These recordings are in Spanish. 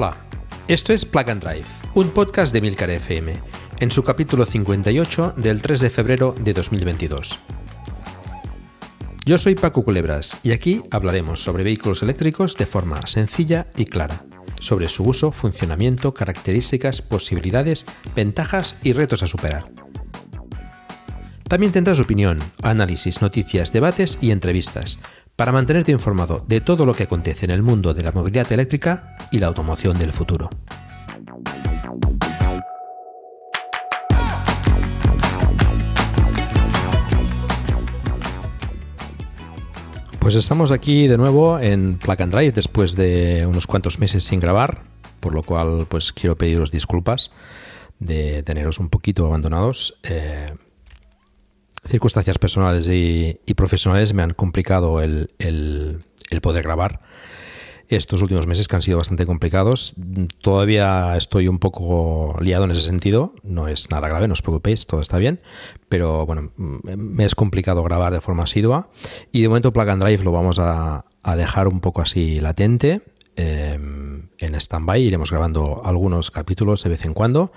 Hola, esto es Plug and Drive, un podcast de Milcar FM, en su capítulo 58 del 3 de febrero de 2022. Yo soy Paco Culebras y aquí hablaremos sobre vehículos eléctricos de forma sencilla y clara, sobre su uso, funcionamiento, características, posibilidades, ventajas y retos a superar. También tendrás opinión, análisis, noticias, debates y entrevistas, para mantenerte informado de todo lo que acontece en el mundo de la movilidad eléctrica y la automoción del futuro. Pues estamos aquí de nuevo en Plug and Drive después de unos cuantos meses sin grabar, por lo cual pues quiero pediros disculpas de teneros un poquito abandonados. Eh, circunstancias personales y, profesionales me han complicado el, poder grabar estos últimos meses que han sido bastante complicados. Todavía estoy un poco liado en ese sentido. No es nada grave, no os preocupéis, todo está bien. Pero bueno, me es complicado grabar de forma asidua. Y de momento Plug and Drive lo vamos a, dejar un poco así latente. Em, en stand-by iremos grabando algunos capítulos de vez en cuando,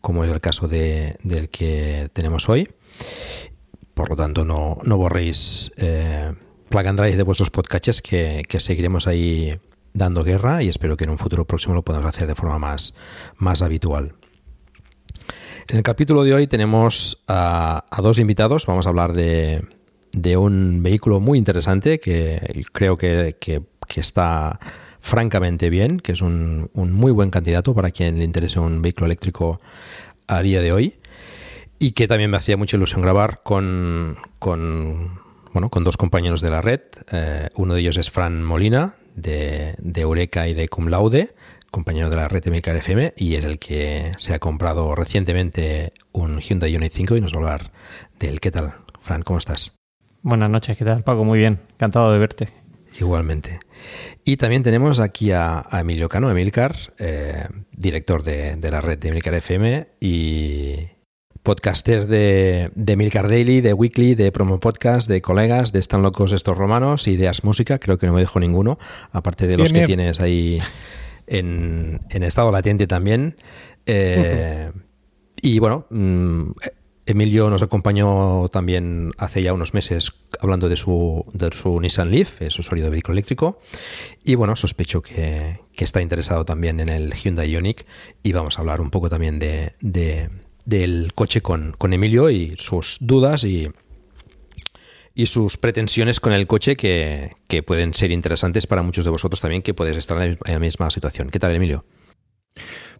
como es el caso de, del que tenemos hoy. Por lo tanto, no, no borréis eh, Plug de vuestros podcasts que, seguiremos ahí dando guerra y espero que en un futuro próximo lo podamos hacer de forma más, más habitual. En el capítulo de hoy tenemos a, dos invitados. Vamos a hablar de, un vehículo muy interesante que creo que, está francamente bien, que es un, un, muy buen candidato para quien le interese un vehículo eléctrico a día de hoy y que también me hacía mucha ilusión grabar con, con, bueno, con dos compañeros de la red. Eh, uno de ellos es Fran Molina, de, de, Eureka y de Cum Laude, compañero de la red de Milcar FM, y es el que se ha comprado recientemente un Hyundai Ioniq 5 y nos va a hablar del ¿Qué tal? Fran, ¿cómo estás? Buenas noches, ¿qué tal, Paco? Muy bien, encantado de verte. Igualmente. Y también tenemos aquí a, Emilio Cano, Emilcar, eh, director de, de, la red de Emilcar FM y, podcaster de, de Milcar Daily, de Weekly, de Promo Podcast, de colegas, de Están Locos Estos Romanos y de As Música. Creo que no me dejo ninguno, aparte de los que tienes ahí en, estado latente también. Eh, y bueno, mm, Emilio nos acompañó también hace ya unos meses hablando de su, de su Nissan Leaf, usuario de vehículo eléctrico. Y bueno, sospecho que, está interesado también en el Hyundai Ioniq y vamos a hablar un poco también de del coche con, Emilio y sus dudas y, y sus pretensiones con el coche que, pueden ser interesantes para muchos de vosotros también que podéis estar en la misma situación. ¿Qué tal, Emilio?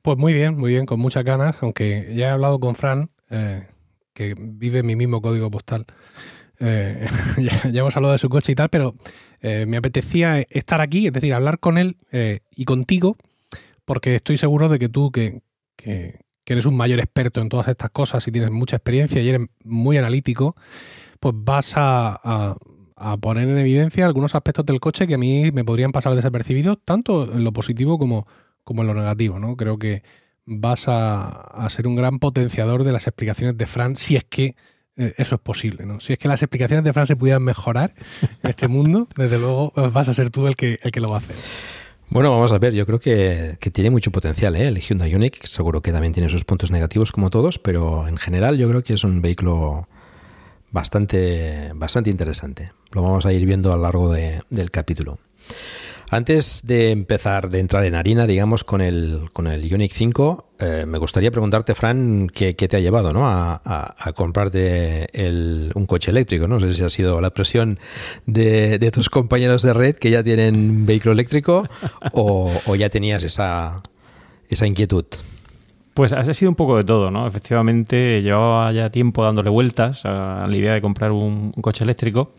Pues muy bien, muy bien, con muchas ganas, aunque ya he hablado con Fran, eh, que vive mi mismo código postal. Eh, ya, hemos hablado de su coche y tal, pero eh, me apetecía estar aquí, es decir, hablar con él y contigo, porque estoy seguro de que tú, que, que eres un mayor experto en todas estas cosas y tienes mucha experiencia y eres muy analítico, pues vas a, poner en evidencia algunos aspectos del coche que a mí me podrían pasar desapercibidos, tanto en lo positivo como, como en lo negativo. ¿no? Creo que vas a, ser un gran potenciador de las explicaciones de Fran si es que eh, eso es posible. ¿no? Si es que las explicaciones de Fran se pudieran mejorar en este mundo, desde luego vas a ser tú el que, el que lo va a hacer. Bueno, vamos a ver, yo creo que, tiene mucho potencial ¿eh? el Hyundai Ioniq, seguro que también tiene sus puntos negativos como todos, pero en general yo creo que es un vehículo bastante, bastante interesante. Lo vamos a ir viendo a lo largo del capítulo. Antes de empezar, de entrar en harina, digamos, con el, con el Ioniq 5, eh, me gustaría preguntarte, Fran, qué, te ha llevado ¿no? a, comprarte un coche eléctrico. No sé si ha sido la presión de, tus compañeros de red que ya tienen vehículo eléctrico o, ya tenías esa, esa inquietud. Pues ha sido un poco de todo, ¿no? Efectivamente, llevaba ya tiempo dándole vueltas a la idea de comprar un coche eléctrico.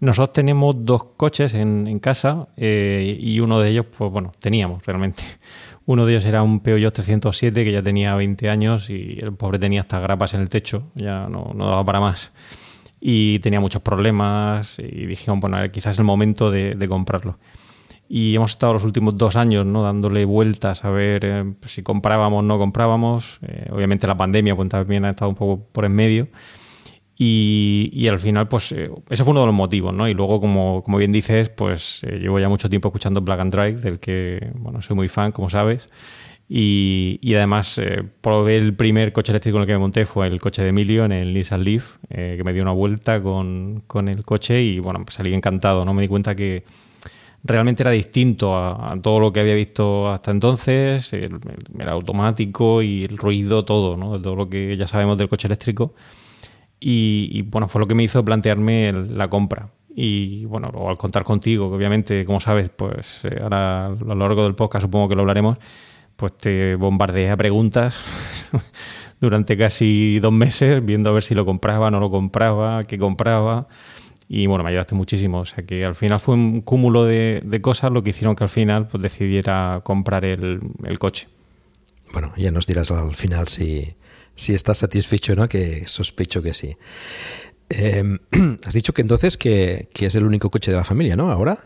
Nosotros tenemos dos coches en, casa eh, y uno de ellos, pues bueno, teníamos realmente. Uno de ellos era un Peugeot 307 que ya tenía 20 años y el pobre tenía hasta grapas en el techo, ya no, daba para más. Y tenía muchos problemas y dijimos, bueno, quizás es el momento de, comprarlo. Y hemos estado los últimos dos años ¿no? dándole vueltas a ver eh, si comprábamos o no comprábamos. Eh, obviamente la pandemia pues, también ha estado un poco por en medio. Y, al final, pues eh, ese fue uno de los motivos, ¿no? Y luego, como, como bien dices, pues eh, llevo ya mucho tiempo escuchando Black and Drive, del que, bueno, soy muy fan, como sabes. Y, y además, eh, probé el primer coche eléctrico en el que me monté fue el coche de Emilio en el Nissan Leaf, que me dio una vuelta con, con, el coche y, bueno, pues salí encantado, ¿no? Me di cuenta que realmente era distinto a, todo lo que había visto hasta entonces, el, el, automático y el ruido, todo, ¿no? Todo lo que ya sabemos del coche eléctrico. Y, bueno, fue lo que me hizo plantearme la compra. Y bueno, al contar contigo, que obviamente, como sabes, pues eh, ahora a lo largo del podcast supongo que lo hablaremos, pues te bombardeé a preguntas durante casi dos meses, viendo a ver si lo compraba, no lo compraba, qué compraba. Y bueno, me ayudaste muchísimo. O sea que al final fue un cúmulo de, cosas lo que hicieron que al final pues, decidiera comprar el, el coche. Bueno, ya nos dirás al final si, si estás satisfecho, ¿no? Que sospecho que sí. Em, has dicho que entonces que, es el único coche de la familia, ¿no? Ahora.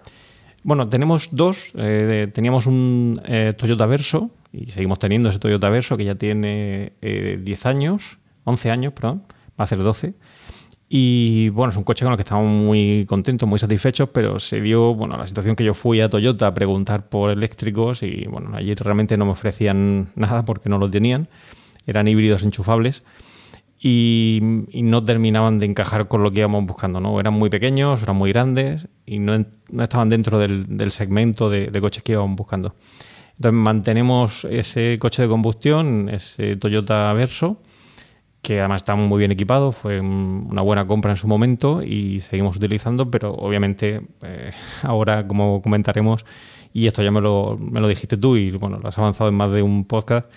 Bueno, tenemos dos. Eh, teníamos un eh, Toyota Verso y seguimos teniendo ese Toyota Verso que ya tiene 10 eh, años, 11 años, perdón, va a ser 12. Y bueno, es un coche con el que estamos muy contentos, muy satisfechos, pero se dio bueno, la situación que yo fui a Toyota a preguntar por eléctricos y bueno, allí realmente no me ofrecían nada porque no lo tenían eran híbridos enchufables y, no terminaban de encajar con lo que íbamos buscando, ¿no? Eran muy pequeños, eran muy grandes y no, estaban dentro del, segmento de, coches que íbamos buscando. Entonces mantenemos ese coche de combustión, ese Toyota Verso, que además está muy bien equipado, fue una buena compra en su momento y seguimos utilizando, pero obviamente eh, ahora, como comentaremos, y esto ya me lo, me lo dijiste tú y bueno, lo has avanzado en más de un podcast,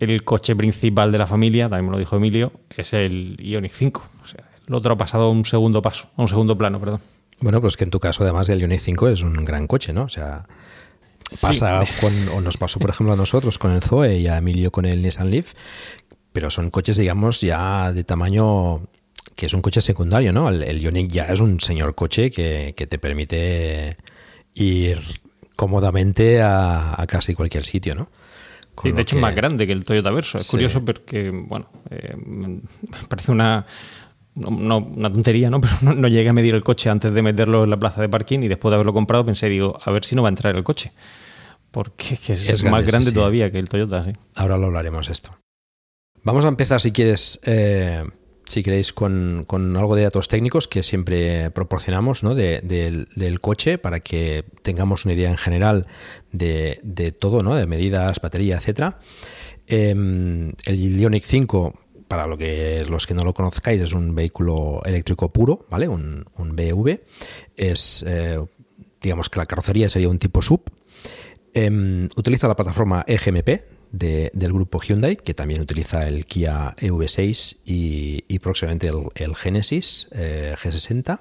el coche principal de la familia, también me lo dijo Emilio, es el Ioniq 5. O sea, el otro ha pasado a un segundo paso, a un segundo plano, perdón. Bueno, pues que en tu caso, además, el Ioniq 5 es un gran coche, ¿no? O sea, pasa con, o nos pasó, por ejemplo, a nosotros con el Zoe y a Emilio con el Nissan Leaf, pero son coches, digamos, ya de tamaño que es un coche secundario, ¿no? El, el Ioniq ya es un señor coche que, te permite ir cómodamente a, casi cualquier sitio, ¿no? Sí, de hecho es más grande que el Toyota Verso. Es curioso porque, bueno, eh, me parece una, una tontería, ¿no? Pero no, no, llegué a medir el coche antes de meterlo en la plaza de parking y después de haberlo comprado pensé, digo, a ver si no va a entrar el coche. Porque es, más grande todavía que el Toyota, sí. Ahora lo hablaremos esto. Vamos a empezar, si quieres, eh, si queréis, con, algo de datos técnicos que siempre proporcionamos ¿no? del coche para que tengamos una idea en general de, todo, ¿no? de medidas, batería, etcétera. Em, el Ioniq 5, para lo que, los que no lo conozcáis, es un vehículo eléctrico puro, ¿vale? Un, un. Es, eh, digamos que la carrocería sería un tipo sub. Em, utiliza la plataforma EGMP del grupo Hyundai, que también utiliza el Kia EV6 y, próximamente el, Genesis eh, G60.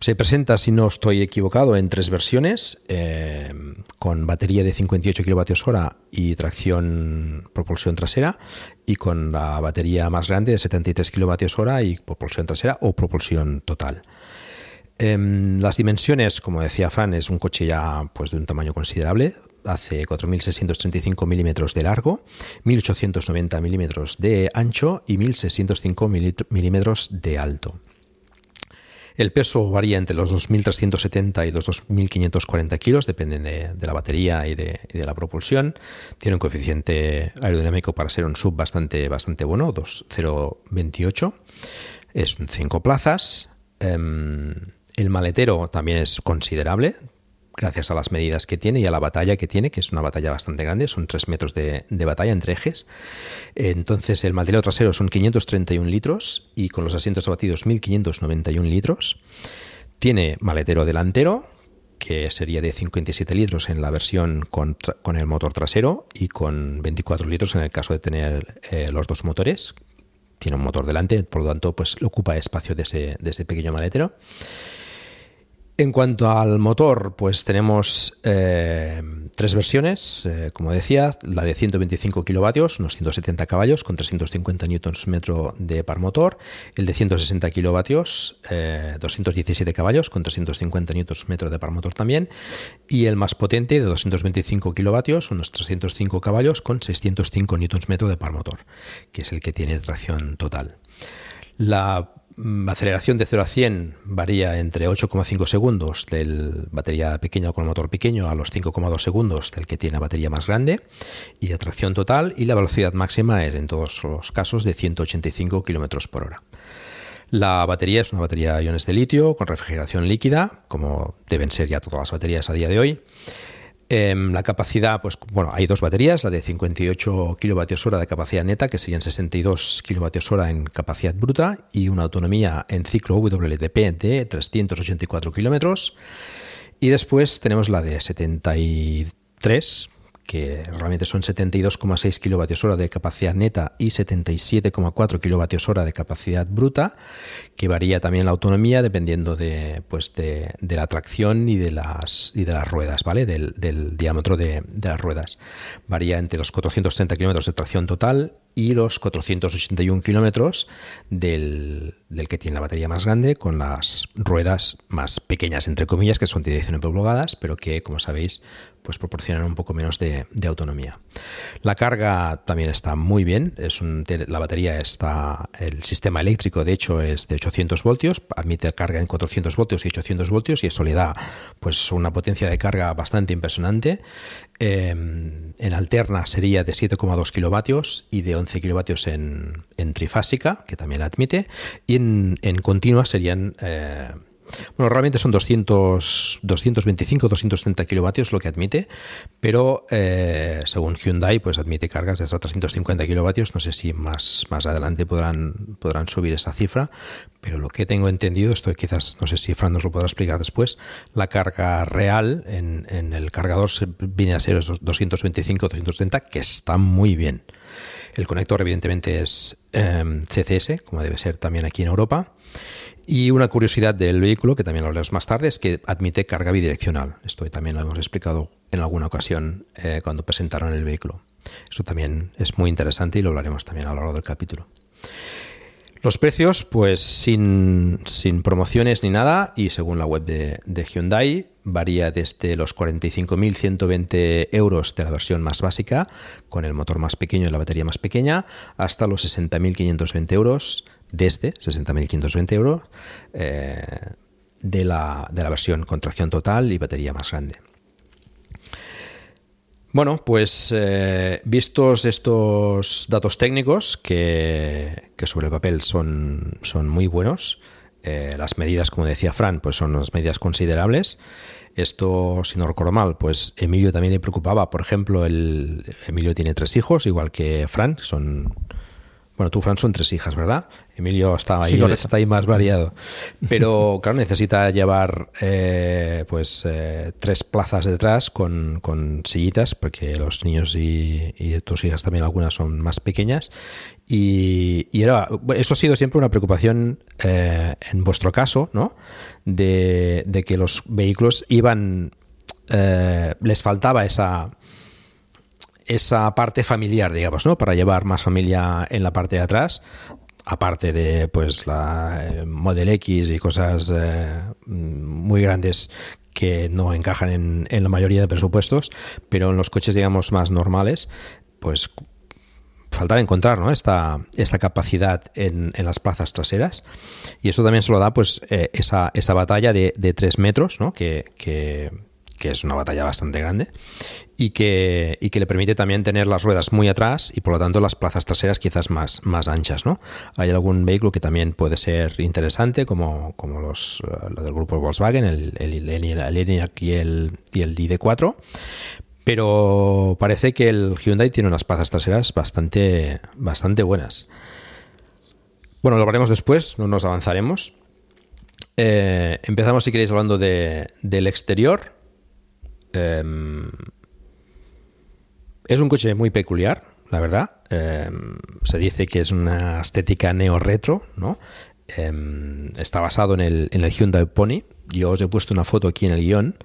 Se presenta, si no estoy equivocado, en tres versiones, eh, con batería de 58 kWh y tracción propulsión trasera, y con la batería más grande de 73 kWh y propulsión trasera o propulsión total. Em, las dimensiones, como decía Fran, es un coche ya pues, de un tamaño considerable, hace 4.635 milímetros de largo, 1.890 milímetros de ancho y 1.605 milímetros de alto. El peso varía entre los 2.370 y los 2.540 kilos, depende de, la batería y de, la propulsión. Tiene un coeficiente aerodinámico para ser un sub bastante, bastante bueno, 2.028. Es 5 plazas. Em, el maletero también es considerable, gracias a las medidas que tiene y a la batalla que tiene, que es una batalla bastante grande, son 3 metros de, batalla entre ejes. Entonces el maletero trasero son 531 litros y con los asientos abatidos 1591 litros. Tiene maletero delantero, que sería de 57 litros en la versión con, el motor trasero y con 24 litros en el caso de tener eh, los dos motores. Tiene un motor delante, por lo tanto, pues ocupa espacio de ese, de ese pequeño maletero. En cuanto al motor, pues tenemos eh, tres versiones, eh, como decía, la de 125 kilovatios, unos 170 caballos con 350 Nm de par motor, el de 160 kilovatios, 217 eh, caballos con 350 Nm de par motor también, y el más potente de 225 kilovatios, unos 305 caballos con 605 Nm de par motor, que es el que tiene tracción total. La aceleración de 0 a 100 varía entre 8,5 segundos del batería pequeña con el motor pequeño a los 5,2 segundos del que tiene batería más grande y la tracción total y la velocidad máxima es en todos los casos de 185 km por hora. La batería es una batería de iones de litio con refrigeración líquida, como deben ser ya todas las baterías a día de hoy. Em, la capacidad, pues bueno, hay dos baterías, la de 58 kWh de capacidad neta, que serían 62 kWh en capacidad bruta, y una autonomía en ciclo WLTP de 384 km. Y después tenemos la de 73 que realmente son 72,6 kWh de capacidad neta y 77,4 kWh de capacidad bruta, que varía también la autonomía dependiendo de, pues de, la tracción y de las, y de las ruedas, ¿vale? Del, diámetro de, las ruedas. Varía entre los 430 km de tracción total y los 481 kilómetros del, que tiene la batería más grande con las ruedas más pequeñas, entre comillas, que son de 19 pulgadas, pero que, como sabéis, pues proporcionan un poco menos de, autonomía. La carga también está muy bien, es la batería está, el sistema eléctrico de hecho es de 800 voltios, admite carga en 400 voltios y 800 voltios y esto le da pues una potencia de carga bastante impresionante. Em, en alterna sería de 7,2 kilovatios y de 11 kilovatios en, trifásica, que también la admite, y en, continua serían... Eh, bueno, realmente son 200, 225, 230 kilovatios lo que admite, pero eh, según Hyundai, pues admite cargas de hasta 350 kilovatios. No sé si más, más adelante podrán, podrán subir esa cifra, pero lo que tengo entendido, esto quizás, no sé si Fran nos lo podrá explicar después, la carga real en, en el cargador viene a ser 225, 230, que está muy bien. El conector, evidentemente, es eh, CCS, como debe ser también aquí en Europa. Y una curiosidad del vehículo, que también lo hablaremos más tarde, es que admite carga bidireccional. Esto también lo hemos explicado en alguna ocasión eh, cuando presentaron el vehículo. Eso también es muy interesante y lo hablaremos también a lo largo del capítulo. Los precios, pues sin, promociones ni nada, y según la web de Hyundai, varía desde los 45.120 euros de la versión más básica, con el motor más pequeño y la batería más pequeña, hasta los 60.520 euros desde 60.520 euros eh, de, la, de la versión con tracción total y batería más grande. Bueno, pues eh, vistos estos datos técnicos que, sobre el papel son, son muy buenos, eh, las medidas, como decía Fran, pues son unas medidas considerables. Esto, si no recuerdo mal, pues Emilio también le preocupaba. Por ejemplo, el Emilio tiene tres hijos, igual que Fran, son bueno, tú, Fran, son tres hijas, ¿verdad? Emilio está ahí, está ahí más variado. Pero, claro, necesita llevar eh, pues eh, tres plazas detrás con, sillitas, porque los niños y, tus hijas también algunas son más pequeñas. Y, era, eso ha sido siempre una preocupación eh, en vuestro caso, ¿no? De, de que los vehículos iban. les faltaba esa esa parte familiar, digamos, ¿no? Para llevar más familia en la parte de atrás, aparte de pues la eh, Model X y cosas eh, muy grandes que no encajan en, en, la mayoría de presupuestos, pero en los coches, digamos, más normales, pues faltaba encontrar ¿no? esta, esta capacidad en, en, las plazas traseras. Y esto también se lo da pues eh, esa, esa batalla de, de 3 metros, ¿no? que, que, que, es una batalla bastante grande, y que, y que le permite también tener las ruedas muy atrás y por lo tanto las plazas traseras quizás más, más anchas. ¿no? Hay algún vehículo que también puede ser interesante, como, como los lo del grupo Volkswagen, el, el, el, el ENIAC y el, y el ID4, pero parece que el Hyundai tiene unas plazas traseras bastante, bastante buenas. Bueno, lo hablaremos después, no nos avanzaremos. Eh, empezamos, si queréis, hablando de, del exterior. Eh, es un coche muy peculiar, la verdad. Eh, se dice que es una estética neo-retro, ¿no? está basado en el, en el Hyundai Pony. Yo os he puesto una foto aquí en el guion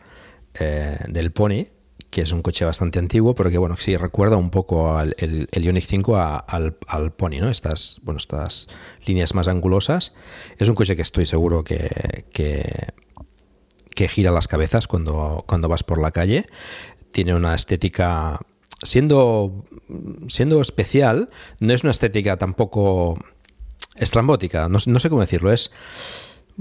del Pony que es un coche bastante antiguo, pero que bueno, sí recuerda un poco al el, el Ioniq 5 a, al, al, Pony, ¿no? Estas, bueno, estas líneas más angulosas. Es un coche que estoy seguro que, que, que gira las cabezas cuando, cuando vas por la calle. Tiene una estética. Siendo, siendo especial, no es una estética tampoco estrambótica, no, no sé cómo decirlo, es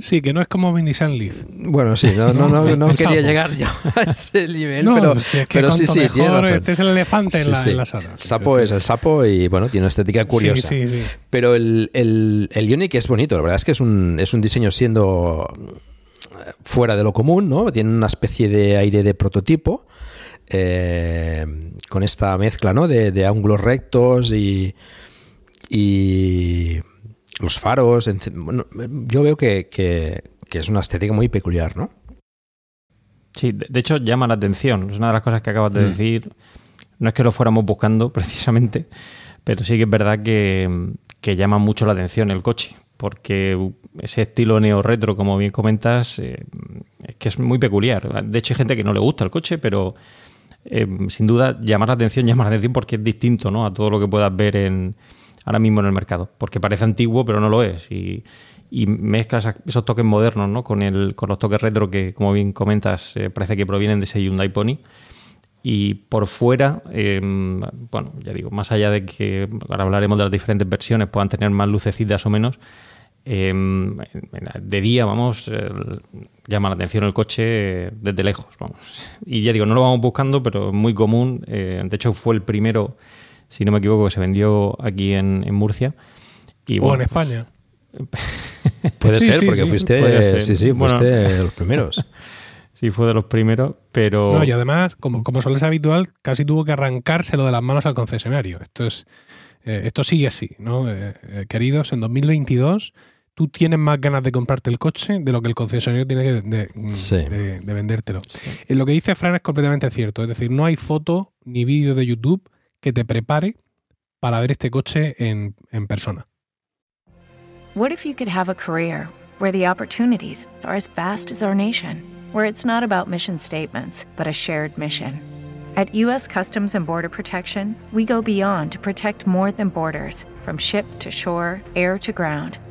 Sí, que no es como Mini Leaf. Bueno, sí, no, no, no, no quería llegar yo a ese nivel, no, pero, si es que pero sí, sí, tiene Este es el elefante sí, en, la, sí. en, la, sala. El sapo es el sapo y bueno, tiene una estética curiosa. Sí. Pero el, el, el Ioniq es bonito, la verdad es que es un, es un diseño siendo fuera de lo común, ¿no? Tiene una especie de aire de prototipo. Eh, con esta mezcla ¿no? de, de ángulos rectos y, y los faros. Bueno, yo veo que, que, que, es una estética muy peculiar, ¿no? Sí, de hecho llama la atención. Es una de las cosas que acabas de mm. decir. No es que lo fuéramos buscando precisamente, pero sí que es verdad que, que llama mucho la atención el coche. Porque ese estilo neo-retro, como bien comentas, eh, es que es muy peculiar. De hecho, hay gente que no le gusta el coche, pero eh, sin duda llamar la atención, llama la atención porque es distinto ¿no? a todo lo que puedas ver en, ahora mismo en el mercado, porque parece antiguo, pero no lo es. Y, y mezclas esos toques modernos ¿no? con, el, con los toques retro que, como bien comentas, eh, parece que provienen de ese Hyundai Pony. Y por fuera, eh, bueno, ya digo, más allá de que ahora hablaremos de las diferentes versiones, puedan tener más lucecitas o menos, eh, de día, vamos, llama la atención el coche desde lejos, vamos. Y ya digo, no lo vamos buscando, pero es muy común. Eh, de hecho, fue el primero si no me equivoco, que se vendió aquí en, en Murcia. Y, o bueno, en España. Puede sí, ser, sí, porque sí, fuiste, ser. sí, sí, fuiste bueno, de los primeros. sí, fue de los primeros, pero... No, y además, como, como suele ser habitual, casi tuvo que arrancárselo de las manos al concesionario. Esto, es, eh, esto sigue así, ¿no? Eh, eh, queridos, en 2022 tú tienes más ganas de comprarte el coche de lo que el concesionario tiene que de, sí. de, de vendértelo. Sí. Lo que dice Fran es completamente cierto. Es decir, no hay foto ni vídeo de YouTube que te prepare para ver este coche en, en persona. What if you could have a career where the opportunities are as vast as our nation, where it's not about mission statements, but a shared mission? At U.S. Customs and Border Protection, we go beyond to protect more than borders from ship to shore, air to ground,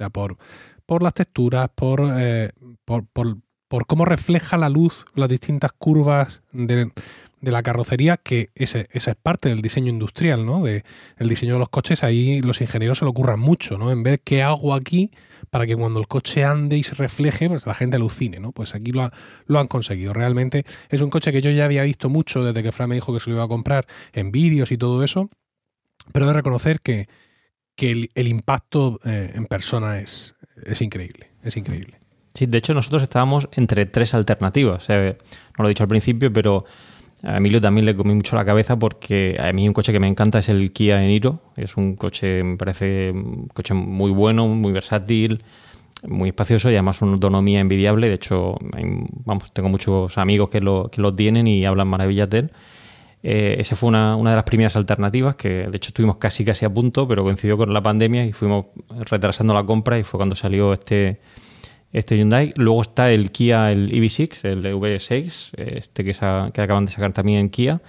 Sea, por, las texturas, por, eh, por, cómo refleja la luz las distintas curvas de, la carrocería, que ese, esa es parte del diseño industrial, ¿no? El diseño de los coches, ahí los ingenieros se lo ocurran mucho, ¿no? En ver qué hago aquí para que cuando el coche ande y se refleje, pues la gente alucine, ¿no? Pues aquí lo, lo han conseguido. Realmente es un coche que yo ya había visto mucho desde que Fran me dijo que se lo iba a comprar en vídeos y todo eso, pero de reconocer que, que el, impacto eh, en persona es, es increíble, es increíble. Sí, de hecho nosotros estábamos entre tres alternativas. no lo he dicho al principio, pero a Emilio también le comí mucho la cabeza porque a mí un coche que me encanta es el Kia Eniro. Es un coche, me parece un coche muy bueno, muy versátil, muy espacioso y además una autonomía envidiable. De hecho, vamos, tengo muchos amigos que lo, que lo tienen y hablan maravillas de él. Eh, esa fue una, una, de las primeras alternativas que de hecho estuvimos casi casi a punto, pero coincidió con la pandemia y fuimos retrasando la compra y fue cuando salió este, este Hyundai. Luego está el Kia, el EV6, el V6, este que, que acaban de sacar también en Kia,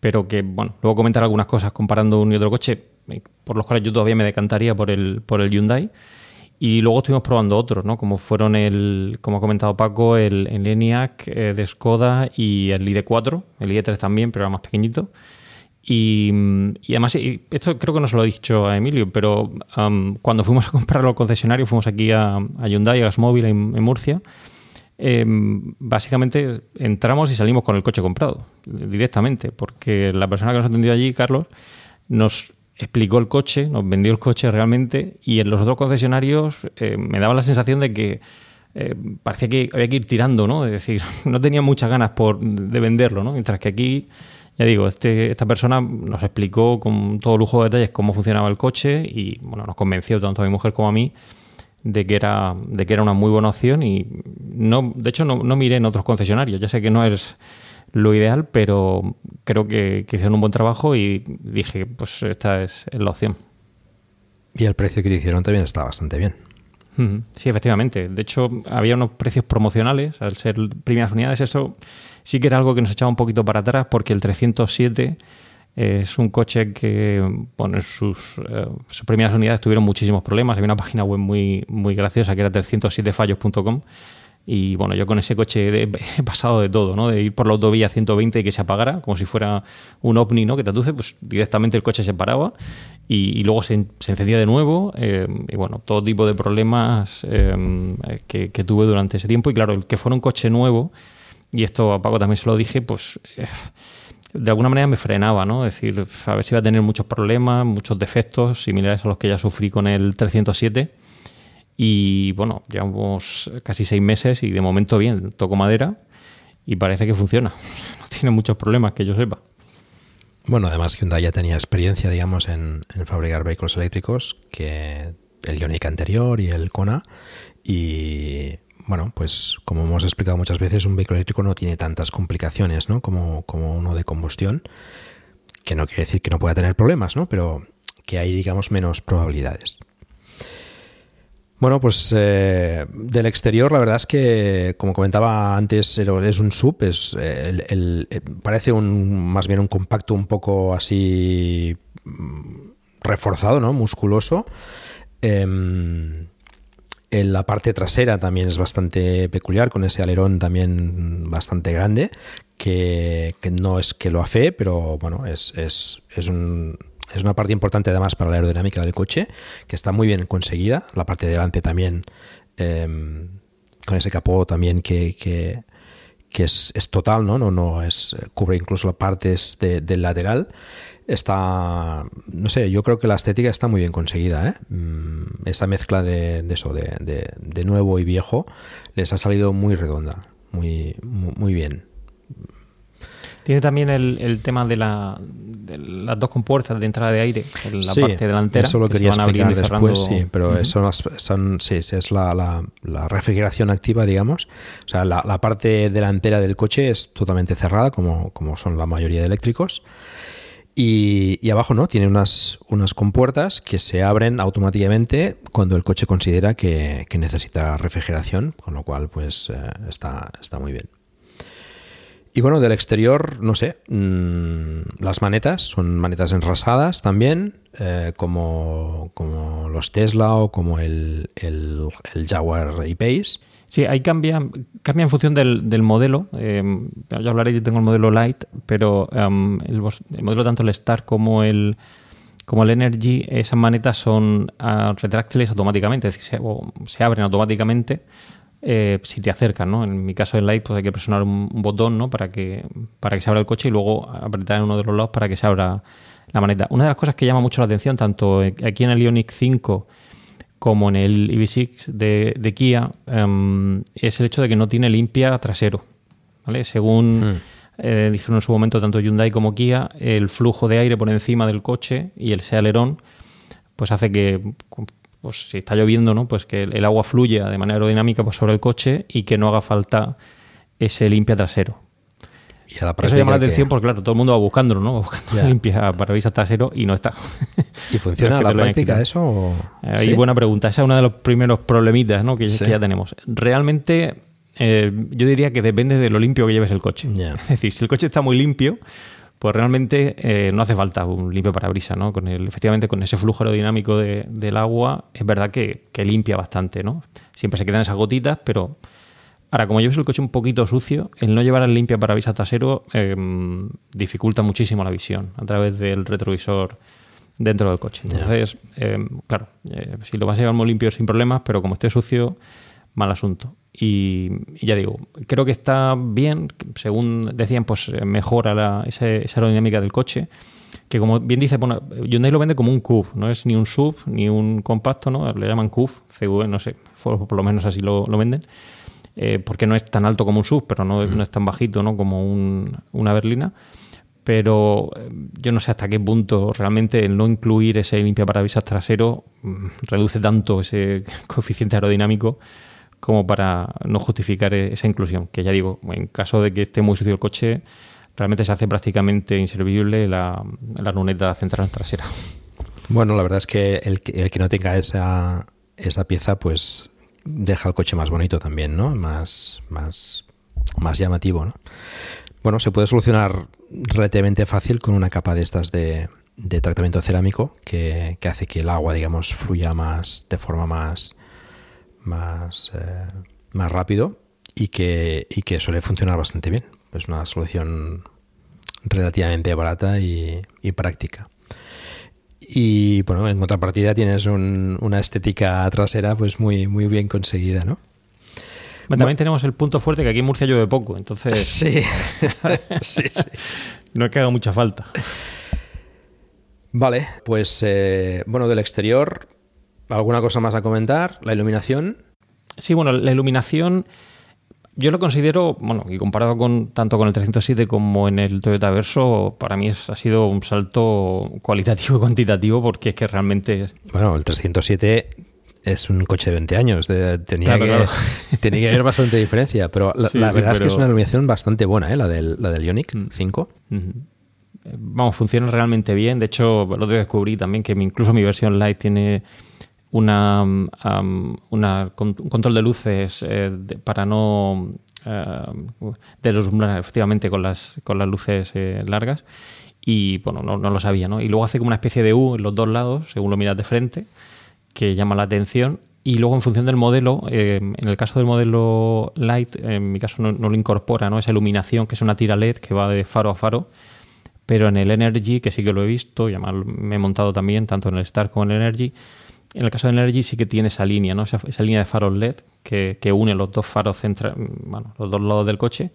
pero que, bueno, luego comentar algunas cosas comparando un y otro coche, eh, por los cuales yo todavía me decantaría por el, por el Hyundai. Y luego estuvimos probando otros, ¿no? Como fueron el, como ha comentado Paco, el, el ENIAC eh, de Skoda y el ID4, el ID3 también, pero era más pequeñito. Y, además, esto creo que no se lo he dicho a Emilio, pero cuando fuimos a comprarlo al concesionario, fuimos aquí a, Hyundai, a Gasmóvil en, en Murcia. Em, básicamente entramos y salimos con el coche comprado directamente, porque la persona que nos atendió allí, Carlos, nos explicó el coche, nos vendió el coche realmente, y en los otros concesionarios eh, me daba la sensación de que eh, parecía que había que ir tirando, ¿no? Es decir, no tenía muchas ganas por, de venderlo, ¿no? Mientras que aquí ya digo, este, esta persona nos explicó con todo lujo de detalles cómo funcionaba el coche y bueno, nos convenció tanto a mi mujer como a mí de que era, de que era una muy buena opción y no, de hecho no, no miré en otros concesionarios. Ya sé que no es lo ideal, pero creo que, hicieron un buen trabajo y dije, pues esta es la opción. Y el precio que le hicieron también está bastante bien. Sí, efectivamente. De hecho, había unos precios promocionales al ser primeras unidades. Eso sí que era algo que nos echaba un poquito para atrás porque el 307 es un coche que, bueno, sus, eh, sus primeras unidades tuvieron muchísimos problemas. Había una página web muy, muy graciosa que era 307fallos.com y bueno, yo con ese coche he pasado de todo, ¿no? De ir por la autovía 120 y que se apagara, como si fuera un ovni, ¿no? Que te aduce, pues directamente el coche se paraba y, luego se, encendía de nuevo. Eh, y bueno, todo tipo de problemas eh, que, tuve durante ese tiempo. Y claro, el que fuera un coche nuevo, y esto a Paco también se lo dije, pues eh, de alguna manera me frenaba, ¿no? Es decir, a ver si iba a tener muchos problemas, muchos defectos similares a los que ya sufrí con el 307 y bueno, llevamos casi seis meses y de momento bien, toco madera y parece que funciona. No tiene muchos problemas que yo sepa. Bueno, además Hyundai ya tenía experiencia, digamos, en, fabricar vehículos eléctricos que el Ioniq anterior y el Kona. Y bueno, pues como hemos explicado muchas veces, un vehículo eléctrico no tiene tantas complicaciones, ¿no? Como, como uno de combustión, que no quiere decir que no pueda tener problemas, ¿no? Pero que hay, digamos, menos probabilidades. Bueno, pues eh, del exterior la verdad es que, como comentaba antes, es un sub, es el, parece un más bien un compacto un poco así mm, reforzado, ¿no? Musculoso. Em, en la parte trasera también es bastante peculiar, con ese alerón también bastante grande, que, no es que lo afee, pero bueno, es, es, es un es una parte importante además para la aerodinámica del coche, que está muy bien conseguida. La parte de delante también, em, con ese capó también que, que, es, total, ¿no? No, no es, cubre incluso las partes del lateral. Está, no sé, yo creo que la estética está muy bien conseguida. ¿eh? Mm, esa mezcla de, eso, de, de, nuevo y viejo, les ha salido muy redonda, muy, muy bien. Tiene también el, tema de, las dos compuertas de entrada de aire en la parte delantera. Eso lo quería explicar después, sí, pero eso son, sí, es la, refrigeración activa, digamos. O sea, la, parte delantera del coche es totalmente cerrada, como, como son la mayoría de eléctricos. Y, abajo no, tiene unas, unas compuertas que se abren automáticamente cuando el coche considera que, necesita refrigeración, con lo cual pues eh, está, está muy bien. Y bueno, del exterior, no sé, mm, las manetas son manetas enrasadas también, eh, como, como, los Tesla o como el, el, Jaguar E-Pace. Sí, ahí cambia, cambia en función del, del modelo. Eh, ya hablaré, yo tengo el modelo Light, pero um, el, el, modelo tanto el Star como el, como el Energy, esas manetas son uh, retráctiles automáticamente, es decir, se, se abren automáticamente eh, si te acercan, ¿no? En mi caso el Light, pues hay que presionar un, un, botón, ¿no? Para que, para que se abra el coche y luego apretar en uno de los lados para que se abra la maneta. Una de las cosas que llama mucho la atención, tanto aquí en el Ioniq 5 como en el EV6 de, de Kia, um, es el hecho de que no tiene limpia trasero. ¿vale? Según hmm. eh, dijeron en su momento tanto Hyundai como Kia, el flujo de aire por encima del coche y el alerón pues hace que pues si está lloviendo, ¿no? Pues que el, agua fluya de manera aerodinámica pues, sobre el coche y que no haga falta ese limpia trasero. Y a la Eso llama la atención porque, claro, todo el mundo va buscándolo, ¿no? Buscando yeah. limpia parabrisas trasero y no está. ¿Y funciona a la práctica eso? O... Ahí ¿Sí? buena pregunta. Esa es uno de los primeros problemitas ¿no? que, sí. que ya tenemos. Realmente, eh, yo diría que depende de lo limpio que lleves el coche. Yeah. Es decir, si el coche está muy limpio, pues realmente eh, no hace falta un limpio parabrisas, ¿no? Con el, efectivamente, con ese flujo aerodinámico de, del agua, es verdad que, que limpia bastante, ¿no? Siempre se quedan esas gotitas, pero Ahora, como lleves el coche un poquito sucio, el no llevar el limpia parabrisas trasero eh, dificulta muchísimo la visión a través del retrovisor dentro del coche. Entonces, eh, claro, eh, si lo vas a llevar muy limpio sin problemas, pero como esté sucio, mal asunto. Y, y, ya digo, creo que está bien, según decían, pues mejora la, esa, esa, aerodinámica del coche, que como bien dice, bueno, Hyundai lo vende como un CUV, no es ni un sub ni un compacto, ¿no? Le llaman CUV, CV, no sé, por, por lo menos así lo, lo venden eh, porque no es tan alto como un SUV, pero no, no es tan bajito ¿no? como un, una berlina. Pero eh, yo no sé hasta qué punto realmente el no incluir ese limpia parabrisas trasero mmm, reduce tanto ese coeficiente aerodinámico como para no justificar e-, esa inclusión. Que ya digo, en caso de que esté muy sucio el coche, realmente se hace prácticamente inservible la, la luneta central trasera. Bueno, la verdad es que el, el que no tenga esa, esa pieza, pues deja el coche más bonito también, ¿no? Más, más, más llamativo, ¿no? Bueno, se puede solucionar relativamente fácil con una capa de estas de, de tratamiento cerámico que, que, hace que el agua, digamos, fluya más de forma más, más, eh, más rápido y que, y que suele funcionar bastante bien. Es una solución relativamente barata y, y práctica. Y bueno, en contrapartida tienes un, una estética trasera pues muy, muy bien conseguida, ¿no? También tenemos el punto fuerte que aquí en Murcia llueve poco, entonces. Sí, sí, sí. no es que haga mucha falta. Vale, pues eh, bueno, del exterior, ¿alguna cosa más a comentar? ¿La iluminación? Sí, bueno, la iluminación yo lo considero, bueno, y comparado con tanto con el 307 como en el Toyota Verso, para mí es, ha sido un salto cualitativo y cuantitativo porque es que realmente es... Bueno, el 307 es un coche de 20 años, de, tenía, claro, que, claro. tenía que haber bastante diferencia, pero la, sí, la sí, verdad pero... es que es una iluminación bastante buena, ¿eh? la, del, la del Ioniq 5. Mm -hmm. Vamos, funciona realmente bien. De hecho, lo descubrí también que incluso mi versión Lite tiene una, um, un control de luces eh, para no uh, deslumbrar efectivamente con las, con las luces eh, largas y bueno, no, lo sabía, ¿no? Y luego hace como una especie de U en los dos lados, según lo miras de frente, que llama la atención. Y luego en función del modelo, eh, en el caso del modelo Light, en mi caso no, no, lo incorpora, ¿no? Esa iluminación que es una tira LED que va de faro a faro. Pero en el Energy, que sí que lo he visto, y además me he montado también, tanto en el Star como en el Energy, en el caso de Energy sí que tiene esa línea, ¿no? esa, esa línea de faros LED que, que, une los dos faros centra, bueno, los dos lados del coche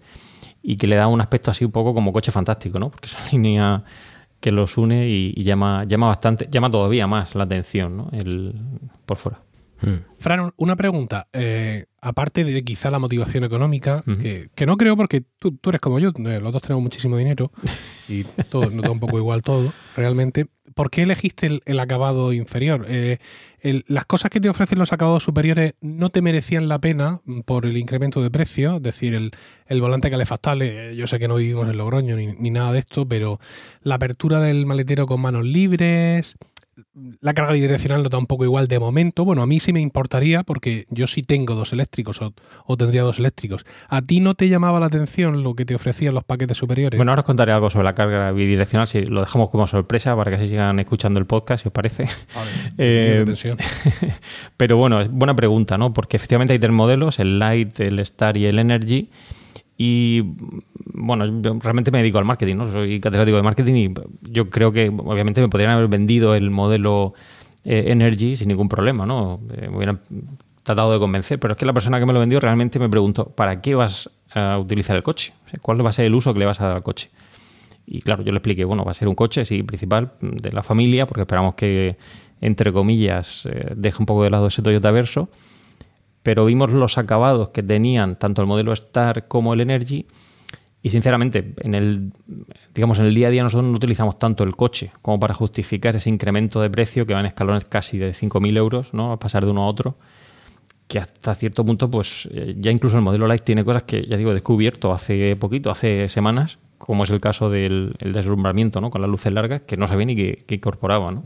y que le da un aspecto así un poco como coche fantástico, ¿no? Porque es una línea que los une y, y llama, llama bastante, llama todavía más la atención, ¿no? El, por fuera. Hmm. Fran, una pregunta. Eh, aparte de quizá la motivación económica, uh -huh. que, que, no creo porque tú, tú, eres como yo, eh, los dos tenemos muchísimo dinero y todo, nos da un poco igual todo, realmente. ¿Por qué elegiste el, el acabado inferior? Eh, las cosas que te ofrecen los acabados superiores no te merecían la pena por el incremento de precio, es decir, el, el volante calefactable, yo sé que no vivimos en Logroño ni, ni nada de esto, pero la apertura del maletero con manos libres, la carga bidireccional nos da un poco igual de momento. Bueno, a mí sí me importaría porque yo sí tengo dos eléctricos o, tendría dos eléctricos. ¿A ti no te llamaba la atención lo que te ofrecían los paquetes superiores? Bueno, ahora os contaré algo sobre la carga bidireccional, si lo dejamos como sorpresa para que así sigan escuchando el podcast, si os parece. Vale, eh, pero bueno, buena pregunta, ¿no? Porque efectivamente hay tres modelos, el Light, el Star y el Energy. Y bueno, yo realmente me dedico al marketing, ¿no? Soy catedrático de marketing y yo creo que obviamente me podrían haber vendido el modelo eh, Energy sin ningún problema, ¿no? Eh, me hubieran tratado de convencer, pero es que la persona que me lo vendió realmente me preguntó, ¿para qué vas a utilizar el coche? ¿Cuál va a ser el uso que le vas a dar al coche? Y claro, yo le expliqué, bueno, va a ser un coche, sí, principal de la familia, porque esperamos que, entre comillas, eh, deje un poco de lado ese Toyota Verso pero vimos los acabados que tenían tanto el modelo Star como el Energy y sinceramente en el digamos en el día a día nosotros no utilizamos tanto el coche como para justificar ese incremento de precio que va en escalones casi de 5.000 euros, ¿no? a pasar de uno a otro que hasta cierto punto, pues eh, ya incluso el modelo Light tiene cosas que, ya digo, he descubierto hace poquito, hace semanas, como es el caso del deslumbramiento, ¿no? Con las luces largas, que no sabía ni que, que incorporaba, ¿no?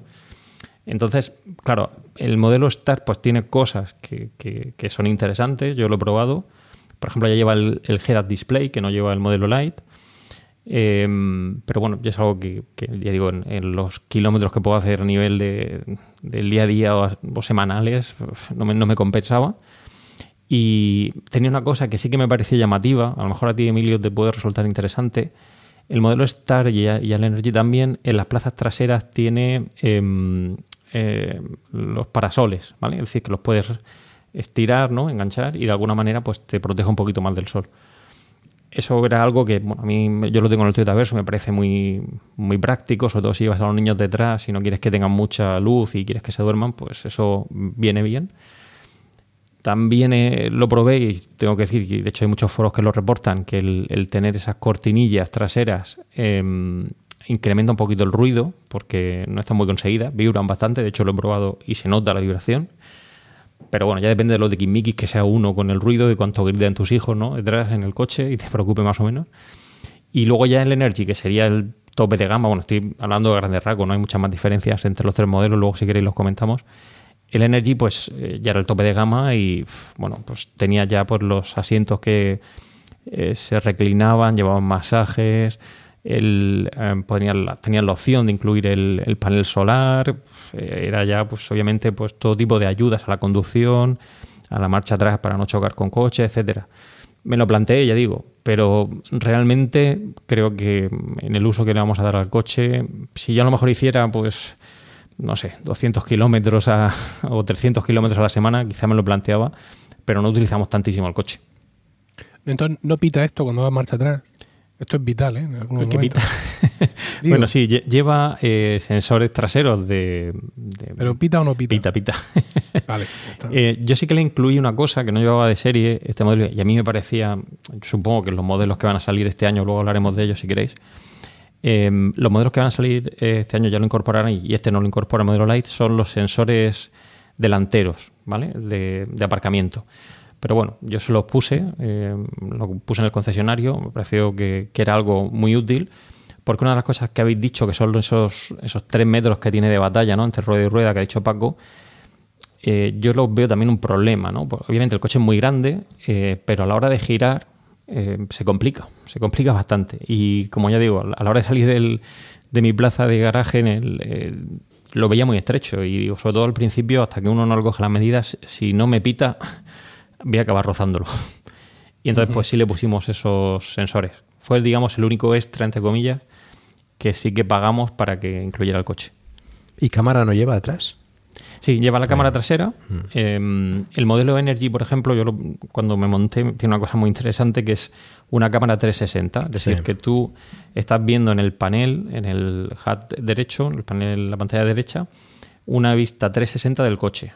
Entonces, claro, el modelo Star pues tiene cosas que, que, son interesantes, yo lo he probado. Por ejemplo, ya lleva el, el head-up display, que no lleva el modelo Lite. Em, pero bueno, ya es algo que, ya digo, en, los kilómetros que puedo hacer a nivel de, del día a día o, semanales, no me, no me, compensaba. Y tenía una cosa que sí que me parecía llamativa, a lo mejor a ti, Emilio, te puede resultar interesante. El modelo Star y, el Energy también en las plazas traseras tiene em, eh, los parasoles, ¿vale? Es decir, que los puedes estirar, ¿no? Enganchar y de alguna manera pues te protege un poquito más del sol. Eso era algo que a mí yo lo tengo en el Toyota Verso, me parece muy, muy práctico, sobre todo si llevas a los niños detrás y no quieres que tengan mucha luz y quieres que se duerman, pues eso viene bien. También eh, lo probé y tengo que decir, y de hecho hay muchos foros que lo reportan, que el, tener esas cortinillas traseras em, incrementa un poquito el ruido porque no está muy conseguida, vibran bastante, de hecho lo he probado y se nota la vibración. Pero bueno, ya depende de los de Kimikis que sea uno con el ruido y cuánto griten tus hijos, ¿no? Detrás en el coche y te preocupe más o menos. Y luego ya el Energy, que sería el tope de gama, bueno, estoy hablando de grandes rasgos, no hay muchas más diferencias entre los tres modelos, luego si queréis los comentamos. El Energy, pues eh, ya era el tope de gama y, bueno, pues tenía ya pues, los asientos que eh, se reclinaban, llevaban masajes, el, eh, tenían, la, opción de incluir el, panel solar, eh, era ya pues obviamente pues todo tipo de ayudas a la conducción, a la marcha atrás para no chocar con coche, etcétera. Me lo planteé, ya digo, pero realmente creo que en el uso que le vamos a dar al coche, si yo a lo mejor hiciera pues no sé, 200 kilómetros o 300 kilómetros a la semana, quizá me lo planteaba, pero no utilizamos tantísimo el coche. Entonces, ¿no pita esto cuando va marcha atrás? Esto es vital, ¿eh? bueno, sí, lleva eh, sensores traseros de, ¿Pero pita o no pita? Pita, pita. vale. Eh, yo sí que le incluí una cosa que no llevaba de serie este modelo y a mí me parecía, supongo que los modelos que van a salir este año, luego hablaremos de ellos si queréis. Em, los modelos que van a salir este año ya lo incorporarán y este no lo incorpora el modelo Light son los sensores delanteros, ¿vale? de aparcamiento. Pero bueno, yo se los puse, eh, lo puse en el concesionario, me pareció que, era algo muy útil, porque una de las cosas que habéis dicho, que son esos, esos tres metros que tiene de batalla ¿no? entre rueda y rueda que ha dicho Paco, eh, yo lo veo también un problema. ¿no? Obviamente el coche es muy grande, eh, pero a la hora de girar se complica, se complica bastante. Y como ya digo, a la hora de salir del, de mi plaza de garaje lo veía muy estrecho y sobre todo al principio, hasta que uno no le las medidas, si no me pita, voy a acabar rozándolo. Y entonces, pues sí le pusimos esos sensores. Fue, digamos, el único extra, entre comillas, que sí que pagamos para que incluyera el coche. ¿Y cámara no lleva atrás? Sí, lleva la cámara trasera. Mm. Em, el modelo Energy, por ejemplo, yo cuando me monté, tiene una cosa muy interesante que es una cámara 360. Es decir, que tú estás viendo en el panel, en el HUD derecho, en el panel, la pantalla derecha, una vista 360 del coche.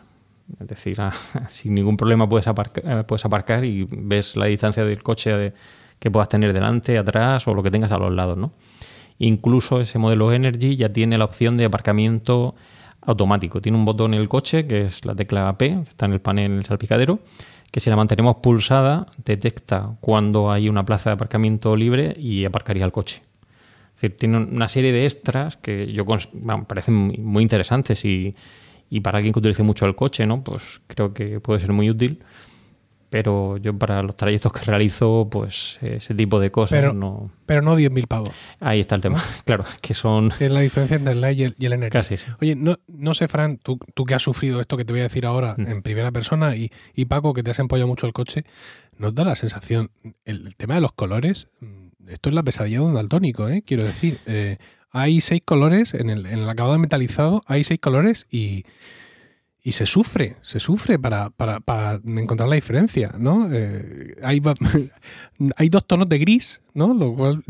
Es decir, ah, sin ningún problema puedes aparcar, eh, puedes aparcar y ves la distancia del coche que puedas tener delante, atrás o lo que tengas a los lados. ¿no? Incluso ese modelo Energy ya tiene la opción de aparcamiento automático. Tiene un botón en el coche, que es la tecla P, que está en el panel salpicadero, que si la mantenemos pulsada detecta cuando hay una plaza de aparcamiento libre y aparcaría el coche. Es decir, tiene una serie de extras que yo parecen muy interesantes y, y para alguien que utilice mucho el coche, ¿no? Pues creo que puede ser muy útil pero yo para los trayectos que realizo, pues ese tipo de cosas pero, no... Pero no 10.000 pavos. Ahí está el tema, claro, que son... Es la diferencia entre el Light y el, y el Casi, sí. Oye, no, no sé, Fran, tú, tú que has sufrido esto que te voy a decir ahora mm. en primera persona y, y, Paco, que te has empollado mucho el coche, ¿nos da la sensación, el, tema de los colores, mm, esto es la pesadilla de un daltónico, ¿eh? quiero decir, eh, hay seis colores, en el, en el acabado metalizado hay seis colores y y se sufre, se sufre para, para, para encontrar la diferencia, ¿no? Eh, hay, hay, dos tonos de gris, ¿no? Lo cual,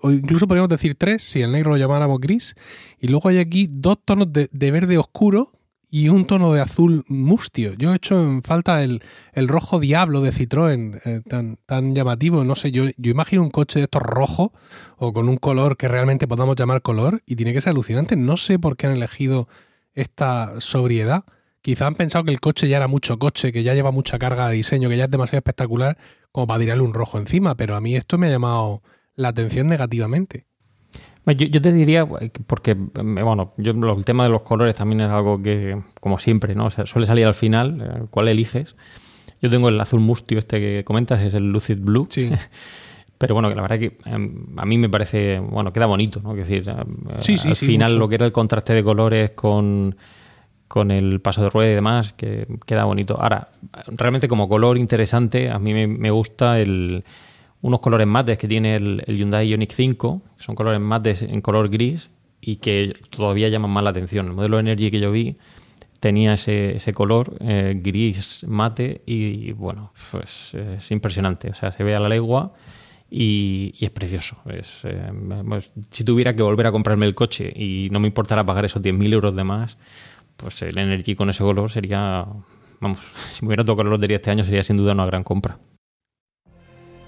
o incluso podríamos decir tres, si el negro lo llamáramos gris, y luego hay aquí dos tonos de, verde oscuro y un tono de azul mustio. Yo he hecho en falta el, el rojo diablo de Citroën, eh, tan, tan llamativo, no sé, yo, yo imagino un coche de estos rojo o con un color que realmente podamos llamar color y tiene que ser alucinante. No sé por qué han elegido esta sobriedad Quizá han pensado que el coche ya era mucho coche, que ya lleva mucha carga de diseño, que ya es demasiado espectacular como para tirarle un rojo encima, pero a mí esto me ha llamado la atención negativamente. Yo, te diría, porque bueno, yo, el tema de los colores también es algo que, como siempre, ¿no? suele salir al final, eh, ¿cuál eliges? Yo tengo el azul mustio este que comentas, es el Lucid Blue. Sí. Pero bueno, la verdad que em, a mí me parece, bueno, queda bonito, ¿no? Es decir, eh, al final lo que era el contraste de colores con con el paso de rueda y demás, que queda bonito. Ahora, realmente como color interesante, a mí me, gusta el, unos colores mates que tiene el, Hyundai Ioniq 5, que son colores mates en color gris y que todavía llaman más la atención. El modelo Energy que yo vi tenía ese, ese color eh, gris mate y, bueno, pues es impresionante. O sea, se ve a la legua y, es precioso. Es, eh, si tuviera que volver a comprarme el coche y no me importara pagar esos 10.000 euros de más, pues el Energy con ese color sería, vamos, si me hubiera tocado la lotería este año sería sin duda una gran compra.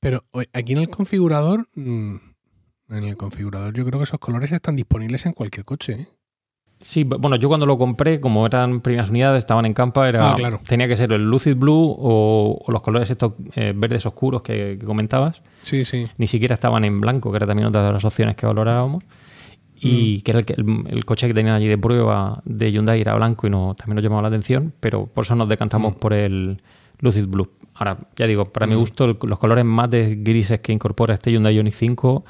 Pero aquí en el configurador, mm, en el configurador yo creo que esos colores están disponibles en cualquier coche. ¿eh? Sí, bueno, yo cuando lo compré, como eran primeras unidades, estaban en campa, era, ah, tenía que ser el Lucid Blue o, los colores estos eh, verdes oscuros que, comentabas. Sí, sí. Ni siquiera estaban en blanco, que era también otra de las opciones que valorábamos. Y mm. que era el, coche que tenían allí de prueba de Hyundai era blanco y no, también nos llamaba la atención, pero por eso nos decantamos mm. por el Lucid Blue. Ahora, ya digo, para mi mm. gusto, los colores más de grises que incorpora este Hyundai Ioniq 5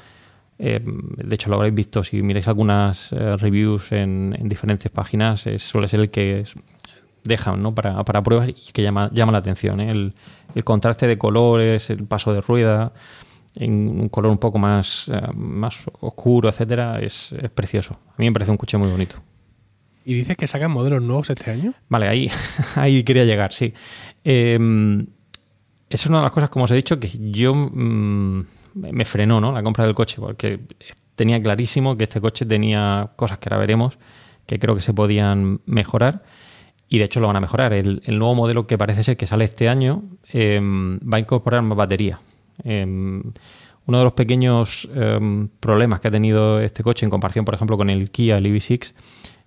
eh, de hecho, lo habréis visto si miráis algunas eh, reviews en, diferentes páginas, suele ser el que dejan ¿no? para, pruebas y que llama, llama la atención. ¿eh? El, contraste de colores, el paso de rueda, en un color un poco más, más oscuro, etcétera, es, precioso. A mí me parece un coche muy bonito. ¿Y dices que sacan modelos nuevos este año? Vale, ahí, ahí quería llegar, sí. esa es una de las cosas, como os he dicho, que yo mm, me frenó ¿no? la compra del coche, porque tenía clarísimo que este coche tenía cosas que ahora veremos que creo que se podían mejorar y de hecho lo van a mejorar. El, nuevo modelo que parece ser que sale este año em, va a incorporar más batería. Em, uno de los pequeños em, problemas que ha tenido este coche en comparación, por ejemplo, con el Kia, el EV6,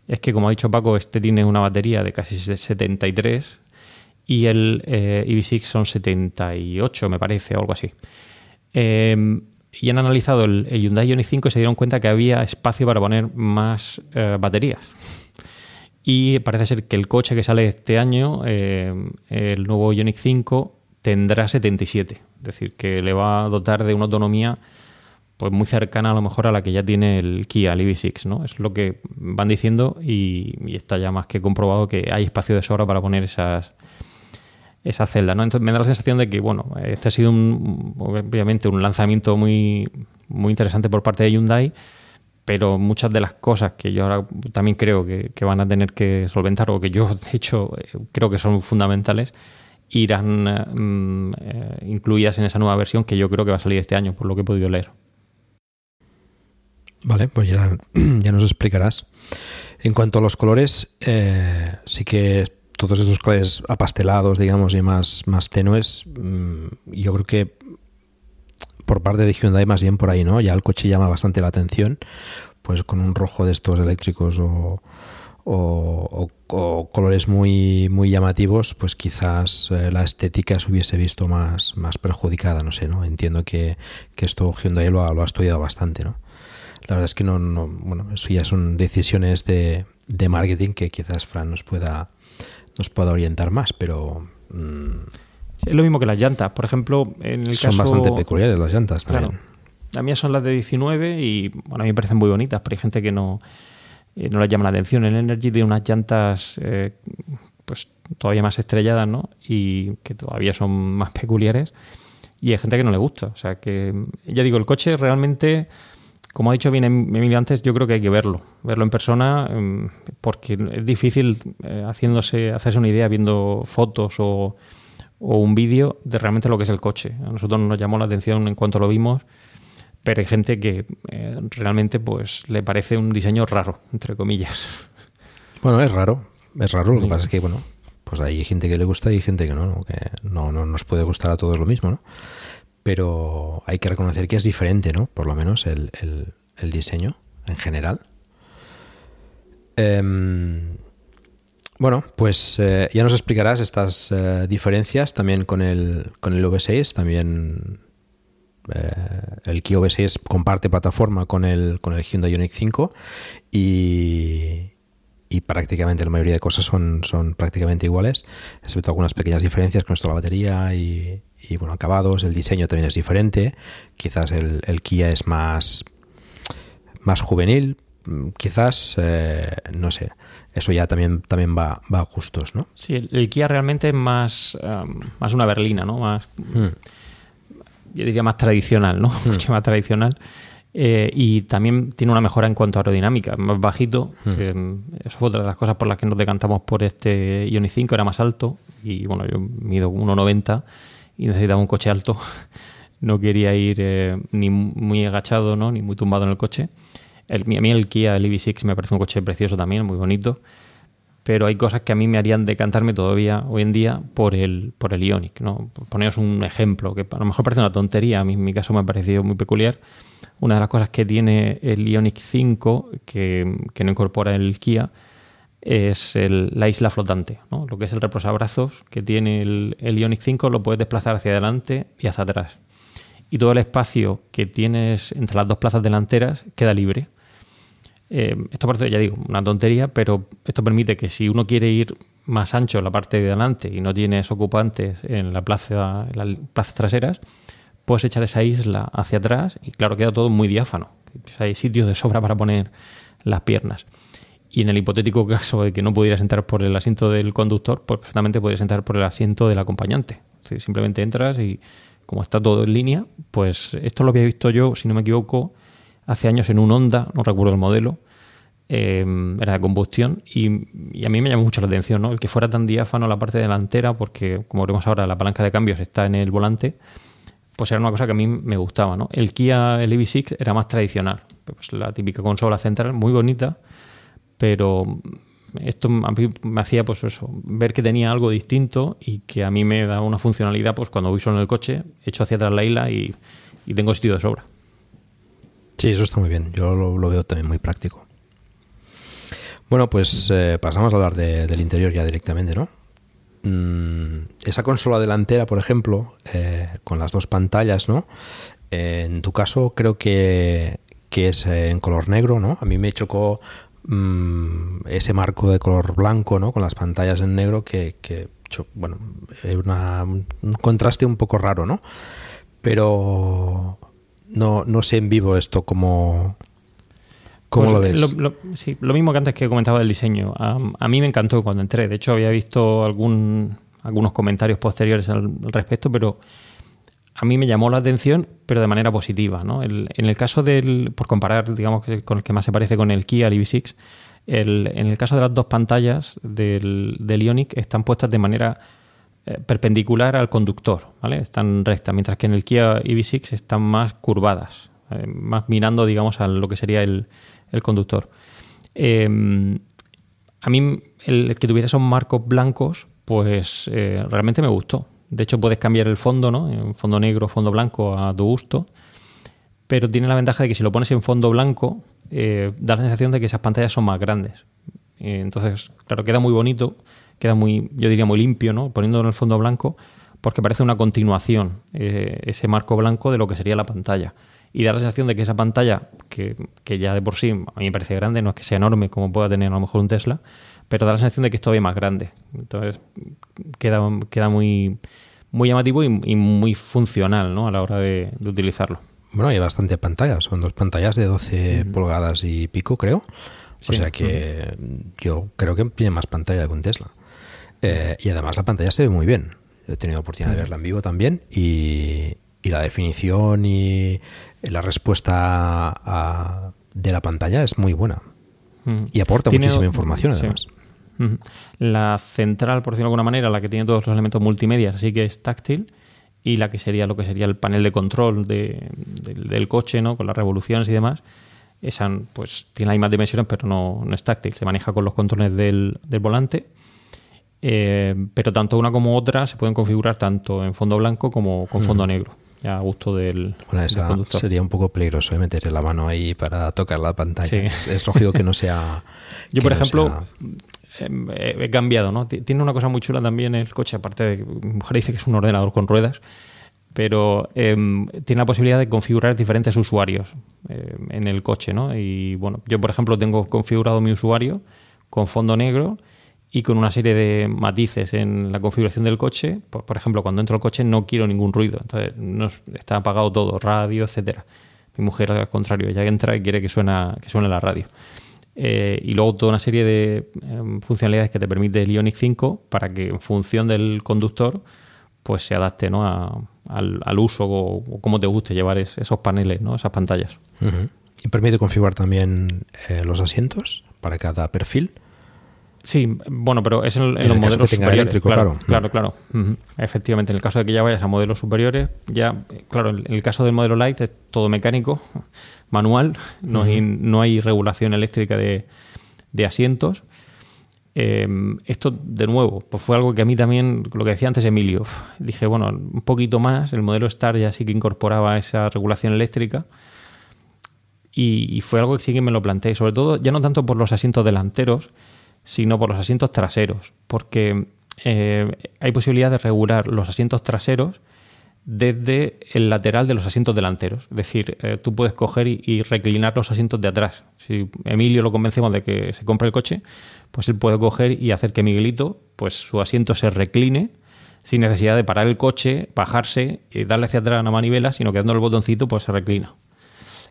es que, como ha dicho Paco, este tiene una batería de casi 73 y el eh, EV6 son 78, me parece, o algo así. Em, y han analizado el, Hyundai Ioniq 5 y se dieron cuenta que había espacio para poner más eh, baterías. Y parece ser que el coche que sale este año, em, el nuevo Ioniq 5, tendrá 77. Es decir, que le va a dotar de una autonomía pues muy cercana a lo mejor a la que ya tiene el Kia, el EV6, ¿no? Es lo que van diciendo y, está ya más que comprobado que hay espacio de sobra para poner esas esa celda, ¿no? Entonces me da la sensación de que, bueno, este ha sido un, obviamente un lanzamiento muy, muy interesante por parte de Hyundai, pero muchas de las cosas que yo ahora también creo que, van a tener que solventar o que yo de hecho creo que son fundamentales irán mm, eh, incluidas en esa nueva versión que yo creo que va a salir este año por lo que he podido leer. Vale, pues ya, nos explicarás. En cuanto a los colores, eh, sí que todos estos colores apastelados, digamos, y más, más tenues, mm, yo creo que por parte de Hyundai más bien por ahí, ¿no? Ya el coche llama bastante la atención, pues con un rojo de estos eléctricos o, colores muy, muy llamativos, pues quizás eh, la estética se hubiese visto más, más perjudicada, no sé, ¿no? Entiendo que, esto Hyundai lo ha, lo ha estudiado bastante, ¿no? La verdad es que no, no, bueno, eso ya son decisiones de, de marketing que quizás Fran nos pueda, nos pueda orientar más, pero... Es lo mismo que las llantas. Por ejemplo, en el son bastante peculiares las llantas también. Claro. Las mías son las de 19 y bueno, a mí me parecen muy bonitas, pero hay gente que no, eh, no les llama la atención. El Energy tiene unas llantas eh, pues todavía más estrelladas, ¿no? Y que todavía son más peculiares. Y hay gente que no le gusta. O sea que, ya digo, el coche realmente como ha dicho bien em-, Emilio antes, yo creo que hay que verlo, verlo en persona, em, porque es difícil eh, haciéndose, hacerse una idea viendo fotos o, un vídeo de realmente lo que es el coche. A nosotros nos llamó la atención en cuanto lo vimos, pero hay gente que eh, realmente pues le parece un diseño raro, entre comillas. Bueno, es raro, es raro. Lo que pasa es que, bueno, pues hay gente que le gusta y gente que no, que no, no nos puede gustar a todos lo mismo, ¿no? Pero hay que reconocer que es diferente, ¿no? Por lo menos el, diseño en general. Em, bueno, pues eh, ya nos explicarás estas eh, diferencias también con el, con el V6. También eh, el Kia V6 comparte plataforma con el, con el Hyundai Ioniq 5 y, y prácticamente la mayoría de cosas son, son prácticamente iguales, excepto algunas pequeñas diferencias con esto la batería y, y bueno, acabados, el diseño también es diferente, quizás el, Kia es más, más juvenil, quizás, eh, no sé, eso ya también, también va, va a gustos, ¿no? Sí, el, Kia realmente es más, um, más una berlina, ¿no? Más, hmm. Yo diría más tradicional, ¿no? Hmm. Mucho más tradicional. Eh, y también tiene una mejora en cuanto a aerodinámica, más bajito. Hmm. Eh, eso fue otra de las cosas por las que nos decantamos por este Ioni 5, era más alto. Y bueno, yo mido 1,90 y necesitaba un coche alto. no quería ir eh, ni muy agachado, ¿no? ni muy tumbado en el coche. El, a mí el Kia, el EV6, me parece un coche precioso también, muy bonito. Pero hay cosas que a mí me harían decantarme todavía hoy en día por el, por el Ionic. ¿no? Poneros un ejemplo, que a lo mejor parece una tontería, a mí en mi caso me ha parecido muy peculiar. Una de las cosas que tiene el Ionic 5, que, que no incorpora el Kia, es la isla flotante. Lo que es el reposabrazos que tiene el, el Ionic 5 lo puedes desplazar hacia adelante y hacia atrás. Y todo el espacio que tienes entre las dos plazas delanteras queda libre. Eh, esto parece, ya digo, una tontería, pero esto permite que si uno quiere ir más ancho en la parte de delante y no tienes ocupantes en la plaza, en las plazas traseras, puedes echar esa isla hacia atrás y claro, queda todo muy diáfano. Hay sitios de sobra para poner las piernas. Y en el hipotético caso de que no pudieras entrar por el asiento del conductor, pues perfectamente podrías entrar por el asiento del acompañante. simplemente entras y como está todo en línea, pues esto lo había visto yo, si no me equivoco, hace años en un Honda, no recuerdo el modelo, eh, era de combustión y, a mí me llamó mucho la atención, ¿no? El que fuera tan diáfano la parte delantera, porque como veremos ahora, la palanca de cambios está en el volante, pues era una cosa que a mí me gustaba, ¿no? El Kia, el EV6 era más tradicional, pues la típica consola central, muy bonita, pero esto a mí me hacía pues eso, ver que tenía algo distinto y que a mí me da una funcionalidad pues cuando voy solo en el coche, echo hacia atrás la isla y, tengo sitio de sobra. Sí, eso está muy bien. Yo lo, veo también muy práctico. Bueno, pues eh, pasamos a hablar del interior ya directamente, ¿no? Mm, esa consola delantera, por ejemplo, eh, con las dos pantallas, ¿no? Eh, en tu caso creo que, que es en color negro, ¿no? A mí me chocó Mm, ese marco de color blanco, ¿no? Con las pantallas en negro que, bueno, es un contraste un poco raro, ¿no? Pero no, no sé en vivo esto como... ¿Cómo Pues lo ves? Lo, sí, lo mismo que antes que comentaba del diseño. A, a mí me encantó cuando entré. De hecho, había visto algún, algunos comentarios posteriores al, al, respecto, pero a mí me llamó la atención, pero de manera positiva. ¿no? El, en el caso del, por comparar, digamos, con el que más se parece con el Kia, el EV6, el, en el caso de las dos pantallas del, del Ioniq están puestas de manera eh, perpendicular al conductor, ¿vale? Están rectas, mientras que en el Kia EV6 están más curvadas, eh, más mirando, digamos, a lo que sería el, conductor. Eh, a mí el que tuviera esos marcos blancos, pues eh, realmente me gustó. De hecho, puedes cambiar el fondo, ¿no? En fondo negro, fondo blanco a tu gusto. Pero tiene la ventaja de que si lo pones en fondo blanco, eh, da la sensación de que esas pantallas son más grandes. Eh, entonces, claro, queda muy bonito, queda muy, yo diría, muy limpio, ¿no? Poniéndolo en el fondo blanco, porque parece una continuación, eh, ese marco blanco de lo que sería la pantalla y da la sensación de que esa pantalla, que, que, ya de por sí a mí me parece grande, no es que sea enorme como pueda tener a lo mejor un Tesla, pero da la sensación de que es todavía más grande. Entonces queda, queda muy, muy llamativo y, y muy funcional ¿no? a la hora de, de, utilizarlo. Bueno, hay bastante pantallas, son dos pantallas de 12 mm. pulgadas y pico, creo. O sí. sea que mm. yo creo que tiene más pantalla que un Tesla. Eh, y además la pantalla se ve muy bien. He tenido oportunidad mm. de verla en vivo también y, y la definición y la respuesta a, de la pantalla es muy buena. Mm. Y aporta tiene, muchísima información además. Sí. La central, por decirlo de alguna manera, la que tiene todos los elementos multimedia, así que es táctil. Y la que sería lo que sería el panel de control de, de, del coche, ¿no? Con las revoluciones y demás. Esa pues tiene las mismas dimensiones, pero no, no, es táctil. Se maneja con los controles del, del volante. Eh, pero tanto una como otra se pueden configurar tanto en fondo blanco como con fondo negro ya a gusto del, bueno, esa del conductor. Sería un poco peligroso ¿eh? meterle la mano ahí para tocar la pantalla. Sí. Es, es, lógico que no sea. Yo, por no ejemplo, sea... he cambiado, ¿no? Tiene una cosa muy chula también el coche, aparte de que mi mujer dice que es un ordenador con ruedas, pero eh, tiene la posibilidad de configurar diferentes usuarios eh, en el coche, ¿no? Y bueno, yo, por ejemplo, tengo configurado mi usuario con fondo negro y con una serie de matices en la configuración del coche. Por, por, ejemplo, cuando entro al coche no quiero ningún ruido, entonces no, está apagado todo, radio, etcétera. Mi mujer, al contrario, ella entra y quiere que, suena, que suene la radio. Eh, y luego toda una serie de eh, funcionalidades que te permite el Ioniq 5 para que en función del conductor pues se adapte ¿no? a, al, al, uso o, o como te guste llevar es, esos paneles, ¿no? esas pantallas. Uh -huh. ¿Y permite configurar también eh, los asientos para cada perfil? Sí, bueno, pero es en, en, en los modelos superiores. Eléctrico, claro, claro. claro. claro. Uh -huh. Efectivamente, en el caso de que ya vayas a modelos superiores, ya, claro, en el caso del modelo Light es todo mecánico, manual, no, uh -huh. hay, no hay regulación eléctrica de, de asientos. Eh, esto, de nuevo, pues fue algo que a mí también, lo que decía antes Emilio, dije, bueno, un poquito más, el modelo Star ya sí que incorporaba esa regulación eléctrica. Y, y fue algo que sí que me lo planteé, sobre todo, ya no tanto por los asientos delanteros, sino por los asientos traseros, porque eh, hay posibilidad de regular los asientos traseros desde el lateral de los asientos delanteros. Es decir, eh, tú puedes coger y, y, reclinar los asientos de atrás. Si Emilio lo convencemos de que se compre el coche, pues él puede coger y hacer que Miguelito, pues su asiento se recline sin necesidad de parar el coche, bajarse y darle hacia atrás a la manivela, sino que dando el botoncito, pues se reclina.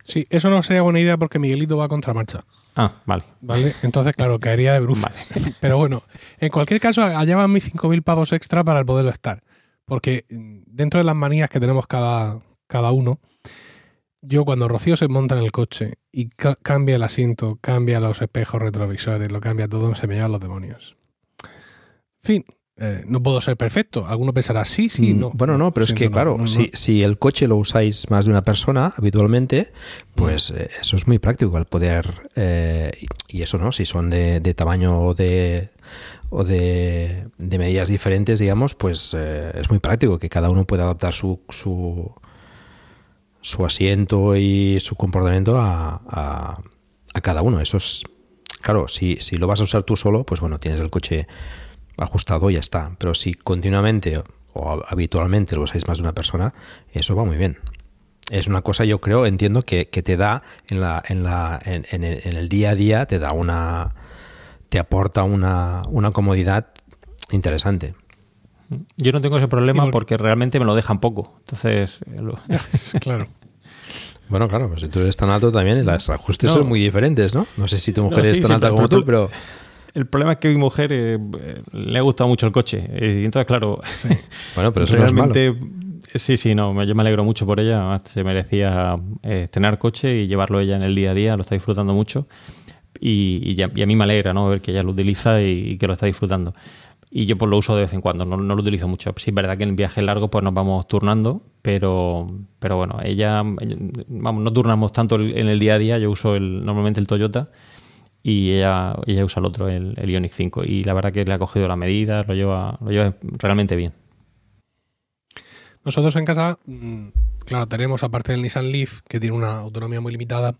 Sí, eso no sería buena idea porque Miguelito va a contramarcha. Ah, vale. Vale, entonces, claro, caería de bruces. Vale. Pero bueno, en cualquier caso, allá van mis 5.000 pavos extra para el modelo Star. Porque dentro de las manías que tenemos cada, cada uno, yo cuando Rocío se monta en el coche y ca cambia el asiento, cambia los espejos retrovisores, lo cambia todo, se me llevan los demonios. Fin, eh, no puedo ser perfecto. Alguno pensará, sí, sí, no. Bueno, no, pero es que, claro, no, no, si, si, el coche lo usáis más de una persona habitualmente, pues eh, eso es muy práctico, al poder. Eh, y eso, ¿no? Si son de, de tamaño o de, o de, de, medidas diferentes, digamos, pues eh, es muy práctico que cada uno pueda adaptar su, su, su asiento y su comportamiento a, a, a cada uno. Eso es. Claro, si, si lo vas a usar tú solo, pues bueno, tienes el coche ajustado y ya está. Pero si continuamente o habitualmente lo usáis más de una persona, eso va muy bien. Es una cosa, yo creo, entiendo que, que te da en, la, en, la, en, en, el, en, el, día a día, te da una. te aporta una, una comodidad interesante. Yo no tengo ese problema sí, porque... porque realmente me lo dejan poco. Entonces. claro. Bueno, claro, pues si tú eres tan alto también, los ajustes son muy diferentes, ¿no? No sé si tu mujer No, es tan sí, alta pero- como pero tú, pero El problema es que mi mujer eh, le ha gustado mucho el coche. Y entonces, claro, bueno, pero eso no es malo. realmente. Sí, sí, no, yo me alegro mucho por ella. Además, se merecía eh, tener coche y llevarlo ella en el día a día, lo está disfrutando mucho. Y, y ya- y a mí me alegra ¿no? ver que ella lo utiliza y, y que lo está disfrutando. Y yo pues lo uso de vez en cuando, no, no lo utilizo mucho. Sí es verdad que en viajes largos pues nos vamos turnando, pero, pero bueno, ella, vamos, no turnamos tanto en el día a día, yo uso el, normalmente el Toyota y ella, ella usa el otro, el, el Ioniq 5. Y la verdad que le ha cogido la medida, lo lleva, lo lleva realmente bien. Nosotros en casa, mm, claro, tenemos, aparte del Nissan Leaf, que tiene una autonomía muy limitada,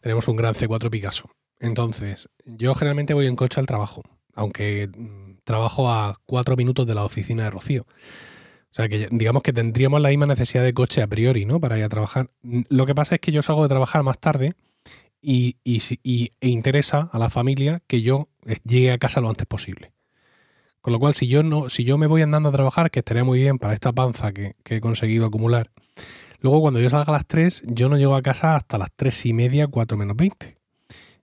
tenemos un gran C4 Picasso. Entonces, yo generalmente voy en coche al trabajo, aunque mm, trabajo a cuatro minutos de la oficina de Rocío. O sea, que digamos que tendríamos la misma necesidad de coche a priori, ¿no? Para ir a trabajar. Lo que pasa es que yo salgo de trabajar más tarde y, y y- e interesa a la familia que yo eh, llegue a casa lo antes posible. Con lo cual, si yo no, si yo me voy andando a trabajar, que estaría muy bien para esta panza que, que he conseguido acumular, luego cuando yo salga a las 3, yo no llego a casa hasta las 3 y media, 4 menos 20.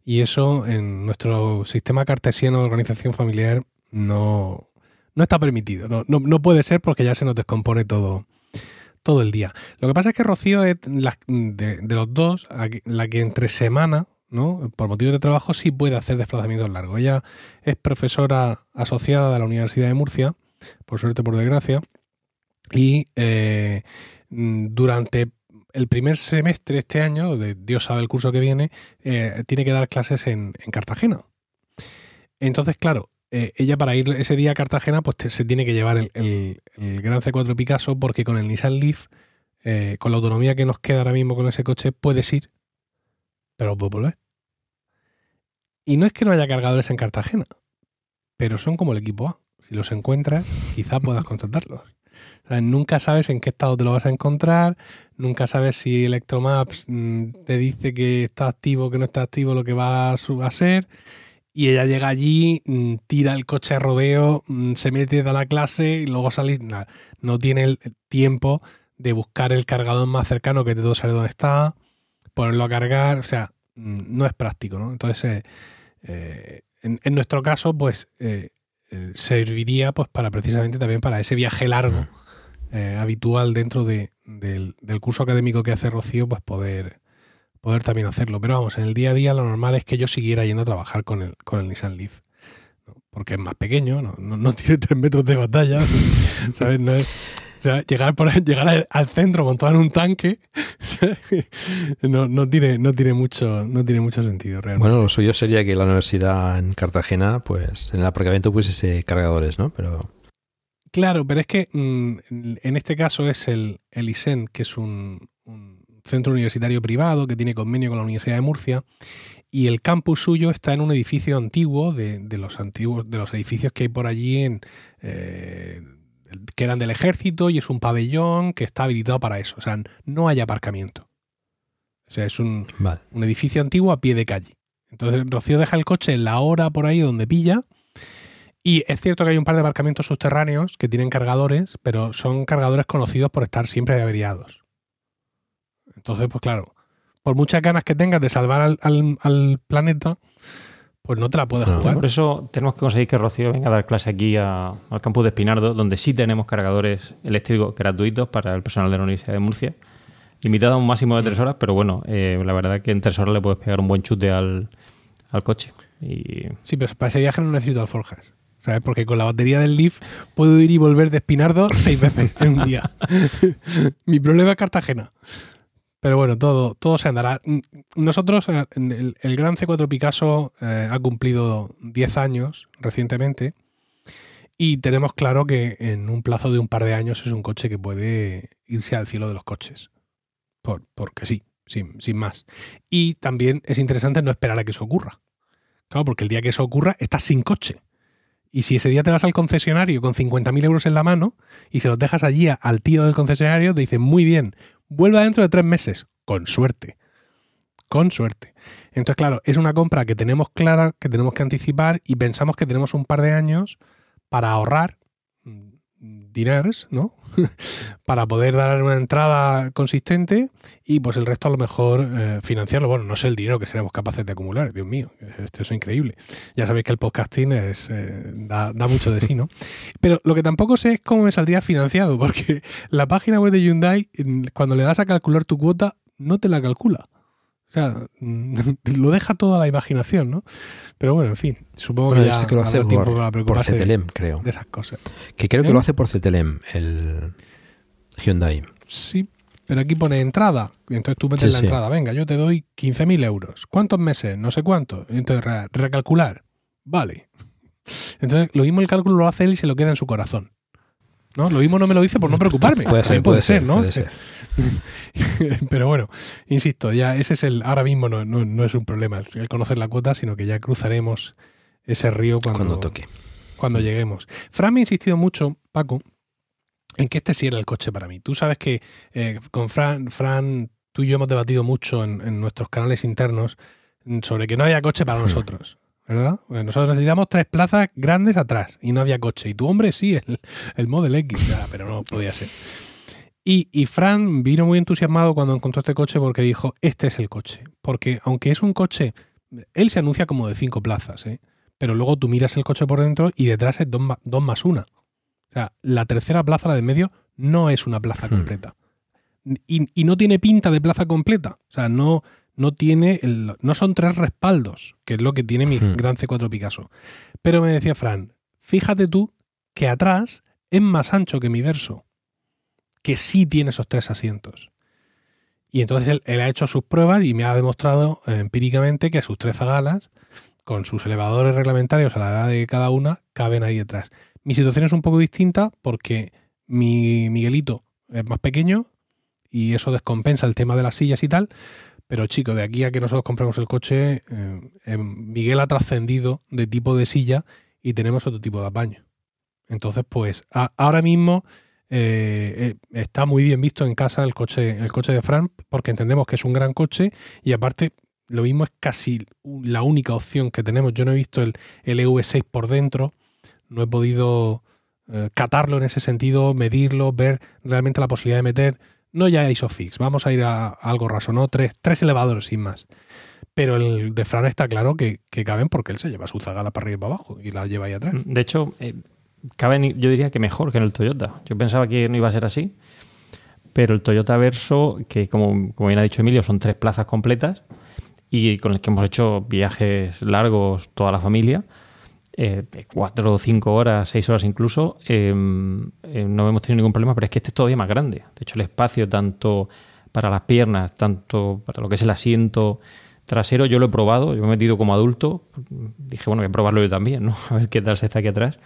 Y eso en nuestro sistema cartesiano de organización familiar no, no está permitido. No, no- no puede ser porque ya se nos descompone todo, todo el día. Lo que pasa es que Rocío es de, de los dos, la que- entre semana, ¿no? por motivos de trabajo, sí puede hacer desplazamientos largos. Ella es profesora asociada de la Universidad de Murcia, por suerte por desgracia, y eh, durante el primer semestre este año, de Dios sabe el curso que viene, eh, tiene que dar clases en Cartagena. Entonces, claro, eh, ella para ir ese día a Cartagena, pues se tiene que llevar el, el- Gran C4 Picasso, porque con el Nissan Leaf, eh, con la autonomía que nos queda ahora mismo con ese coche, puedes ir, pero puedes volver. Y no es que no haya cargadores en Cartagena, pero son como el equipo A. Si los encuentras, quizás puedas contratarlos. Nunca sabes en qué estado te lo vas a encontrar, nunca sabes si Electromaps mm, te dice que está activo, que no está activo, lo que va a ser. Y ella llega allí, mm, tira el coche a rodeo, mm, se mete, da la clase y luego sale. nada, no tiene el tiempo de buscar el cargador más cercano que te todo saber dónde está, ponerlo a cargar. O sea, mm, no es práctico, ¿no? Entonces, eh, eh, en, en nuestro caso, pues eh, eh, serviría pues para precisamente también para ese viaje largo habitual dentro de- del, del curso académico que hace Rocío, pues poder, poder también hacerlo. Pero vamos, en el día a día lo normal es que yo siguiera yendo a trabajar con el, con el Nissan Leaf. Porque es más pequeño, no, no, no tiene tres metros de batalla, ¿sabes? No es- o sea, llegar, por, llegar al, al centro montado en un tanque no, no, tiene, no, tiene mucho, no tiene mucho sentido realmente. Bueno, lo suyo sería que la universidad en Cartagena, pues en el aparcamiento pusiese cargadores, ¿no? Pero Claro, pero es que mm, en este caso es el, el ISEN, que es un centro universitario privado que tiene convenio con la Universidad de Murcia, y el campus suyo está en un edificio antiguo de, de los antiguos, de los edificios que hay por allí en eh, que eran del ejército, y es un pabellón que está habilitado para eso. O sea, no hay aparcamiento. O sea, es un, vale. un edificio antiguo a pie de calle. Entonces Rocío deja el coche en la hora por ahí donde pilla. Y es cierto que hay un par de aparcamientos subterráneos que tienen cargadores, pero son cargadores conocidos por estar siempre averiados. Entonces, pues claro, por muchas ganas que tengas de salvar al, al- al planeta, pues no te la puedes No. jugar. Por eso tenemos que conseguir que Rocío venga a dar clase aquí a- al campus de Espinardo, donde sí tenemos cargadores eléctricos gratuitos para el personal de la Universidad de Murcia. Limitado a un máximo de tres horas, pero bueno, eh, la verdad es que en tres horas le puedes pegar un buen chute al, al coche. Y Sí, pero para ese viaje no necesito alforjas. ¿Sabes? Porque con la batería del Leaf puedo ir y volver de Espinardo seis veces en un día. Mi problema es Cartagena. Pero bueno, todo, todo se andará. Nosotros, eh, el, Gran C4 Picasso eh, ha cumplido 10 años recientemente y tenemos claro que en un plazo de un par de años es un coche que puede irse al cielo de los coches. Por, porque sí, sin, sin más. Y también es interesante no esperar a que eso ocurra. Claro, porque el día que eso ocurra estás sin coche. Y si ese día te vas al concesionario con 50.000 euros en la mano y se los dejas allí al tío del concesionario, te dicen, muy bien, vuelva dentro de tres meses. Con suerte. Con suerte. Entonces, claro, es una compra que tenemos clara, que tenemos que anticipar y pensamos que tenemos un par de años para ahorrar mm, diners, ¿no? para poder dar una entrada consistente y pues el resto a lo mejor eh, financiarlo. Bueno, no sé el dinero que seremos capaces de acumular, Dios mío, esto es increíble. Ya sabéis que el podcasting es, eh, da, da, mucho de sí, ¿no? Pero lo que tampoco sé es cómo me saldría financiado, porque la página web de Hyundai, cuando le das a calcular tu cuota, no te la calcula. O sea, lo deja toda la imaginación, ¿no? Pero bueno, en fin, supongo que ya que lo hace por, por CTLM, creo. De esas cosas. Que creo que ¿Eh? lo hace por CTLM, el Hyundai. Sí, pero aquí pone entrada. Entonces tú metes la entrada. Venga, yo te doy 15.000 euros. ¿Cuántos meses? No sé cuánto. Entonces recalcular. Vale. Entonces, lo mismo el cálculo lo hace él y se lo queda en su corazón. ¿No? Lo mismo no me lo dice por no preocuparme. Puede ser, puede, ser, ¿no? Pero bueno, insisto, ya ese es el. Ahora mismo no, no, es un problema el conocer la cuota, sino que ya cruzaremos ese río cuando, toque. Cuando lleguemos. Fran me ha insistido mucho, Paco, en que este sí era el coche para mí. Tú sabes que eh, con Fran, Fran, tú y yo hemos debatido mucho en, en nuestros canales internos sobre que no haya coche para hmm. nosotros. ¿Verdad? nosotros necesitamos tres plazas grandes atrás y no había coche. Y tu hombre sí, el, el Model X, pero no podía ser. Y, y, Fran vino muy entusiasmado cuando encontró este coche porque dijo, este es el coche. Porque aunque es un coche, él se anuncia como de cinco plazas, ¿eh? pero luego tú miras el coche por dentro y detrás es dos, más una. O sea, la tercera plaza, la de medio, no es una plaza hmm. completa. Y, y, no tiene pinta de plaza completa. O sea, no, no tiene el, no son tres respaldos, que es lo que tiene mi gran C4 Picasso. Pero me decía Fran, fíjate tú que atrás es más ancho que mi verso, que sí tiene esos tres asientos. Y entonces él, ha hecho sus pruebas y me ha demostrado empíricamente que sus tres zagalas, con sus elevadores reglamentarios a la edad de cada una, caben ahí detrás. Mi situación es un poco distinta porque mi Miguelito es más pequeño y eso descompensa el tema de las sillas y tal, pero chico, de aquí a que nosotros compramos el coche, eh, em, Miguel ha trascendido de tipo de silla y tenemos otro tipo de apaño. Entonces, pues ahora mismo eh, eh, está muy bien visto en casa el coche, el coche de Fran, porque entendemos que es un gran coche y aparte lo mismo es casi la única opción que tenemos. Yo no he visto el, el EV6 por dentro, no he podido catarlo en ese sentido, medirlo, ver realmente la posibilidad de meter no ya ISOFIX, vamos a ir a, algo raso, ¿no? Tres, tres elevadores sin más. Pero el de Fran está claro que, caben porque él se lleva su zagala para arriba y para abajo y la lleva ahí atrás. De hecho, eh, caben, yo diría que mejor que en el Toyota. Yo pensaba que no iba a ser así, pero el Toyota Verso, que como, como bien ha dicho Emilio, son tres plazas completas y con el que hemos hecho viajes largos toda la familia, eh, cuatro o cinco horas, seis horas incluso, em, eh, no hemos tenido ningún problema, pero es que este es todavía más grande. De hecho, el espacio tanto para las piernas, tanto para lo que es el asiento trasero, yo lo he probado, yo me he metido como adulto, dije, bueno, voy a probarlo yo también, ¿no? A ver qué tal se está aquí atrás.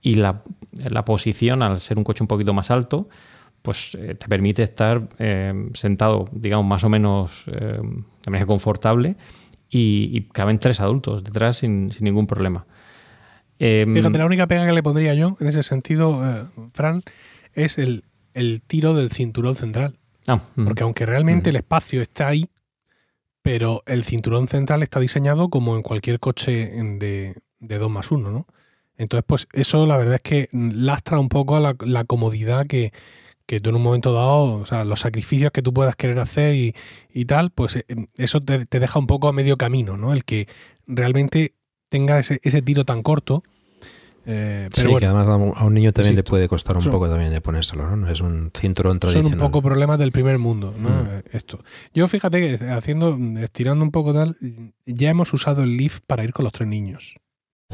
Y la, la posición, al ser un coche un poquito más alto, pues eh, te permite estar em, sentado, digamos, más o menos em, de manera confortable y, caben tres adultos detrás sin, sin ningún problema. Em, Fíjate, la única pega que le pondría yo en ese sentido, eh, Fran, es el, tiro del cinturón central. Ah, Porque aunque realmente el espacio está ahí, pero el cinturón central está diseñado como en cualquier coche de, de 2 más 1, ¿no? Entonces, pues eso la verdad es que lastra un poco a la, comodidad que, tú en un momento dado, o sea, los sacrificios que tú puedas querer hacer y, tal, pues eh, eso te, te, deja un poco a medio camino, ¿no? El que realmente tenga ese, ese tiro tan corto. Eh, pero sí, que además a un niño también le puede costar un poco también de ponérselo, ¿no? Es un cinturón tradicional. Son un poco problemas del primer mundo, ¿no? Eh, esto. Yo fíjate que haciendo, estirando un poco tal, ya hemos usado el lift para ir con los tres niños.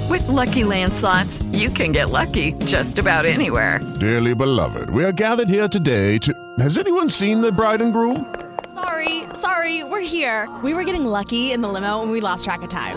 With lucky landslots, you can get lucky just about anywhere. Dearly beloved, we are gathered here today to. Has anyone seen the bride and groom? Sorry, sorry, we're here. We were getting lucky in the limo and we lost track of time.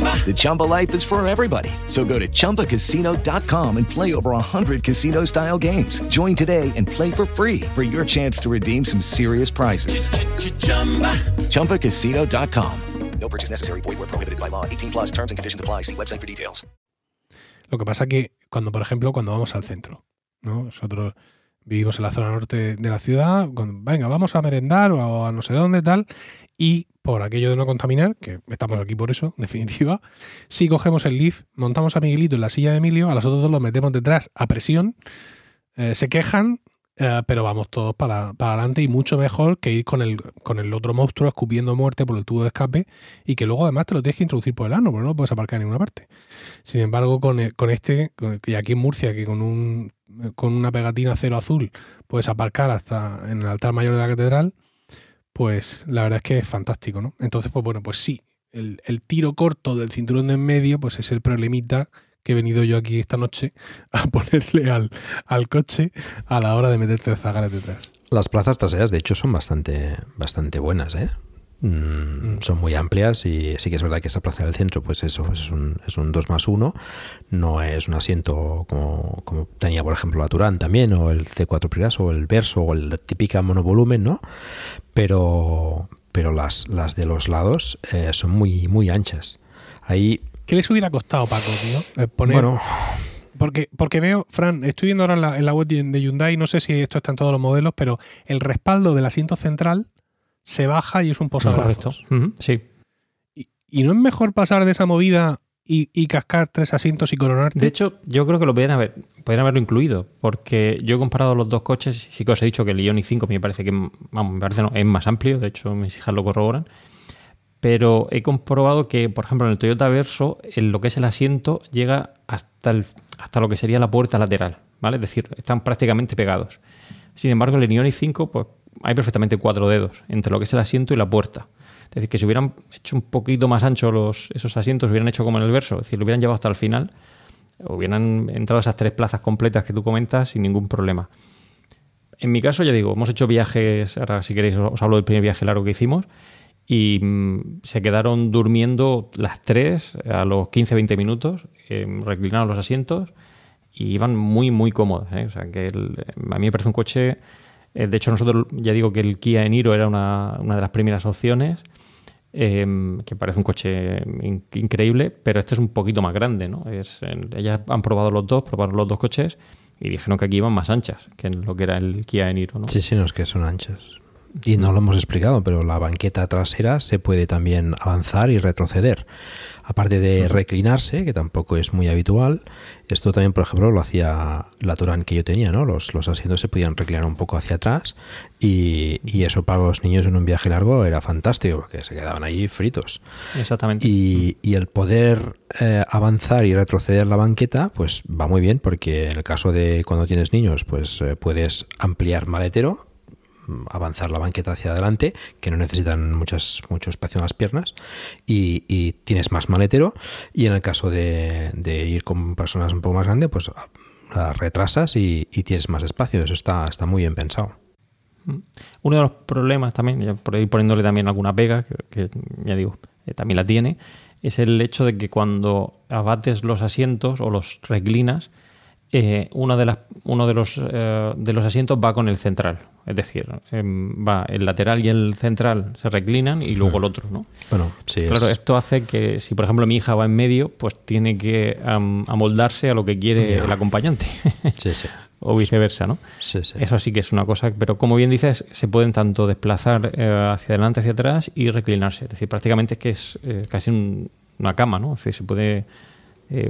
The Chumba life is for everybody. So go to ChumbaCasino.com and play over 100 casino style games. Join today and play for free for your chance to redeem some serious prizes. ChumbaCasino.com. No purchase necessary. Void where prohibited by law. 18 plus terms and conditions apply. See website for details. Lo que pasa que cuando, por ejemplo, cuando vamos al centro, ¿no? Nosotros vivimos en la zona norte de la ciudad, cuando, venga, vamos a merendar o a no sé dónde, tal, y por aquello de no contaminar, que estamos aquí por eso, en definitiva, si cogemos el lift, montamos a Miguelito en la silla de Emilio, a los otros dos los metemos detrás a presión, eh, se quejan, eh, pero vamos todos para, para adelante y mucho mejor que ir con el, con el otro monstruo escupiendo muerte por el tubo de escape y que luego además te lo tienes que introducir por el ano, porque no puedes aparcar en ninguna parte. Sin embargo, con, el- con este, con- y aquí en Murcia, que con, un, con una pegatina cero azul puedes aparcar hasta en el altar mayor de la catedral, pues la verdad es que es fantástico, ¿no? Entonces, pues bueno, pues sí, el, el tiro corto del cinturón de en medio, pues es el problemita que he venido yo aquí esta noche a ponerle al, al coche a la hora de meterte zagares detrás. Las plazas traseras, de hecho, son bastante, bastante buenas, ¿eh? Mm, Son muy amplias y sí que es verdad que esa plaza del centro, pues eso es un, es un 2 más 1. No es un asiento como, como tenía, por ejemplo, la Turán también, o el C4 Priras, o el Verso, o el típica monovolumen, ¿no? Pero, pero las, las de los lados eh, son muy, muy anchas. Ahí, ¿Qué les hubiera costado, Paco, tío? Eh, poner- bueno, Porque, porque veo, Fran, estoy viendo ahora en la, en la web de de Hyundai, no sé si esto está en todos los modelos, pero el respaldo del asiento central se baja y es un Correcto. posabrazos. Ujú, Sí. ¿Y, y no es mejor pasar de esa movida y, y cascar tres asientos y coronarte? De hecho, yo creo que lo podrían, haber, podrían haberlo incluido, porque yo he comparado los dos coches, sí que os he dicho que el Ioniq 5 me parece que vamos, me parece no, es más amplio, de hecho mis hijas lo corroboran, pero he comprobado que, por ejemplo, en el Toyota Verso, en lo que es el asiento llega hasta, el, hasta lo que sería la puerta lateral, ¿vale? Es decir, están prácticamente pegados. Sin embargo, el Ioniq 5, pues hay perfectamente cuatro dedos entre lo que es el asiento y la puerta. Es decir, que si hubieran hecho un poquito más ancho los, esos asientos, hubieran hecho como en el verso, es decir, lo hubieran llevado hasta el final, hubieran entrado esas tres plazas completas que tú comentas sin ningún problema. En mi caso, ya digo, hemos hecho viajes, ahora si queréis os hablo del primer viaje largo que hicimos, y mm, se quedaron durmiendo las tres a los 15-20 minutos, eh, reclinaron los asientos y iban muy, muy cómodos. ¿eh? O sea, que a mí me parece un coche. Eh, de hecho, nosotros ya digo que el Kia Eniro era una, una de las primeras opciones, eh, que parece un coche in- increíble, pero este es un poquito más grande. ¿no? Es, en- ellas han probado los dos, probaron los dos coches y dijeron que aquí iban más anchas que en lo que era el Kia Eniro. ¿no? Sí, sí, no es que son anchas. Y no lo hemos explicado, pero la banqueta trasera se puede también avanzar y retroceder. Aparte de reclinarse, que tampoco es muy habitual, esto también, por ejemplo, lo hacía la Turán que yo tenía, ¿no? Los, los asientos se podían reclinar un poco hacia atrás y, y eso para los niños en un viaje largo era fantástico, porque se quedaban ahí fritos. Exactamente. Y, y el poder eh, avanzar y retroceder la banqueta, pues va muy bien, porque en el caso de cuando tienes niños, pues eh, puedes ampliar maletero, avanzar la banqueta hacia adelante, que no necesitan muchas, mucho espacio en las piernas, y, tienes más maletero. Y en el caso de, ir con personas un poco más grandes, pues la retrasas y, tienes más espacio. Eso está, está muy bien pensado. Uno de los problemas también, por ir poniéndole también alguna pega, que, que ya digo, eh, también la tiene, es el hecho de que cuando abates los asientos o los reclinas, eh, una de las, uno de los, eh, de los asientos va con el central. Es decir, em, va el lateral y el central se reclinan y luego el otro, ¿no? Bueno, sí. Claro, es- esto hace que si por ejemplo mi hija va en medio, pues tiene que am, amoldarse a lo que quiere el acompañante. Sí, sí. o viceversa, ¿no? Sí, sí. Eso sí que es una cosa, pero como bien dices, se pueden tanto desplazar eh, hacia adelante, hacia atrás y reclinarse. Es decir, prácticamente es que es eh, casi un- una cama, ¿no? Es decir, se puede.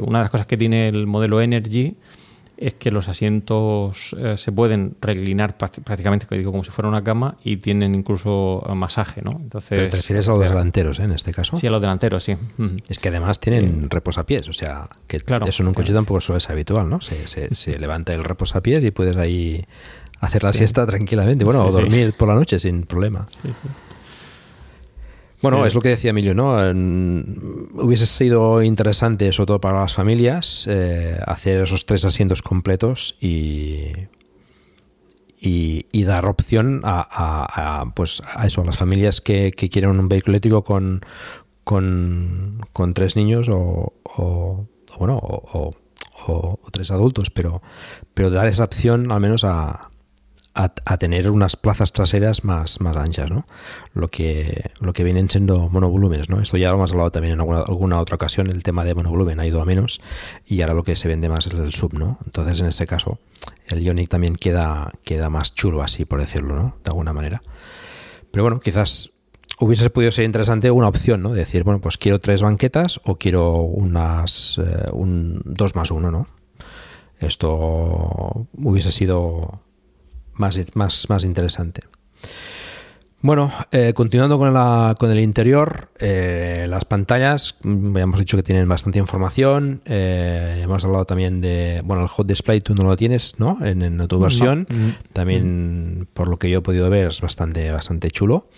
una de las cosas que tiene el modelo Energy es que los asientos eh, se pueden reclinar práct- prácticamente como digo, como si fuera una cama y tienen incluso eh, masaje, ¿no? Entonces, Pero te refieres a los delanteros, ¿eh? En este caso. Sí, a los delanteros, sí. Es que además tienen reposapiés, o sea, que Claro. eso en un coche tampoco suele ser habitual, ¿no? Se, se- se levanta el reposapiés y puedes ahí hacer la Sí. siesta tranquilamente, bueno, Sí, o sí. dormir por la noche sin problema. Sí, sí. Bueno, es lo que decía Emilio, ¿no? Hubiese sido interesante, sobre todo para las familias, eh, hacer esos tres asientos completos y, y, dar opción a, pues, a eso, a las familias que, quieren un vehículo eléctrico con, con, con tres niños o, bueno, o- o tres adultos, pero, pero dar esa opción al menos a, a, tener unas plazas traseras más, más anchas, ¿no? Lo que, lo que vienen siendo monovolúmenes, ¿no? Esto ya lo hemos hablado también en alguna, alguna otra ocasión, el tema de monovolumen ha ido a menos y ahora lo que se vende más es el sub, ¿no? Entonces, en este caso, el Ionic también queda, queda más chulo así, por decirlo, ¿no? De alguna manera. Pero bueno, quizás hubiese podido ser interesante una opción, ¿no? Decir, bueno, pues quiero tres banquetas o quiero unas eh, un dos más uno, ¿no? Esto hubiese sido más, más, más interesante. Bueno, eh, continuando con, la, con el interior, eh, las pantallas, mm, ya hemos dicho que tienen bastante información. eh, hemos hablado también de, bueno, el Hot Display tú no lo tienes, ¿no? En, en tu versión. Mm. También, por lo que yo he podido ver, es bastante, bastante chulo.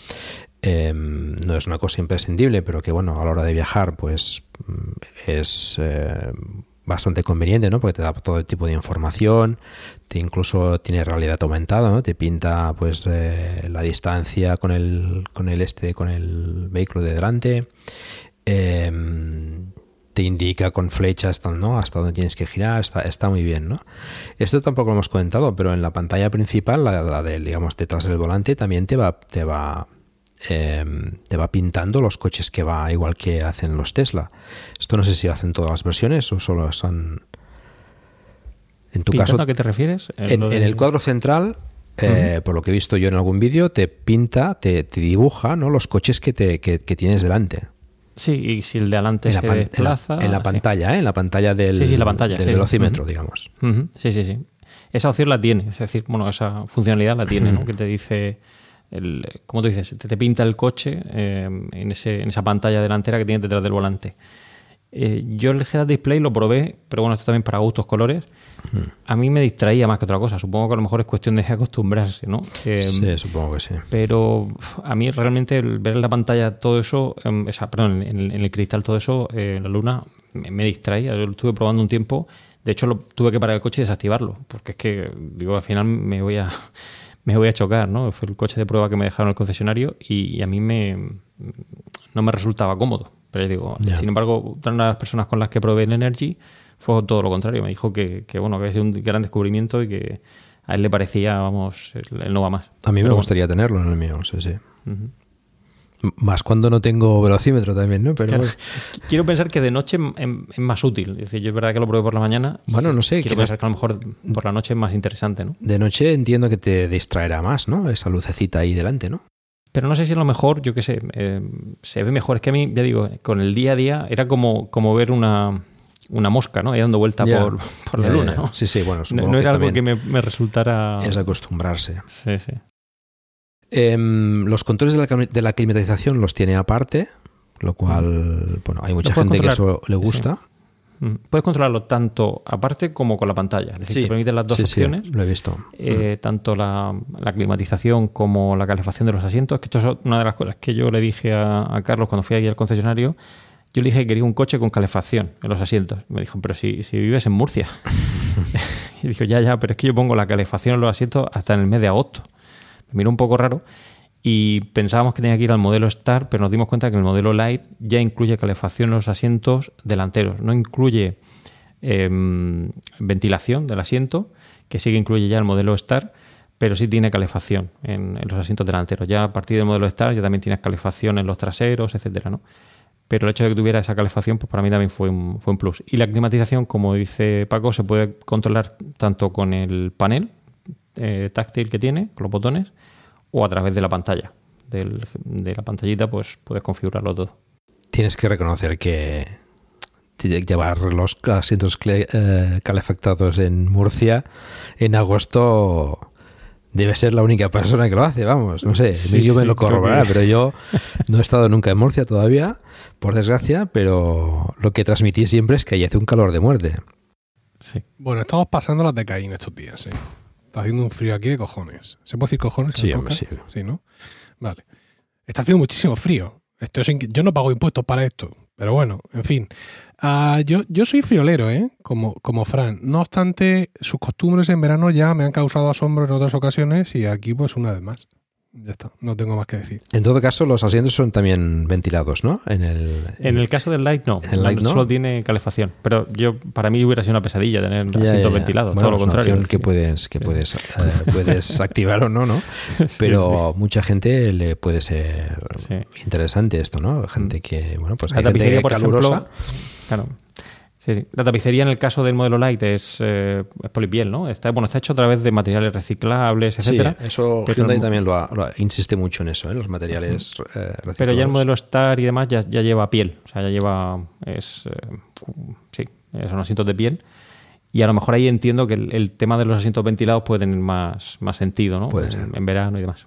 Eh, no es una cosa imprescindible, pero que bueno, a la hora de viajar, pues mm, es bastante conveniente, ¿no? Porque te da todo tipo de información, te incluso tiene realidad aumentada, ¿no? Te pinta pues eh, la distancia con el, con el este, con el vehículo de delante. Eh, te indica con flechas hasta, ¿no? hasta dónde tienes que girar, está, está muy bien, ¿no? Esto tampoco lo hemos comentado, pero en la pantalla principal, la, la de, digamos, detrás del volante, también te va, te va, eh, te va pintando los coches que va, igual que hacen los Tesla. Esto no sé si hacen todas las versiones o solo son... En tu ¿Pintando caso, a qué te refieres? en, lo en de- el cuadro central, eh, por lo que he visto yo en algún vídeo, te pinta, te, te dibuja ¿no? los coches que, te, que, que tienes delante. Sí, y si el de adelante En la, en la- desplaza... en la sí. pantalla, ¿eh? en la pantalla del, Sí, sí, la pantalla, del velocímetro, digamos. Sí, sí, sí. Esa opción la tiene, es decir, bueno, esa funcionalidad la tiene, ¿no? Que te dice, el, como tú dices, te, te pinta el coche eh, en, ese, en esa pantalla delantera que tiene detrás del volante. Eh, yo el head display lo probé, pero bueno, esto también para gustos colores. A mí me distraía más que otra cosa. Supongo que a lo mejor es cuestión de acostumbrarse, ¿no? Eh, sí, supongo que sí. pero a mí realmente el ver en la pantalla todo eso, em, o sea, perdón, en, en el cristal todo eso, la luna, me, me distraía. Yo lo estuve probando un tiempo. De hecho, lo, tuve que parar el coche y desactivarlo. Porque es que, digo, al final me voy a, me voy a chocar, ¿no? Fue el coche de prueba que me dejaron en el concesionario y, y a mí me, no me resultaba cómodo. Pero digo, Ya. sin embargo, una de las personas con las que probé el Energy fue todo lo contrario. Me dijo que, que, bueno, que había sido un gran descubrimiento y que a él le parecía, vamos, el, el no va más. A mí me Pero bueno. gustaría tenerlo en el mío, sí, sí. Ujú. M- Más cuando no tengo velocímetro también, ¿no? Pero Claro. bueno. Quiero pensar que de noche em- es más útil. Es decir, yo es verdad que lo probé por la mañana. Bueno, no sé, Quiero pensar que a lo mejor por la noche es más interesante, ¿no? de noche entiendo que te distraerá más, ¿no? Esa lucecita ahí delante, ¿no? Pero no sé si a lo mejor, yo qué sé, eh, se ve mejor. Es que a mí, ya digo, con el día a día era como, como ver una, una mosca, ¿no? Ahí dando vuelta por, por la luna. ¿no? Sí, sí, bueno, No, supongo no que era algo que me, me resultara... Es acostumbrarse. Sí, sí. Em, los controles de la, de la climatización los tiene aparte, lo cual, bueno, hay mucha gente que controlar. eso le gusta. Mm. Puedes controlarlo tanto aparte como con la pantalla. Es decir, Sí, te permite las dos sí, sí, opciones. lo he visto. eh, tanto la, la climatización como la calefacción de los asientos, que esto es una de las cosas que yo le dije a, a Carlos cuando fui aquí al concesionario. Yo le dije que quería un coche con calefacción en los asientos. Me dijo, pero si, si vives en Murcia. y dijo, ya, ya, pero es que yo pongo la calefacción en los asientos hasta en el mes de agosto. Miró un poco raro y pensábamos que tenía que ir al modelo Star, pero nos dimos cuenta que el modelo Light ya incluye calefacción en los asientos delanteros. No incluye em, ventilación del asiento, que sí que incluye ya el modelo Star, pero sí tiene calefacción en, en los asientos delanteros. Ya a partir del modelo Star ya también tienes calefacción en los traseros, etcétera, ¿no? Pero el hecho de que tuviera esa calefacción, pues para mí también fue un, fue un plus. Y la climatización, como dice Paco, se puede controlar tanto con el panel eh, táctil que tiene, con los botones, o a través de la pantalla. Del- de la pantallita, pues puedes configurarlo todo. Tienes que reconocer que llevar los asientos cle- eh, calefactados en Murcia en agosto debe ser la única persona que lo hace, vamos, no sé, Sí, yo me lo corroborará, que- pero yo no he estado nunca en Murcia todavía, por desgracia, pero lo que transmití siempre es que ahí hace un calor de muerte. Sí. Bueno, estamos pasando las de Caín estos días, ¿eh? Está haciendo un frío aquí de cojones. ¿Se puede decir cojones? Sí, hombre, podcast? sí. ¿no? Vale. Está haciendo muchísimo frío. Esto es yo no pago impuestos para esto. Pero bueno, en fin. Ah, yo, yo soy friolero, ¿eh? Como, como Fran. No obstante, sus costumbres en verano ya me han causado asombro en otras ocasiones y aquí pues una vez más. Ya está, no tengo más que decir. En todo caso, los asientos son también ventilados, ¿no? En el, En el caso del Light no, El Light no. solo tiene calefacción. Pero yo para mí hubiera sido una pesadilla tener Ya, asientos ya, ya. ventilados, Bueno, todo lo es una contrario. opción que puedes, que puedes, eh, puedes activar o no, ¿no? Pero mucha gente le puede ser interesante esto, ¿no? Gente que, bueno, pues La hay gente por calurosa. ejemplo, claro. Sí, sí. La tapicería en el caso del modelo Light es, eh, es polipiel, ¿no? Está, bueno, está hecho a través de materiales reciclables, Sí, etcétera. eso Pero Hyundai el- también lo, ha- lo ha- insiste mucho en eso, ¿eh? Los materiales eh, Pero ya el modelo Star y demás ya, ya lleva piel. O sea, ya lleva. Es, eh, sí, son asientos de piel. Y a lo mejor ahí entiendo que el, el tema de los asientos ventilados puede tener más, más sentido, ¿no? Puede en, ser. en verano y demás.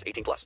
18 plus.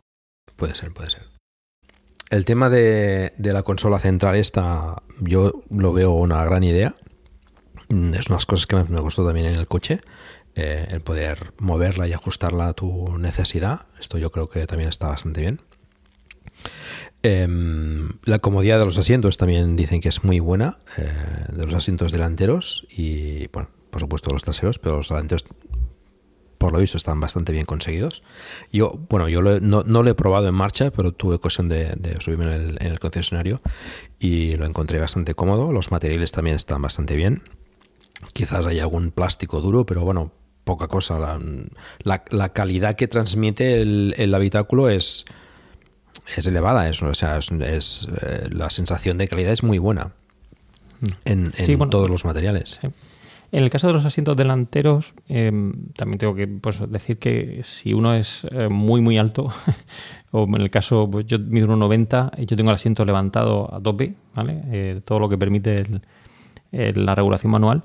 Puede ser, puede ser. El tema de, la consola central esta, yo lo veo una gran idea. Mm, Es unas cosas que me, me gustó también en el coche. eh, el poder moverla y ajustarla a tu necesidad. Esto yo creo que también está bastante bien. Em, la comodidad de los asientos también dicen que es muy buena, eh, de los asientos delanteros y, bueno, por supuesto los traseros, pero los delanteros, por lo visto, están bastante bien conseguidos. Yo, bueno, yo lo no, no lo he probado en marcha, pero tuve ocasión de, de subirme en el, en el concesionario y lo encontré bastante cómodo. Los materiales también están bastante bien. Quizás hay algún plástico duro, pero bueno, poca cosa. La, la- la calidad que transmite el, el habitáculo es, es elevada. Es, o sea, es, es, eh, la sensación de calidad es muy buena en, en Sí, bueno, todos los materiales. En el caso de los asientos delanteros, eh, también tengo que pues, decir que si uno es eh, muy, muy alto, o en el caso, pues, yo mido 1,90 y yo tengo el asiento levantado a tope, ¿vale? Eh, todo lo que permite la regulación manual,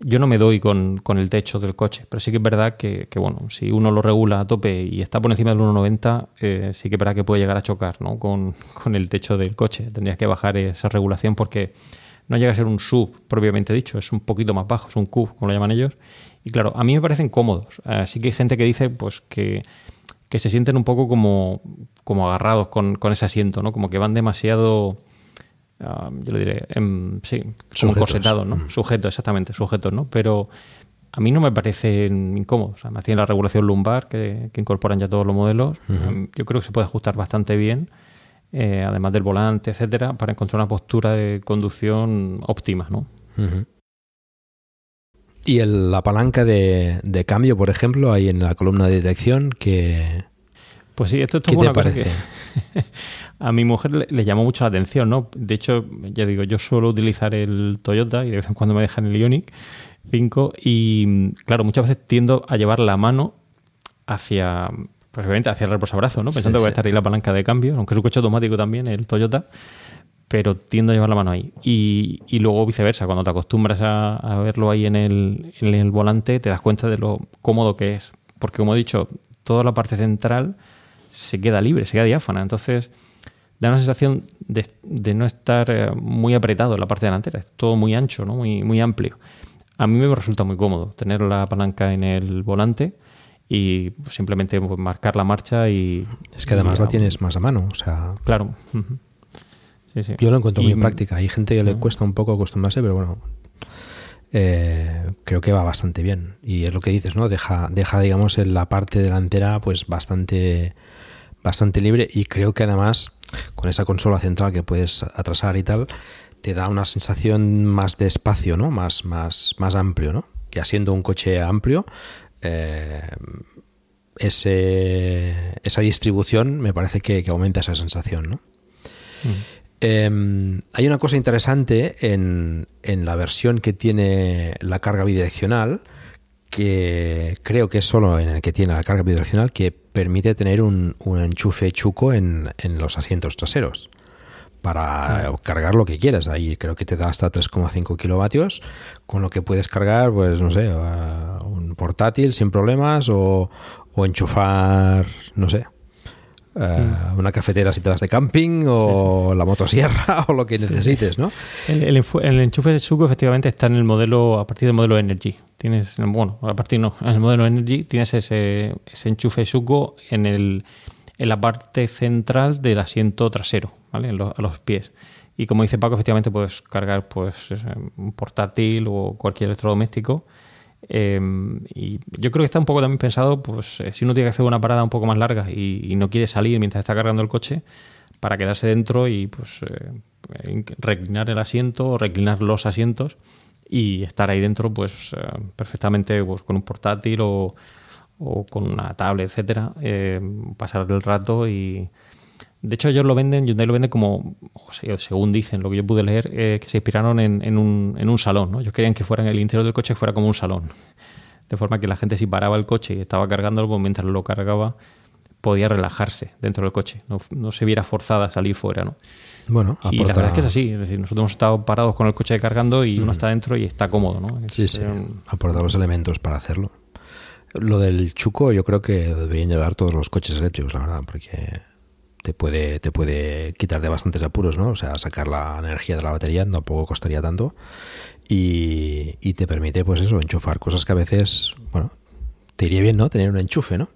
yo no me doy con, con el techo del coche, pero sí que es verdad que, bueno, si uno lo regula a tope y está por encima del 1,90, eh, sí que es verdad que puede llegar a chocar ¿no? con, con el techo del coche. Tendrías que bajar esa regulación porque no llega a ser un sub propiamente dicho, es un poquito más bajo, es un cub, como lo llaman ellos. Y claro, a mí me parecen cómodos. Así que hay gente que dice pues que, que se sienten un poco como, como agarrados con, con ese asiento, ¿no? Como que van demasiado, ah, yo lo diré, em, sí, como corsetados, ¿no? Sujetos, exactamente, sujetos, ¿no? Pero a mí no me parecen incómodos. Además, tienen la regulación lumbar que, que incorporan ya todos los modelos. Yo creo que se puede ajustar bastante bien, eh, además del volante, etcétera, para encontrar una postura de conducción óptima, ¿no? Y el- la palanca de, de cambio, por ejemplo, ahí en la columna de dirección, que... Pues sí, esto, esto ¿Qué te parece? a mi mujer le, le llamó mucho la atención, ¿no? De hecho, ya digo, yo suelo utilizar el Toyota y de vez en cuando me dejan el Ioniq 5 y, claro, muchas veces tiendo a llevar la mano hacia, pues obviamente hacia el reposabrazo, ¿no? Sí, Pensando que va a sí. estar ahí la palanca de cambio, aunque es un coche automático también, el Toyota, pero tiendo a llevar la mano ahí. Y, y luego viceversa, cuando te acostumbras a, a verlo ahí en el, en el volante, te das cuenta de lo cómodo que es. Porque como he dicho, toda la parte central se queda libre, se queda diáfana. Entonces, da una sensación de, de no estar eh, muy apretado en la parte delantera. Es todo muy ancho, ¿no? muy, muy amplio. A mí me resulta muy cómodo tener la palanca en el volante y pues, simplemente marcar la marcha y... Es que además y, la tienes más a mano, o sea... Claro. Sí, sí. Yo lo encuentro Y- muy práctica. Hay gente que le cuesta un poco acostumbrarse, pero bueno, eh, creo que va bastante bien. Y es lo que dices, ¿no? Deja, deja digamos, en la parte delantera pues bastante, bastante libre y creo que además con esa consola central que puedes atrasar y tal, te da una sensación más de espacio, ¿no? Más, más, más amplio, ¿no? Que siendo un coche amplio, eh, ese, esa distribución me parece que, que aumenta esa sensación, ¿no? Eh, hay una cosa interesante en, en, la versión que tiene la carga bidireccional, que creo que es solo en el que tiene la carga bidireccional, que permite tener un, un enchufe chuco en, en, los asientos traseros para cargar lo que quieras. Ahí creo que te da hasta 3,5 kilovatios, con lo que puedes cargar, pues no sé, un portátil sin problemas o, o enchufar, no sé, Uh, una cafetera si te vas de camping o sí, sí. la motosierra o lo que necesites, ¿no? El, el, el, enchufe de suco efectivamente está en el modelo, a partir del modelo Energy. Tienes, bueno, a partir no, en el modelo Energy tienes ese, ese enchufe de suco en, el, en la parte central del asiento trasero, ¿vale? En lo, a los pies. Y como dice Paco, efectivamente puedes cargar pues un portátil o cualquier electrodoméstico eh, y yo creo que está un poco también pensado, pues eh, si uno tiene que hacer una parada un poco más larga y, no quiere salir mientras está cargando el coche, para quedarse dentro y pues eh, reclinar el asiento o reclinar los asientos y estar ahí dentro pues eh, perfectamente pues, con un portátil o, o, con una tablet, etcétera, eh, pasar el rato y, de hecho, ellos lo venden, Hyundai lo vende como, o sea, según dicen, lo que yo pude leer, eh, que se inspiraron en, en, un, en, un, salón. ¿no? Ellos querían que fuera en el interior del coche fuera como un salón. De forma que la gente, si paraba el coche y estaba cargándolo, pues mientras lo cargaba, podía relajarse dentro del coche. No, no se viera forzada a salir fuera. ¿no? Bueno, aporta... Y la verdad es que es así. Es decir, nosotros hemos estado parados con el coche cargando y mm. uno está dentro y está cómodo. ¿no? Es, sí, sí. Un... Aporta los elementos para hacerlo. Lo del chuco, yo creo que deberían llevar todos los coches eléctricos, la verdad, porque te puede, te puede quitar de bastantes apuros, ¿no? O sea, sacar la energía de la batería tampoco costaría tanto y, y, te permite, pues eso, enchufar cosas que a veces, bueno, te iría bien, ¿no? Tener un enchufe, ¿no?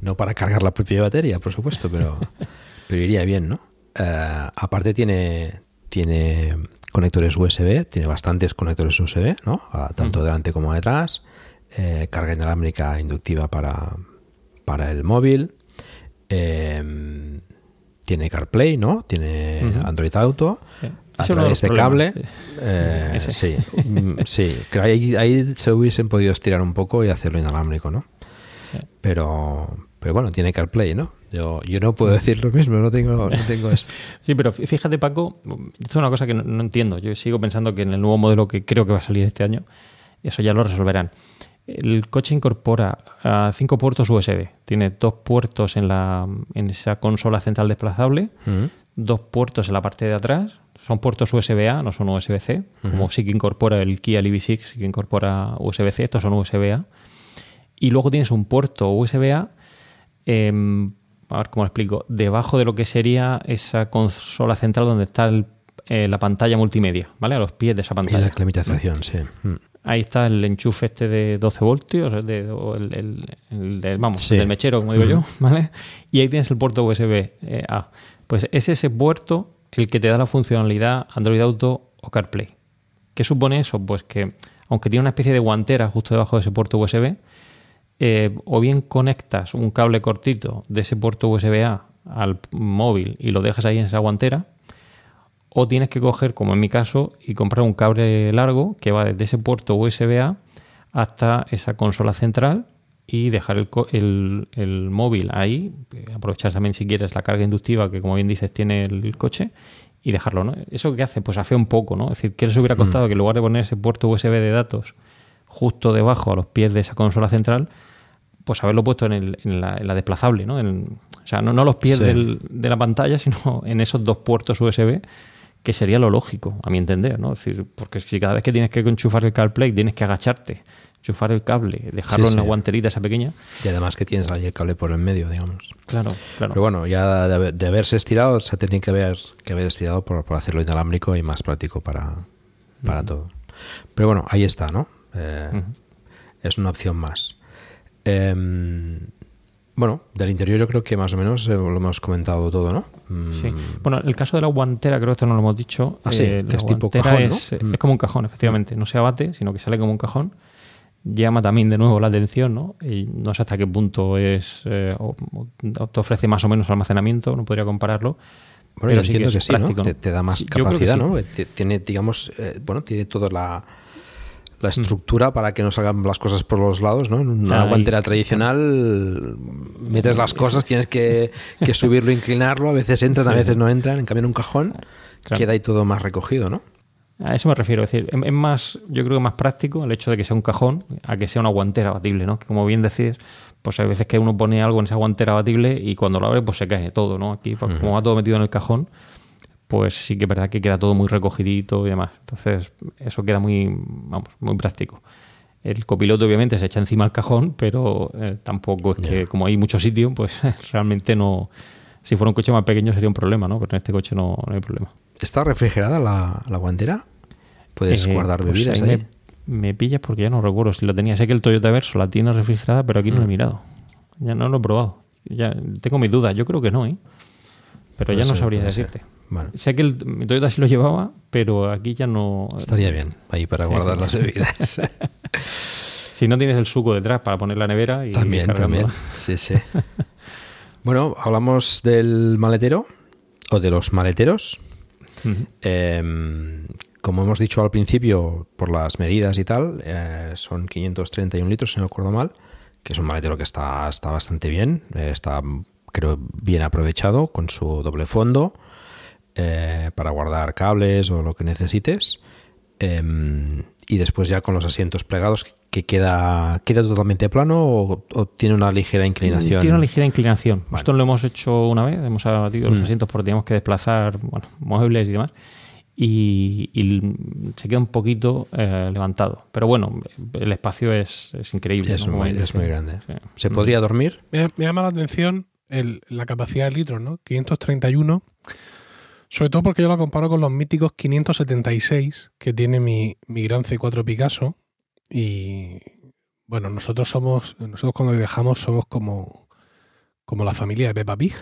No para cargar la propia batería, por supuesto, pero, pero iría bien, ¿no? Uh, aparte tiene, tiene conectores USB, tiene bastantes conectores USB, ¿no? Uh, tanto delante como detrás, eh, carga inalámbrica inductiva para, para el móvil. Eh, tiene CarPlay, ¿no? Tiene uh -huh. Android Auto. Sí. A Eso través de cable. Sí, eh, sí, sí. sí. Ahí, ahí, se hubiesen podido estirar un poco y hacerlo inalámbrico, ¿no? Pero, pero bueno, tiene CarPlay, ¿no? Yo, yo no puedo decir lo mismo, no tengo, no tengo esto. Sí, pero fíjate, Paco, esto es una cosa que no, no, entiendo. Yo sigo pensando que en el nuevo modelo que creo que va a salir este año, eso ya lo resolverán. El coche incorpora uh, cinco puertos USB. Tiene dos puertos en, la, en esa consola central desplazable, uh -huh. dos puertos en la parte de atrás. Son puertos USB-A, no son USB-C, uh -huh. como sí que incorpora el Kia EV6, sí que incorpora USB-C, estos son USB-A. Y luego tienes un puerto USB-A, eh, a ver cómo lo explico, debajo de lo que sería esa consola central donde está el, eh, la pantalla multimedia, ¿vale? A los pies de esa pantalla. Y la climatización, sí. Ahí está el enchufe este de 12 voltios, de, o el, el, el de, vamos, sí. del mechero, como digo uh -huh. yo, ¿vale? Y ahí tienes el puerto USB eh, A. Pues es ese puerto el que te da la funcionalidad Android Auto o CarPlay. ¿Qué supone eso? Pues que, aunque tiene una especie de guantera justo debajo de ese puerto USB, eh, o bien conectas un cable cortito de ese puerto USB A al móvil y lo dejas ahí en esa guantera, o tienes que coger, como en mi caso, y comprar un cable largo que va desde ese puerto USB-A hasta esa consola central y dejar el, el, el, móvil ahí, aprovechar también si quieres la carga inductiva que como bien dices tiene el coche y dejarlo, ¿no? ¿Eso qué hace? Pues afea un poco, ¿no? Es decir, ¿qué les hubiera costado mm. que en lugar de poner ese puerto USB de datos justo debajo a los pies de esa consola central, pues haberlo puesto en, el, en, la, en la, desplazable, ¿no? En, o sea, no, no los pies sí. del, de la pantalla, sino en esos dos puertos USB que sería lo lógico, a mi entender, ¿no? Es decir, porque si cada vez que tienes que enchufar el CarPlay tienes que agacharte, enchufar el cable, dejarlo sí, en la guanterita esa pequeña. Y además que tienes ahí el cable por el medio, digamos. Claro, claro. Pero bueno, ya de, de haberse estirado, se tenía que haber, que haber estirado por, por, hacerlo inalámbrico y más práctico para, para uh -huh. todo. Pero bueno, ahí está, ¿no? Eh, uh -huh. Es una opción más. Eh, bueno, del interior yo creo que más o menos eh, lo hemos comentado todo, ¿no? Mm. Sí. Bueno, el caso de la guantera, creo que esto no lo hemos dicho. Ah, sí, eh, que es tipo cajón, es, ¿no? es, como un cajón, efectivamente. No se abate, sino que sale como un cajón. Llama también de nuevo la atención, ¿no? Y no sé hasta qué punto es eh, o, o te ofrece más o menos almacenamiento, no podría compararlo. Bueno, pero yo sí entiendo que, que sí, ¿no? Te, te, da más sí, capacidad. ¿no? Tiene, digamos, eh, bueno, tiene toda la la estructura para que no salgan las cosas por los lados, ¿no? En una Ahí. guantera tradicional metes las cosas, tienes que, que subirlo, inclinarlo, a veces entran, a Sí. veces no entran, en cambio en un cajón Claro. queda ahí todo más recogido, ¿no? A eso me refiero, es decir, es más, yo creo que más práctico el hecho de que sea un cajón a que sea una guantera abatible, ¿no? Que como bien decís, pues hay veces que uno pone algo en esa guantera abatible y cuando lo abre pues se cae todo, ¿no? Aquí, pues, como va todo metido en el cajón, pues sí que es verdad que queda todo muy recogidito y demás. Entonces, eso queda muy, vamos, muy práctico. El copiloto obviamente se echa encima al cajón, pero eh, tampoco es que como hay mucho sitio, pues realmente no... Si fuera un coche más pequeño sería un problema, ¿no? Pero en este coche no, no hay problema. ¿Está refrigerada la, la guantera? ¿Puedes Eh, guardar pues bebidas ahí ahí? Me, me pillas porque ya no recuerdo si lo tenía. Sé que el Toyota Verso la tiene refrigerada, pero aquí no lo he Mm. mirado. Ya no lo he probado. Ya tengo mis dudas. Yo creo que no, ¿eh? Pero Puede ya no sabría decirte. Sé que el, Toyota sí lo llevaba, pero aquí ya no. Estaría bien, ahí para Sí, guardar sí. las bebidas. si no tienes el suco detrás para poner la nevera y También, también. Sí, sí. bueno, hablamos del maletero o de los maleteros. Eh, como hemos dicho al principio, por las medidas y tal, eh, son 531 litros, si no recuerdo mal, que es un maletero que está, está bastante bien, eh, está, creo, bien aprovechado con su doble fondo eh, para guardar cables o lo que necesites. Eh, y después ya con los asientos plegados, que queda, queda totalmente plano o, o tiene una ligera inclinación. Tiene una ligera inclinación. Vale. Esto lo hemos hecho una vez, hemos abatido los Mm. asientos porque teníamos que desplazar bueno, muebles y demás. Y, y se queda un poquito eh, levantado. Pero bueno, el espacio es, es increíble. Es, muy, es grande. Sí. ¿Se Mm. podría dormir? Me, me llama la atención el- la capacidad de litros, ¿no? 531. Sobre todo porque yo la comparo con los míticos 576 que tiene mi, mi gran C4 Picasso. Y bueno, nosotros somos, nosotros cuando viajamos somos como, como la familia de Peppa Pig.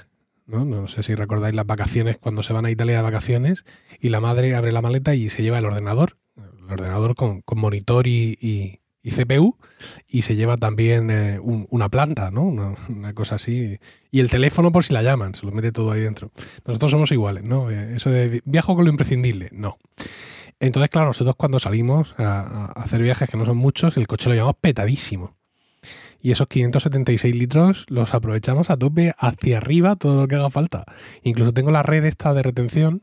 ¿no? no sé si recordáis las vacaciones cuando se van a Italia de vacaciones y la madre abre la maleta y se lleva el ordenador. El ordenador con, con monitor y, y- y CPU y se lleva también eh, un- una planta, ¿no? Una, cosa así. Y el teléfono por si la llaman, se lo mete todo ahí dentro. Nosotros somos iguales, ¿no? Eh, Eso de vi- viajo con lo imprescindible, no. Entonces, claro, nosotros cuando salimos a hacer viajes que no son muchos, el coche lo llevamos petadísimo. Y esos 576 litros los aprovechamos a tope hacia arriba todo lo que haga falta. Incluso tengo la red esta de retención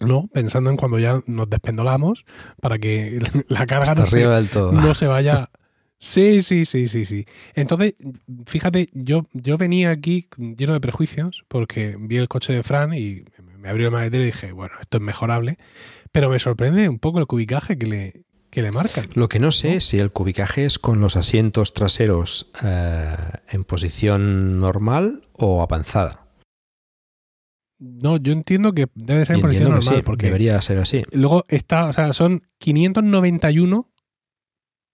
¿No? Pensando en cuando ya nos despendolamos para que la carga no se, del todo. no se vaya. Sí, sí, sí, sí, sí. Entonces, fíjate, yo, yo venía aquí lleno de prejuicios porque vi el coche de Fran y me abrió el maletero y dije, bueno, esto es mejorable. Pero me sorprende un poco el cubicaje que le, que le marcan. Lo que no sé es si el cubicaje es con los asientos traseros eh, en posición normal o avanzada. No, yo entiendo que debe ser que normal sí, porque debería ser así. luego está, o sea, son 591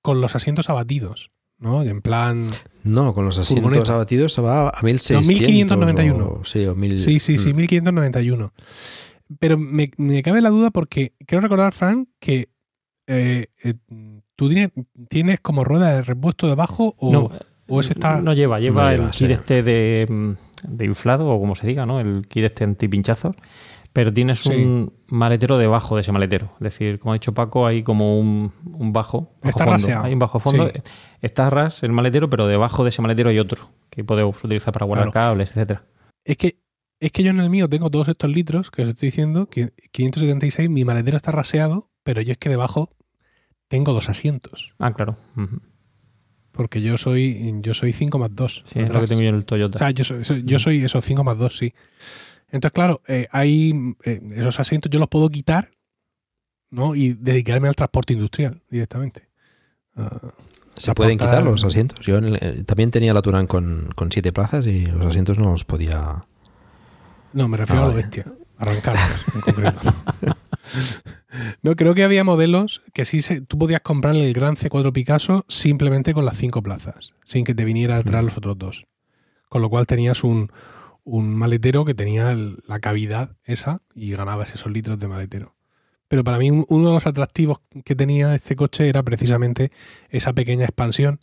con los asientos abatidos, ¿no? En plan... No, con los asientos Furgoneta. abatidos se va a 1600. 1591. o- sí, o 1000. Sí, sí, sí, Mm. 1591. Pero me, me cabe la duda porque quiero recordar, Frank, que eh, eh, tú tienes, tienes como rueda de repuesto debajo o, No, o ese está... No lleva, lleva No el kit sí. este de, mm, de inflado, o como se diga, ¿no? El kit este antipinchazos. Pero tienes Sí. un maletero debajo de ese maletero. Es decir, como ha dicho Paco, hay como un, un bajo, bajo Está fondo. raseado. Hay un bajo fondo. Sí. Está ras el maletero, pero debajo de ese maletero hay otro que podemos utilizar para guardar Claro. cables, etcétera. Es que es que yo en el mío tengo todos estos litros que os estoy diciendo, que 576, mi maletero está raseado, pero yo es que debajo tengo dos asientos. Ah, claro. Porque yo soy yo soy 5 más 2. Sí, es lo que tengo yo en el Toyota. O sea, yo soy, yo soy esos 5 más 2, sí. Entonces, claro, eh, hay eh, esos asientos yo los puedo quitar ¿no? y dedicarme al transporte industrial directamente. Ah, ¿Se pueden quitar los asientos? Yo en el- eh, también tenía la Turán con, con siete plazas y los asientos no los podía... No, me refiero Ah, a lo vale. bestia. Arrancarlos, en concreto. no, creo que había modelos que sí se, tú podías comprar el Gran C4 Picasso simplemente con las cinco plazas, sin que te viniera detrás los otros dos. Con lo cual tenías un, un maletero que tenía el- la cavidad esa y ganabas esos litros de maletero. Pero para mí un- uno de los atractivos que tenía este coche era precisamente esa pequeña expansión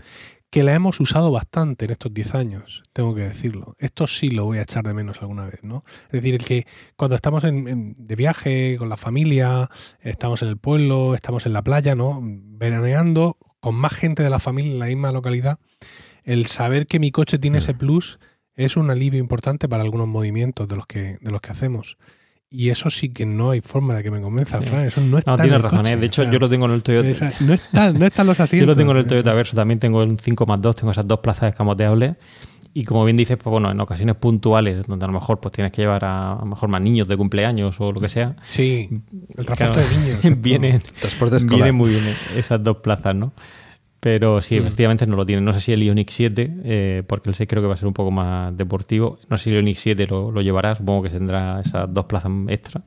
que la hemos usado bastante en estos 10 años, tengo que decirlo. Esto sí lo voy a echar de menos alguna vez, ¿no? Es decir, el que cuando estamos en- en- de viaje con la familia, estamos en el pueblo, estamos en la playa, ¿no? Veraneando con más gente de la familia en la misma localidad, el saber que mi coche tiene ese plus es un alivio importante para algunos movimientos de los que, de los que hacemos. Y eso sí que no hay forma de que me convenza, Sí. Fran. Eso no está No, en tienes razón. coche, ¿eh? De hecho, o sea, yo lo tengo en el Toyota. esa- no, está, no están los Yo asientos. lo tengo en el Toyota Verso, también tengo el 5 más 2, tengo esas dos plazas escamoteables. Y como bien dices, pues bueno, en ocasiones puntuales, donde a lo mejor pues tienes que llevar a, a lo mejor más niños de cumpleaños o lo que sea. Sí, el transporte Claro, de niños. vienen, Transporte escolar. vienen muy bien esas dos plazas, ¿no? Pero sí, Mm. efectivamente no lo tienen. No sé si el Ioniq 7, eh, porque el 6 creo que va a ser un poco más deportivo. No sé si el Ioniq 7 lo, lo llevará, supongo que tendrá esas dos plazas extra.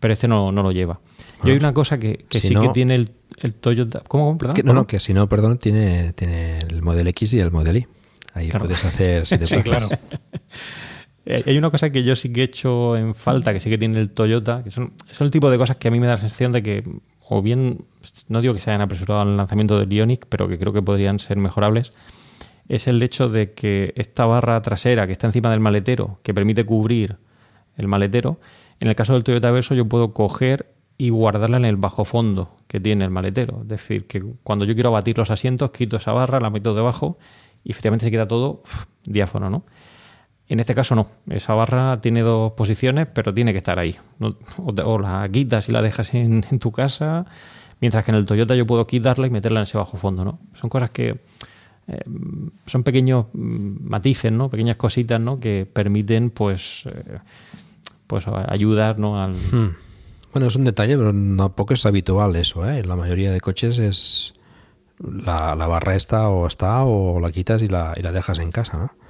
Pero este no, no lo lleva. y Bueno, hay una cosa que, que si sí que tiene el, el Toyota. ¿Cómo? Perdón, Que- no, no, que si no, perdón, tiene, tiene el Model X y el Model Y. Ahí Claro. puedes hacer siete Sí, plazas. claro. Eh, Hay una cosa que yo sí que he hecho en falta, que sí que tiene el Toyota, que son, son el tipo de cosas que a mí me da la sensación de que, o bien, no digo que se hayan apresurado al lanzamiento del Ioniq, pero que creo que podrían ser mejorables, es el hecho de que esta barra trasera que está encima del maletero, que permite cubrir el maletero, en el caso del Toyota Verso yo puedo coger y guardarla en el bajo fondo que tiene el maletero. Es decir, que cuando yo quiero abatir los asientos, quito esa barra, la meto debajo y efectivamente se queda todo uf, ¿no? En este caso no. Esa barra tiene dos posiciones, pero tiene que estar ahí. O, la quitas y la dejas en, tu casa, mientras que en el Toyota yo puedo quitarla y meterla en ese bajo fondo, ¿no? Son cosas que eh, son pequeños mm, matices, ¿no? Pequeñas cositas, ¿no? Que permiten, pues, eh, pues ayudar, ¿no? Al, Hmm. Bueno, es un detalle, pero tampoco es habitual eso, ¿eh? La mayoría de coches es la, barra esta o está o la quitas y la, y la dejas en casa, ¿no?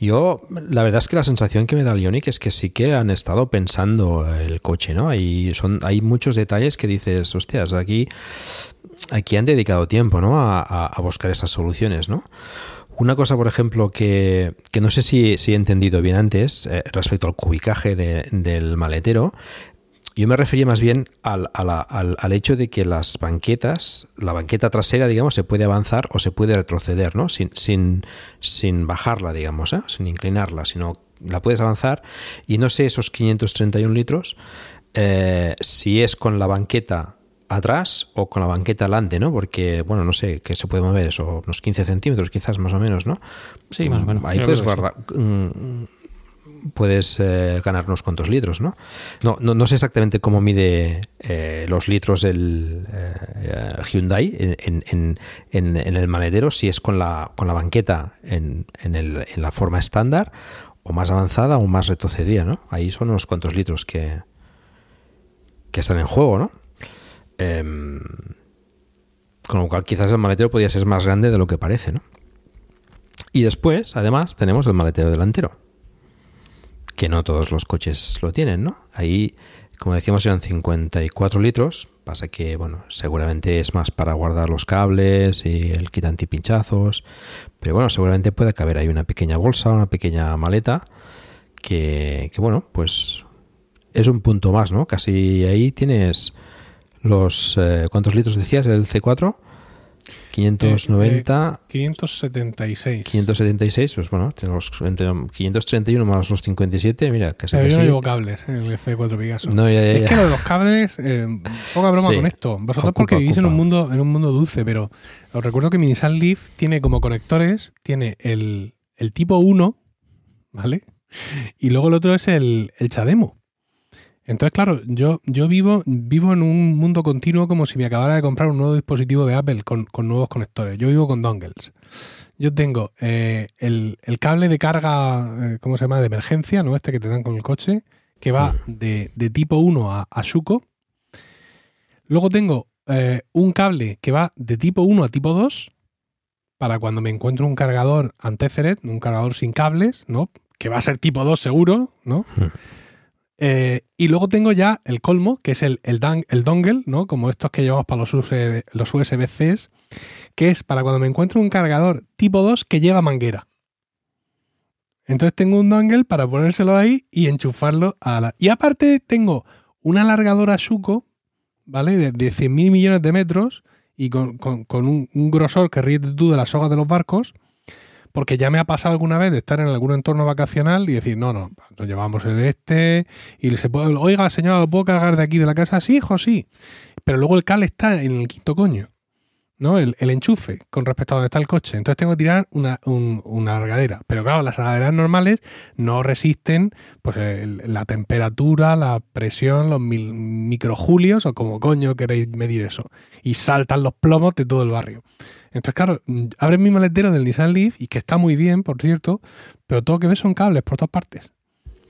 Yo, la verdad es que la sensación que me da el es que sí que han estado pensando el coche, ¿no? Hay, son, hay muchos detalles que dices, hostias, aquí, aquí han dedicado tiempo, ¿no? A buscar esas soluciones, ¿no? Una cosa, por ejemplo, que, que no sé si, si he entendido bien antes, eh, respecto al cubicaje de- del maletero, yo me refería más bien al, a la- al, al hecho de que las banquetas, la banqueta trasera, digamos, se puede avanzar o se puede retroceder, ¿no? Sin, sin, sin bajarla, digamos, ¿eh? sin inclinarla, sino la puedes avanzar y no sé esos 531 litros eh, si es con la banqueta atrás o con la banqueta adelante, ¿no? Porque, bueno, no sé, que se puede mover eso, unos 15 centímetros quizás más o menos, ¿no? Sí, más o menos. Ahí Yo puedes guardar, mm, puedes eh, ganar unos cuantos litros, ¿no? No, no, sé exactamente cómo mide eh, los litros el eh, Hyundai en, en- el maletero, si es con la, con la banqueta el- en la forma estándar o más avanzada o más retrocedida, ¿no? Ahí son unos cuantos litros que, que están en juego, ¿no? Em, con lo cual quizás el maletero podría ser más grande de lo que parece, ¿no? Y después, además, tenemos el maletero delantero que no todos los coches lo tienen, ¿no? Ahí, como decíamos, eran 54 litros, pasa que, bueno, seguramente es más para guardar los cables y el kit antipinchazos, pero bueno, seguramente puede caber ahí una pequeña bolsa, una pequeña maleta, que, bueno, pues es un punto más, ¿no? Casi ahí tienes los... eh, ¿Cuántos litros decías? ¿El C4? 590... Eh, 576. 576, pues bueno, tenemos entre 531 más los 57, mira, casi Pero yo no llevo cables en el C4 Picasso. No, ya, ya, es ya. que lo de los cables, eh, poca broma Sí. con esto. Vosotros Ocupa, porque vivís en un mundo en un mundo dulce, pero os recuerdo que mi Nissan Leaf tiene como conectores, tiene el, el tipo 1, ¿vale? Y luego el otro es el, el Chademo. Entonces, claro, yo, yo vivo, vivo en un mundo continuo como si me acabara de comprar un nuevo dispositivo de Apple con, con nuevos conectores. Yo vivo con dongles. Yo tengo eh, el, el cable de carga, eh, ¿cómo se llama? De emergencia, ¿no? Este que te dan con el coche, que va de, de tipo 1 a, a Shuko. Luego tengo eh, un cable que va de tipo 1 a tipo 2 para cuando me encuentro un cargador anteferet, un cargador sin cables, ¿no? Que va a ser tipo 2 seguro, ¿no? Eh, y luego tengo ya el colmo, que es el, el, el dongle, ¿no? Como estos que llevamos para los, USB, los USB-Cs, que es para cuando me encuentro un cargador tipo 2 que lleva manguera. Entonces tengo un dongle para ponérselo ahí y enchufarlo a la... Y aparte tengo una alargadora Shuko, ¿vale? De, de 100.000 millones de metros y con, con- un, grosor que ríete tú de las sogas de los barcos, porque ya me ha pasado alguna vez de estar en algún entorno vacacional y decir, no, no, nos llevamos el este y se puede, oiga, señora, ¿lo puedo cargar de aquí de la casa? Sí, hijo, sí. Pero luego el cable está en el quinto coño, ¿no? El, enchufe con respecto a donde está el coche. Entonces tengo que tirar una, un- una largadera. Pero claro, las largaderas normales no resisten pues la temperatura, la presión, los mil- microjulios o como coño queréis medir eso. Y saltan los plomos de todo el barrio. Entonces, claro, mm, abres mi maletero del Nissan Leaf y que está muy bien, por cierto, pero todo lo que ves son cables por todas partes.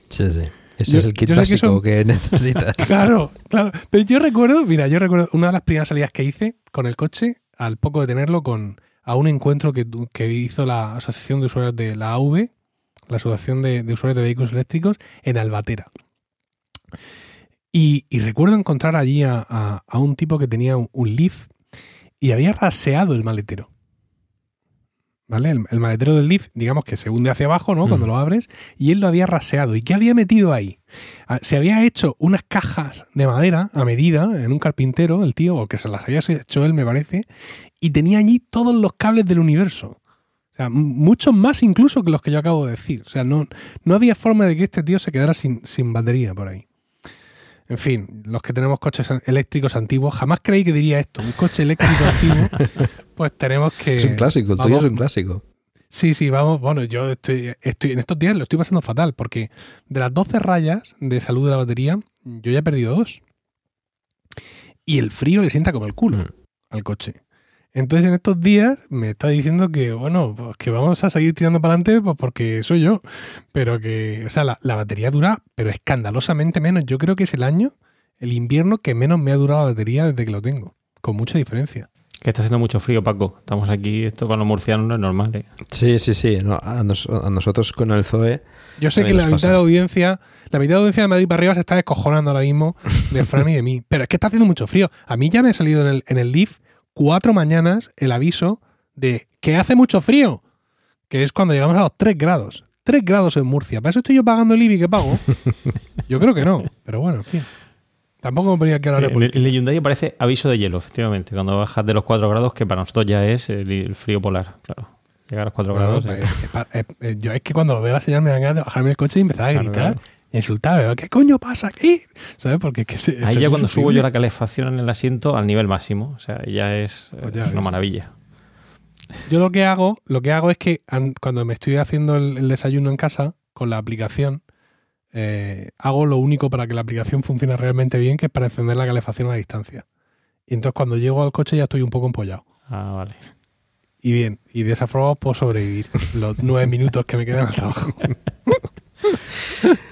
Sí, sí. Ese Yo- es el kit que básico son- que, necesitas. Claro, claro. Pero yo recuerdo, mira, yo recuerdo una de las primeras salidas que hice con el coche, al poco de tenerlo, con a un encuentro que, hizo la Asociación de Usuarios de la AV, la Asociación de, de Usuarios de Vehículos Eléctricos, en Albatera. Y, y recuerdo encontrar allí a, a- a un tipo que tenía un, un Leaf y había raseado el maletero. ¿Vale? El, el maletero del Leaf, digamos que se hunde hacia abajo, ¿no? Cuando Mm. lo abres, y él lo había raseado. ¿Y qué había metido ahí? Ah, Se había hecho unas cajas de madera a medida en un carpintero, el tío, o que se las había hecho él, me parece, y tenía allí todos los cables del universo. O sea, muchos más incluso que los que yo acabo de decir. O sea, no, no había forma de que este tío se quedara sin, sin batería por ahí. En fin, los que tenemos coches eléctricos antiguos, jamás creí que diría esto. Un coche eléctrico antiguo, pues tenemos que... Es un clásico, el tuyo es un clásico. Sí, sí, vamos. Bueno, yo estoy, estoy en estos días lo estoy pasando fatal porque de las 12 rayas de salud de la batería, yo ya he perdido dos. Y el frío le sienta como el culo al coche. Entonces en estos días me está diciendo que, bueno, pues que vamos a seguir tirando para adelante pues porque soy yo. Pero que, o sea, la, la batería dura, pero escandalosamente menos. Yo creo que es el año, el invierno que menos me ha durado la batería desde que lo tengo. Con mucha diferencia. Que está haciendo mucho frío, Paco. Estamos aquí, esto para los murcianos no es normal. ¿eh? Sí, sí, sí. No, a, nos- a nosotros con el Zoe. Yo sé que la mitad pasa. de la audiencia, la mitad de la audiencia de Madrid para arriba se está descojonando ahora mismo de Fran y de mí. Pero es que está haciendo mucho frío. A mí ya me ha salido en el, en el Leaf cuatro mañanas el aviso de que hace mucho frío. Que es cuando llegamos a los 3 grados. 3 grados en Murcia. ¿Para eso estoy yo pagando el IBI que pago? Yo creo que no. Pero bueno, en fin. Tampoco me ponía que hablar de En el, política. en el Hyundai aparece aviso de hielo, efectivamente. Cuando bajas de los 4 grados, que para nosotros ya es el, el frío polar, claro. Llegar a los 4 Bueno, grados. pues, es eh, yo es que cuando lo veo la señal me dan ganas de bajarme el coche y empezar a gritar claro. Insultar. ¿Qué coño pasa aquí? ¿Sabes? Porque que se- Ahí ya cuando subo yo la calefacción en el asiento al nivel máximo. O sea, ya es, eh, Pues ya es una maravilla. Yo lo que hago, lo que hago es que an- cuando me estoy haciendo el, el desayuno en casa con la aplicación, eh, hago lo único para que la aplicación funcione realmente bien, que es para encender la calefacción a la distancia. Y entonces cuando llego al coche ya estoy un poco empollado. Ah, vale. Y bien, y de esa forma puedo sobrevivir los nueve minutos que me quedan al trabajo.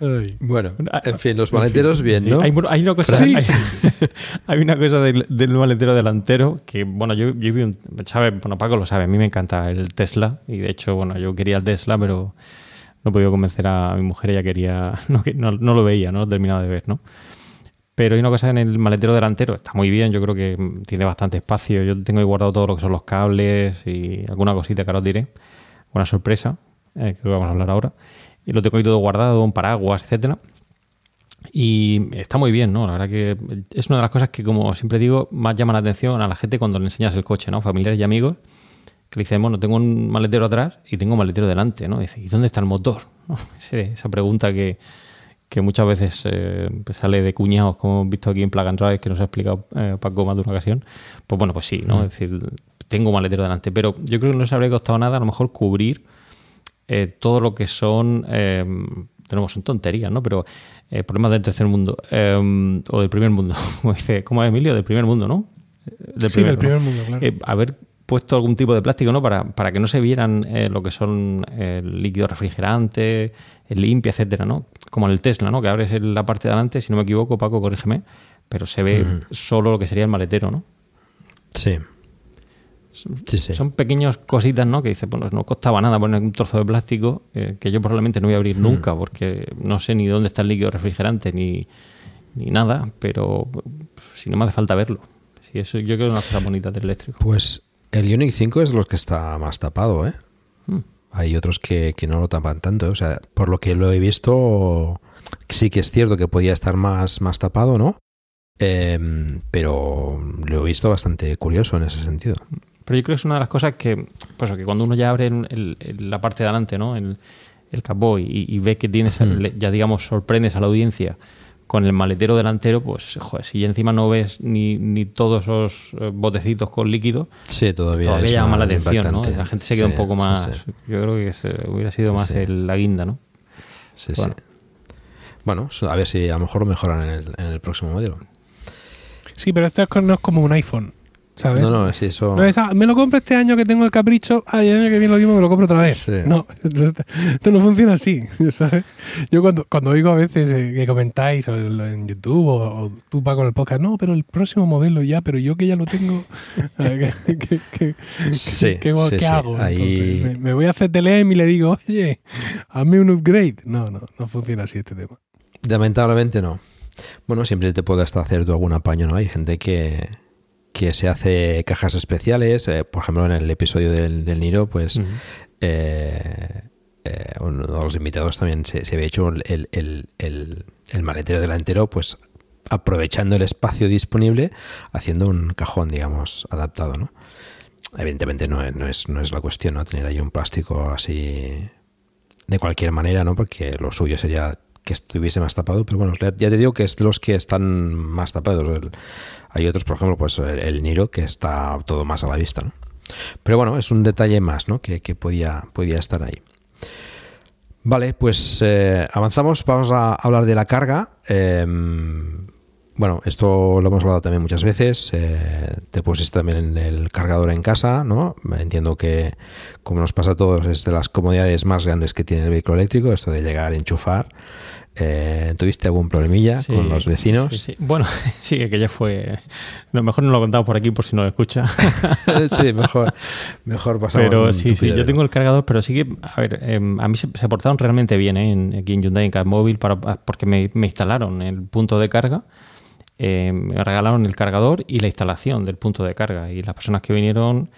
Ay. Bueno, en fin, los maleteros bien, Sí, ¿no? Hay, hay una cosa, Sí, hay, sí, hay una cosa del, del maletero delantero que, bueno, yo, yo vi un, sabe, bueno, Paco lo sabe, a mí me encanta el Tesla y de hecho, bueno, yo quería el Tesla, pero no he podido convencer a mi mujer, ella quería, no, que- no, no lo veía, no lo terminaba de ver, ¿no? Pero hay una cosa en el maletero delantero, está muy bien, yo creo que tiene bastante espacio, yo tengo ahí guardado todo lo que son los cables y alguna cosita que ahora os diré, una sorpresa, eh, que lo vamos a hablar ahora, y lo tengo ahí todo guardado, un paraguas, etcétera. Y está muy bien, ¿no? La verdad que es una de las cosas que, como siempre digo, más llaman la atención a la gente cuando le enseñas el coche, ¿no? Familiares y amigos, que le dicen, bueno, tengo un maletero atrás y tengo un maletero delante, ¿no? Y dice, ¿y dónde está el motor? ¿No? Esa pregunta que, que muchas veces eh, pues sale de cuñados, como hemos visto aquí en Plug and Drive, que nos ha explicado eh, Paco más de una ocasión. Pues bueno, pues sí, ¿no? Es decir, tengo un maletero delante, pero yo creo que no les habría costado nada a lo mejor cubrir eh, todo lo que son eh, tenemos son tonterías, ¿no? Pero eh, problemas del tercer mundo eh, o del primer mundo, como dice, ¿cómo es Emilio? Del primer mundo, ¿no? Del sí, del primer mundo, claro. Eh, haber puesto algún tipo de plástico, ¿no? Para, para que no se vieran eh, lo que son el líquido refrigerante, el limpia, etcétera, ¿no? Como en el Tesla, ¿no? Que abres la parte de adelante, si no me equivoco, Paco, corrígeme, pero se ve solo lo que sería el maletero, ¿no? Sí. Sí, sí. Son pequeñas cositas, ¿no? Que dice, bueno, no costaba nada poner un trozo de plástico eh, que yo probablemente no voy a abrir nunca porque no sé ni dónde está el líquido refrigerante ni, ni nada, pero si no me hace falta verlo. Sí, eso yo creo que es una cosa bonita del eléctrico. Pues el Ioniq 5 es los que está más tapado, ¿eh? Hmm. Hay otros que, que, no lo tapan tanto. ¿eh? O sea, por lo que lo he visto, sí que es cierto que podía estar más, más tapado, ¿no? Eh, pero lo he visto bastante curioso en ese sentido. Pero yo creo que es una de las cosas que, pues, que cuando uno ya abre el, el, la parte de adelante, ¿no? El, el capó y, y, ve que tienes, uh -huh. ya digamos, sorprendes a la audiencia con el maletero delantero, pues, joder, si encima no ves ni, ni todos esos botecitos con líquido, sí, todavía, todavía llama la atención, ¿no? La gente se queda sí, un poco más. Sí, yo creo que se, hubiera sido más el, la guinda, ¿no? Sí, bueno. sí. Bueno, a ver si a lo mejor lo mejoran en el, en el próximo modelo. Sí, pero esto no es como un iPhone. ¿Sabes? No, no, es eso. No es, ah, me lo compro este año que tengo el capricho, ay, el año que viene lo mismo me lo compro otra vez. Sí. No, esto no funciona así, ¿sabes? Yo cuando, cuando oigo a veces eh, que comentáis o en YouTube o, o tú vas con el podcast, no, pero el próximo modelo ya, pero yo que ya lo tengo, ¿qué, qué, qué, sí, qué, sí, ¿qué hago? Ahí... Me, me, voy a CTLM y le digo, oye, hazme un upgrade. No, no, no funciona así este tema. Lamentablemente no. Bueno, siempre te puedes hacer tú algún apaño, ¿no? Hay gente que, que se hace cajas especiales. Eh, por ejemplo, en el episodio del, del Niro, pues uh -huh. eh, eh, uno de los invitados también se, se había hecho el, el, el, el, maletero delantero, pues aprovechando el espacio disponible, haciendo un cajón, digamos, adaptado, ¿no? Evidentemente no, no, es, no es la cuestión, ¿no? Tener ahí un plástico así de cualquier manera, ¿no? Porque lo suyo sería que estuviese más tapado, pero bueno, ya te digo que es los que están más tapados. Hay otros, por ejemplo, pues el, Niro, que está todo más a la vista, ¿no? Pero bueno, es un detalle más, ¿no? Que, podía, podía estar ahí. Vale, pues eh, avanzamos, vamos a hablar de la carga. Eh, bueno, esto lo hemos hablado también muchas veces. Eh, te pusiste también el cargador en casa, ¿no? Entiendo que, como nos pasa a todos, es de las comodidades más grandes que tiene el vehículo eléctrico, esto de llegar, enchufar. Eh, ¿Tuviste algún problemilla sí, con los vecinos? Sí, sí. Bueno, sí, que ya fue. No, mejor no lo contamos por aquí por si no lo escucha. sí, mejor, mejor pasamos. Pero sí, sí, yo tengo el cargador, pero sí que, a ver, eh, a mí se, se, portaron realmente bien ¿eh? en, aquí en Hyundai, en Car para, porque me, me instalaron el punto de carga. Me regalaron el cargador y la instalación del punto de carga. Y las personas que vinieron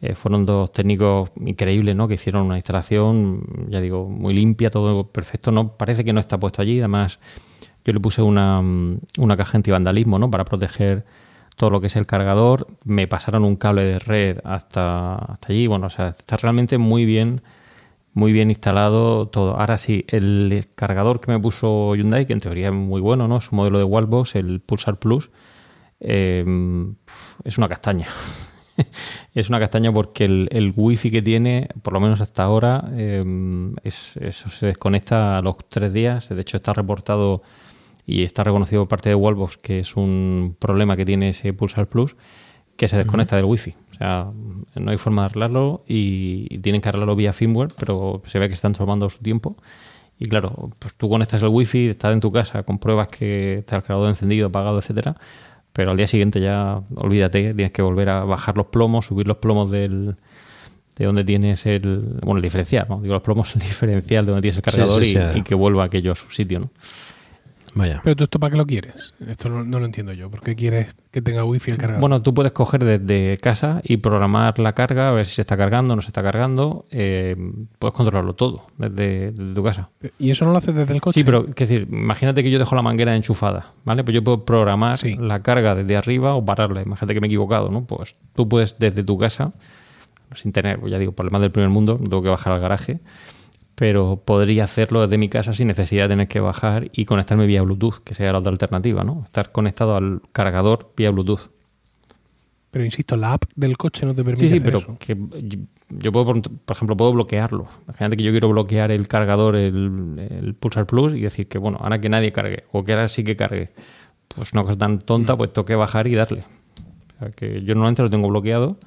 eh, fueron dos técnicos increíbles, ¿no? Que hicieron una instalación, ya digo, muy limpia, todo perfecto. No parece que no está puesto allí. Además, yo le puse una, una caja antivandalismo, ¿no? Para proteger todo lo que es el cargador. Me pasaron un cable de red hasta, hasta allí. Bueno, o sea, está realmente muy bien muy bien instalado todo. Ahora sí, el cargador que me puso Hyundai, que en teoría es muy bueno, ¿no? Es un modelo de Wallbox, el Pulsar Plus, eh, es una castaña. es una castaña porque el, el, wifi que tiene, por lo menos hasta ahora, eh, es, eso se desconecta a los tres días. De hecho, está reportado y está reconocido por parte de Wallbox que es un problema que tiene ese Pulsar Plus, que se desconecta uh -huh. del wifi. Sea, no hay forma de arreglarlo y, y, tienen que arreglarlo vía firmware, pero se ve que están tomando su tiempo. Y claro, pues tú conectas el wifi, estás en tu casa, compruebas que está el cargador encendido, apagado, etcétera, pero al día siguiente ya olvídate, tienes que volver a bajar los plomos, subir los plomos del de donde tienes el bueno el diferencial, ¿no? Digo los plomos el diferencial de donde tienes el cargador sí, sí, sí. Y, y, que vuelva aquello a su sitio, ¿no? Vaya. Pero tú esto para qué lo quieres? Esto no, no, lo entiendo yo. ¿Por qué quieres que tenga wifi el cargador? Bueno, tú puedes coger desde casa y programar la carga, a ver si se está cargando o no se está cargando. Eh, puedes controlarlo todo desde, desde, tu casa. ¿Y eso no lo haces desde el coche? Sí, pero es decir, imagínate que yo dejo la manguera enchufada, ¿vale? Pues yo puedo programar sí. la carga desde arriba o pararla. Imagínate que me he equivocado, ¿no? Pues tú puedes desde tu casa, sin tener, pues ya digo, problemas del primer mundo, tengo que bajar al garaje pero podría hacerlo desde mi casa sin necesidad de tener que bajar y conectarme vía Bluetooth, que sería la otra alternativa, ¿no? Estar conectado al cargador vía Bluetooth. Pero insisto, la app del coche no te permite. Sí, sí, hacer pero eso. que yo puedo, por, por ejemplo, puedo bloquearlo. Imagínate que yo quiero bloquear el cargador, el, el Pulsar Plus, y decir que, bueno, ahora que nadie cargue, o que ahora sí que cargue. Pues una cosa tan tonta, pues tengo que bajar y darle. O sea, que yo normalmente lo tengo bloqueado,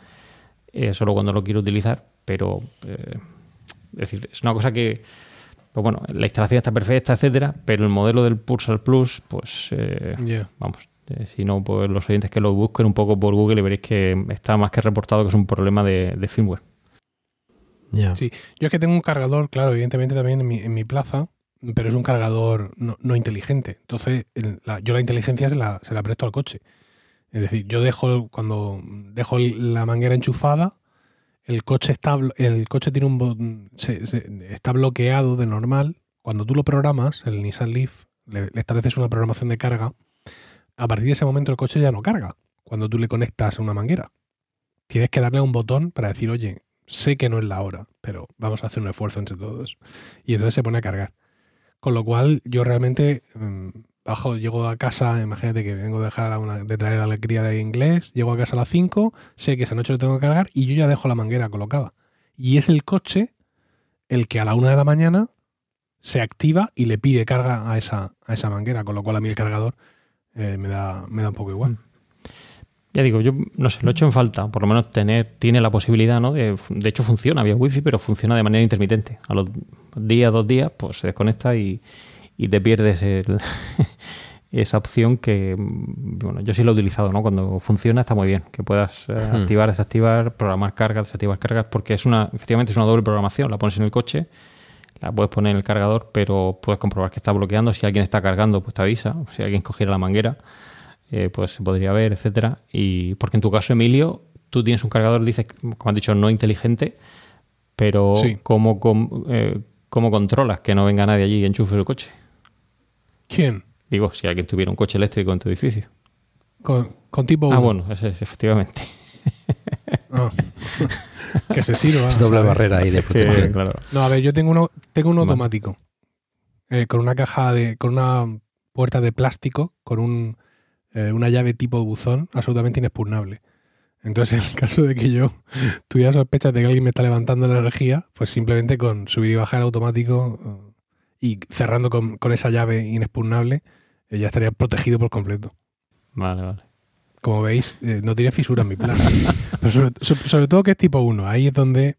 eh, solo cuando lo quiero utilizar, pero eh, es decir, es una cosa que, pues bueno, la instalación está perfecta, etcétera, pero el modelo del Pulsar Plus, pues eh, Yeah. vamos, eh, si no, pues los oyentes que lo busquen un poco por Google y veréis que está más que reportado que es un problema de, de firmware. Ya. Sí, yo es que tengo un cargador, claro, evidentemente también en mi, en mi plaza, pero es un cargador no, no inteligente. Entonces, el- la- yo la inteligencia se la, se la presto al coche. Es decir, yo dejo, cuando dejo la manguera enchufada, el coche está, el coche tiene un se- está bloqueado de normal. Cuando tú lo programas, el Nissan Leaf, le, le estableces una programación de carga, a partir de ese momento el coche ya no carga. Cuando tú le conectas a una manguera. Tienes que darle un botón para decir, oye, sé que no es la hora, pero vamos a hacer un esfuerzo entre todos. Y entonces se pone a cargar. Con lo cual, yo realmente mm, bajo, llego a casa, imagínate que vengo de dejar a una, de traer a la cría de inglés, llego a casa a las 5, sé que esa noche lo tengo que cargar y yo ya dejo la manguera colocada. Y es el coche el que a la una de la mañana se activa y le pide carga a esa, a esa manguera, con lo cual a mí el cargador eh, me, da, me da un poco igual. Ya digo, yo no sé, lo he hecho en falta. Por lo menos tener, tiene la posibilidad, ¿no? De, de hecho, funciona vía wifi, pero funciona de manera intermitente. A los días, dos días, pues se desconecta y, y te pierdes el- esa opción que, bueno, yo sí lo he utilizado, ¿no? Cuando funciona está muy bien. Que puedas eh, Hmm. activar, desactivar, programar cargas, desactivar cargas, porque es una, efectivamente es una doble programación. La pones en el coche, la puedes poner en el cargador, pero puedes comprobar que está bloqueando. Si alguien está cargando, pues te avisa. Si alguien cogiera la manguera, eh, pues se podría ver, etcétera. Y porque en tu caso, Emilio, tú tienes un cargador, dices, como has dicho, no inteligente, pero Sí. ¿cómo, com- eh, cómo controlas que no venga nadie allí y enchufe el coche? ¿Quién? Digo, si alguien tuviera un coche eléctrico en tu edificio. Con, con tipo Ah, uno. bueno, ese es efectivamente. Ah. que se sirva. Es doble ¿sabes? barrera ahí de Que, claro. No, a ver, yo tengo uno, tengo uno automático. eh, con una caja de. con una puerta de plástico, con un, eh, una llave tipo buzón, absolutamente inexpugnable. Entonces, en el caso de que yo tuviera sospechas de que alguien me está levantando la energía, pues simplemente con subir y bajar automático eh, y cerrando con, con esa llave inexpugnable, eh, ya estaría protegido por completo. Vale, vale. Como veis, eh, no tiene fisura en mi plan. Pero sobre, so- sobre todo que es tipo 1. Ahí es donde...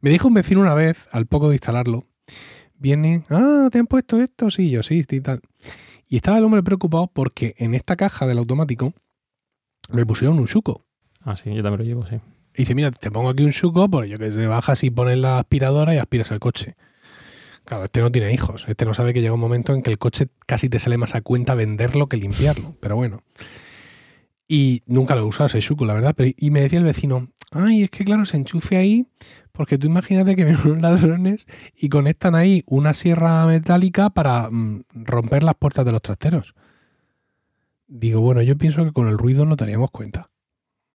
Me dijo un vecino una vez, al poco de instalarlo, viene, ah, ¿te han puesto esto? Sí, yo sí, sí, tal. Y estaba el hombre preocupado porque en esta caja del automático me pusieron un suco. Ah, sí, yo también lo llevo, sí. Y dice, mira, te pongo aquí un suco, pues yo que sé, bajas y pones la aspiradora y aspiras el coche. Claro, este no tiene hijos. Este no sabe que llega un momento en que el coche casi te sale más a cuenta venderlo que limpiarlo. Pero bueno. Y nunca lo he usado ese suco, la verdad. Y me decía el vecino, ay, es que claro, se enchufe ahí, porque tú imagínate que vienen unos ladrones y conectan ahí una sierra metálica para mm, romper las puertas de los trasteros. Digo, bueno, yo pienso que con el ruido no te daríamos cuenta.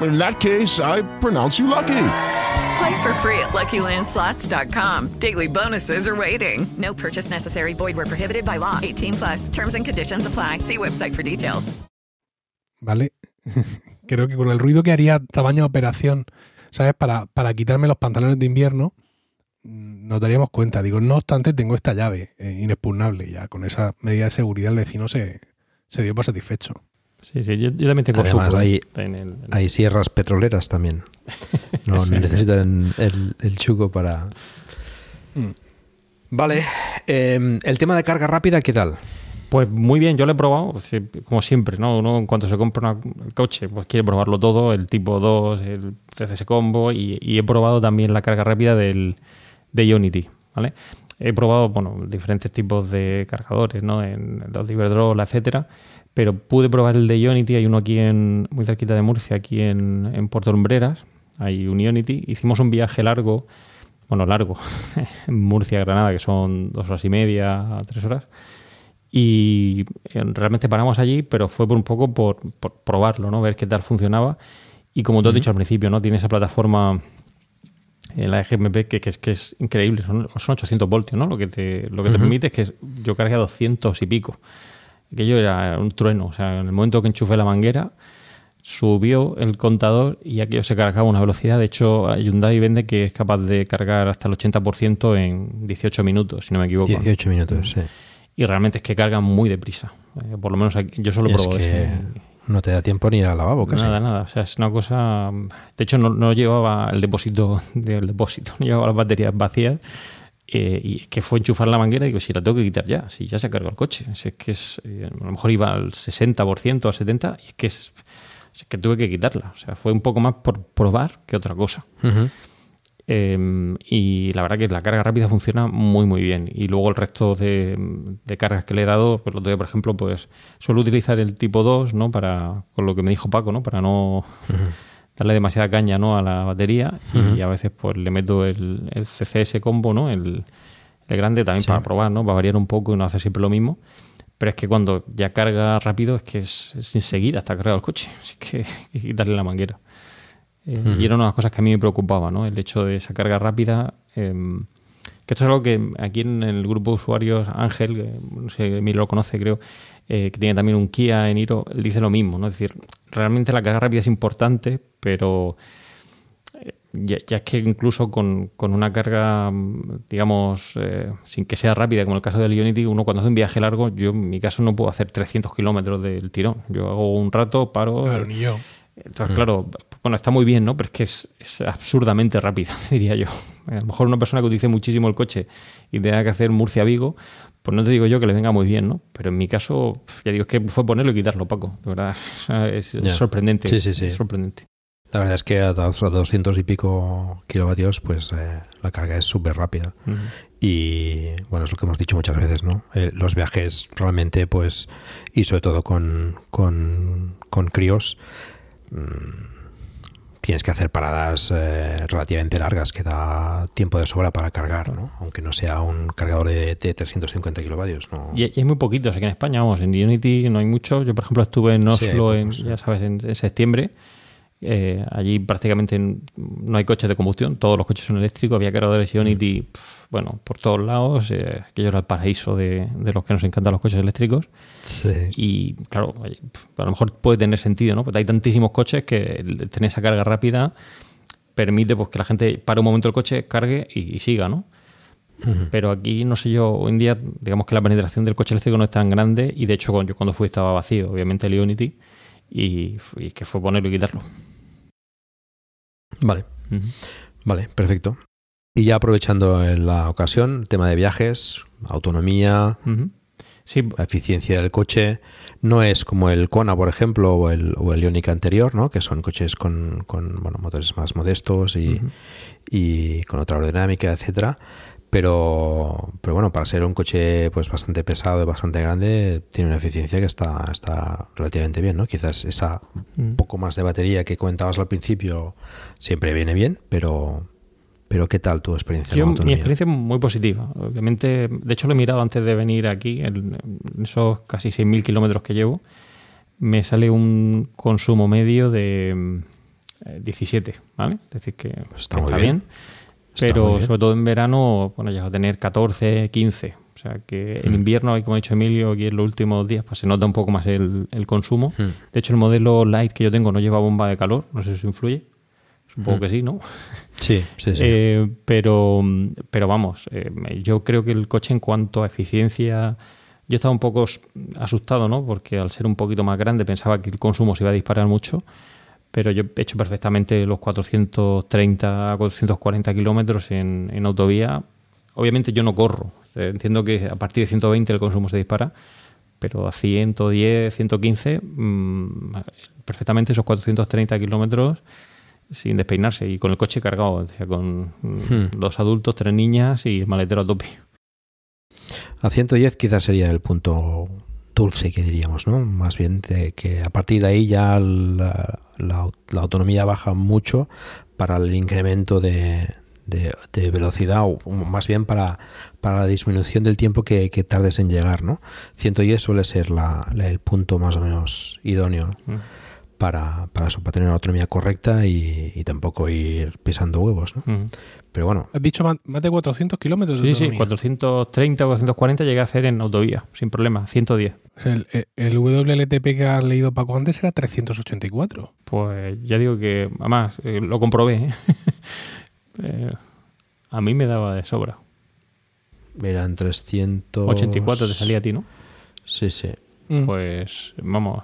In that case, I pronounce you lucky. Play for free at LuckyLandSlots.com. Daily bonuses are waiting. No purchase necessary. Void were prohibited by law. 18 plus. Terms and conditions apply. See website for details. ¿vale? Creo que con el ruido que haría tamaño operación, ¿sabes? Para, para quitarme los pantalones de invierno, mm, nos daríamos cuenta. Digo, no obstante, tengo esta llave eh, inexpugnable. Ya con esa medida de seguridad el vecino se, se dio por satisfecho. Sí, sí, yo, yo también tengo Además, suco, hay, en el- en- hay sierras petroleras también. No Sí. necesitan el, el chuco para. Mm. Vale. eh, el tema de carga rápida, ¿qué tal? Pues muy bien, yo lo he probado, como siempre, ¿no? Uno en cuanto se compra un coche, pues quiere probarlo todo, el tipo 2, el CCS Combo, y, he probado también la carga rápida del, de Unity, ¿vale? He probado, bueno, diferentes tipos de cargadores, ¿no? En los de Iberdrola, etcétera, pero pude probar el de Unity, hay uno aquí en, muy cerquita de Murcia, aquí en, en Puerto Lumbreras, hay un Unity, hicimos un viaje largo, bueno, largo, en Murcia, Granada, que son dos horas y media, tres horas, y eh, realmente paramos allí, pero fue por un poco por, probarlo, ¿no? Ver qué tal funcionaba. Y como tú has dicho al principio, ¿no? Tiene esa plataforma en la GMP que, que, es, que es increíble, son, son 800 voltios, ¿no? Lo que te, lo que te permite es que yo cargué a 200 y pico. Aquello era un trueno, o sea, en el momento que enchufé la manguera, subió el contador y aquello se cargaba a una velocidad. De hecho, Hyundai vende que es capaz de cargar hasta el 80% en 18 minutos, si no me equivoco. 18 minutos, sí y realmente es que cargan muy deprisa. Eh, por lo menos yo solo probo que No te da tiempo ni ir al lavabo, casi. Nada, nada. O sea, es una cosa. De hecho, no, llevaba el depósito del depósito, no llevaba las baterías vacías. Eh, y que fue enchufar la manguera y digo, si la tengo que quitar ya, si ya se ha cargado el coche. Es que es, eh, a lo mejor iba al 60%, al 70%, y es que, es, que tuve que quitarla. O sea, fue un poco más por probar que otra cosa. Em, y la verdad que la carga rápida funciona muy muy bien. Y luego el resto de, cargas que le he dado, pues lo doy, por ejemplo, pues suelo utilizar el tipo 2, ¿no? Para, con lo que me dijo Paco, ¿no? Para no darle demasiada caña ¿no? a la batería. Y a veces pues le meto el, CCS combo, ¿no? El, grande también para probar, ¿no? Para variar un poco y no hacer siempre lo mismo. Pero es que cuando ya carga rápido es que es, es enseguida hasta cargado el coche. Así que hay que la manguera. Eh, y era una de las cosas que a mí me preocupaba, ¿no? El hecho de esa carga rápida. Em, que esto es algo que aquí en el grupo de usuarios, Ángel, no sé, mí lo conoce, creo, eh, que tiene también un Kia en Iro, dice lo mismo, ¿no? Es decir, realmente la carga rápida es importante, pero eh, ya, es que incluso con, una carga, digamos, sin que sea rápida, como el caso del Ionity, uno cuando hace un viaje largo, yo en mi caso no puedo hacer 300 kilómetros del tirón. Yo hago un rato, paro. Claro, ni yo. Entonces, mm. claro, bueno, está muy bien, ¿no? Pero es que es, absurdamente rápida, diría yo. A lo mejor una persona que utilice muchísimo el coche y tenga que hacer Murcia-Vigo, pues no te digo yo que le venga muy bien, ¿no? Pero en mi caso, ya digo, es que fue ponerlo y quitarlo, Paco. De verdad, es, sorprendente. Sí, sí, sí. Es sorprendente. La verdad es que a 200 y pico kilovatios, pues eh, la carga es súper rápida. Y bueno, es lo que hemos dicho muchas veces, ¿no? Eh, los viajes realmente, pues, y sobre todo con, con, con críos, Mm, tienes que hacer paradas eh, relativamente largas que da tiempo de sobra para cargar, ¿no? aunque no sea un cargador de, 350 kilovatios. ¿no? Y, hay muy poquitos aquí en España, vamos, en Unity no hay mucho. Yo, por ejemplo, estuve en Oslo, en, ya sabes, en septiembre eh, allí prácticamente no hay coches de combustión, todos los coches son eléctricos, había cargadores Ionity, mm. bueno, por todos lados, eh, aquello era el paraíso de, los que nos encantan los coches eléctricos. Y claro, a lo mejor puede tener sentido, ¿no? Porque hay tantísimos coches que tener esa carga rápida permite pues, que la gente pare un momento el coche, cargue y, siga, ¿no? Pero aquí, no sé yo, hoy en día, digamos que la penetración del coche eléctrico no es tan grande y de hecho, yo cuando fui estaba vacío, obviamente el Ionity y, que fue ponerlo y quitarlo. Vale. Vale, perfecto. Y ya aprovechando la ocasión, tema de viajes, autonomía, la eficiencia del coche, no es como el Kona, por ejemplo, o el, o el Ioniq anterior, ¿no? que son coches con, con bueno, motores más modestos y, y con otra aerodinámica, etcétera pero, pero bueno, para ser un coche pues bastante pesado y bastante grande, tiene una eficiencia que está, está relativamente bien, ¿no? Quizás esa un mm. poco más de batería que comentabas al principio siempre viene bien, pero, pero ¿qué tal tu experiencia? mi experiencia es muy positiva. Obviamente, de hecho lo he mirado antes de venir aquí, en esos casi 6.000 kilómetros que llevo, me sale un consumo medio de 17, eh, ¿vale? Es decir, que pues está, bien pero sobre todo en verano, bueno, ya va a tener 14, 15. O sea que en mm. invierno, como ha dicho Emilio, aquí en los últimos días, pues se nota un poco más el, consumo. Mm. De hecho, el modelo Light que yo tengo no lleva bomba de calor, no sé si influye. Supongo mm. que sí, ¿no? Sí, sí, sí. Eh, pero, pero vamos, eh, yo creo que el coche en cuanto a eficiencia, yo estaba un poco asustado, ¿no? Porque al ser un poquito más grande pensaba que el consumo se iba a disparar mucho pero yo he hecho perfectamente los 430 440 kilómetros en, en autovía. Obviamente yo no corro, entiendo que a partir de 120 el consumo se dispara, pero a 110, 115, mmm, perfectamente esos 430 kilómetros sin despeinarse y con el coche cargado, o sea, con hmm. dos adultos, tres niñas y el maletero a tope. A 110 quizás sería el punto dulce que diríamos, ¿no? Más bien de que a partir de ahí ya la, la, autonomía baja mucho para el incremento de, de, velocidad o más bien para, para la disminución del tiempo que, tardes en llegar, ¿no? 110 suele ser la, el punto más o menos idóneo. Hmm para, para eso, para tener una autonomía correcta y, tampoco ir pisando huevos. ¿no? Mm. Pero bueno. Has dicho más, de 400 kilómetros Sí, sí, 430 o 440 llegué a hacer en autovía, sin problema, 110. el, el, WLTP que has leído Paco antes era 384. Pues ya digo que, además, eh, lo comprobé. ¿eh? Eh, a mí me daba de sobra. Eran 300... 84 te salía a ti, ¿no? Sí, sí. Mm. Pues vamos,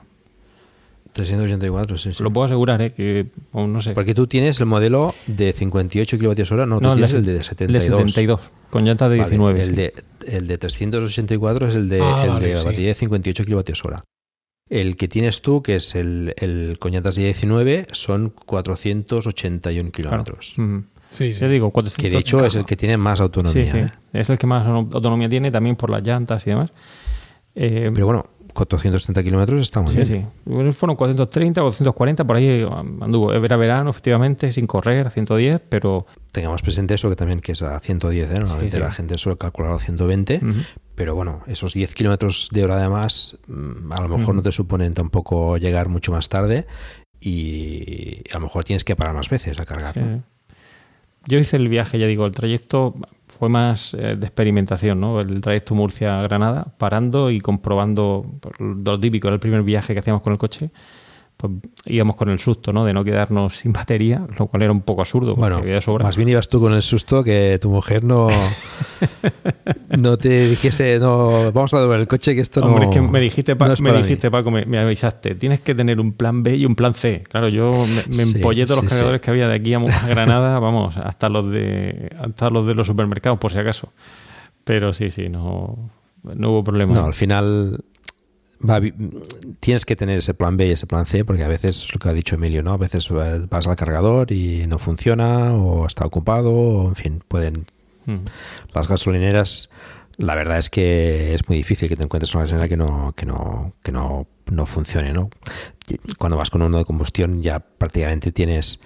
384, sí, sí. Lo puedo asegurar, ¿eh? Que, no sé. Porque tú tienes el modelo de 58 kWh, no, tú tienes el de 72. El de 72, con llantas de 19. el, de, el de 384 es el de, ah, el de batería de 58 kWh. El que tienes tú, que es el, el con llantas de 19, son 481 kilómetros. Sí, sí. digo, que de hecho es el que tiene más autonomía. Sí, sí. ¿eh? Es el que más autonomía tiene también por las llantas y demás. Eh, Pero bueno, 430 kilómetros está muy bien. Sí, sí. Fueron 430, 440, por ahí anduvo. Era verano, efectivamente, sin correr, a 110, pero... Tengamos presente eso que también que es a 110, ¿eh? Normalmente la gente suele calcular a 120, pero bueno, esos 10 kilómetros de hora además mm, a lo mejor no te suponen tampoco llegar mucho más tarde y a lo mejor tienes que parar más veces a cargar. Yo hice el viaje, ya digo, el trayecto fue más eh, de experimentación, ¿no? El trayecto Murcia-Granada, parando y comprobando lo típico, era el primer viaje que hacíamos con el coche, pues íbamos con el susto, ¿no? De no quedarnos sin batería, lo cual era un poco absurdo. Bueno, más bien ibas tú con el susto que tu mujer no, no te dijese, no, vamos a devolver el coche que esto Hombre, es que me dijiste, me dijiste Paco, me, avisaste, tienes que tener un plan B y un plan C. Claro, yo me, empollé todos los cargadores que había de aquí a Granada, vamos, hasta los de hasta los de los supermercados, por si acaso. Pero sí, sí, no, no hubo problema. No, al final tienes que tener ese plan B y ese plan C, porque a veces es lo que ha dicho Emilio, ¿no? A veces vas al cargador y no funciona, o está ocupado, o en fin, pueden. Hmm. Las gasolineras, la verdad es que es muy difícil que te encuentres una gasolinera que no, que no, que no, no funcione, ¿no? Cuando vas con uno de combustión ya prácticamente tienes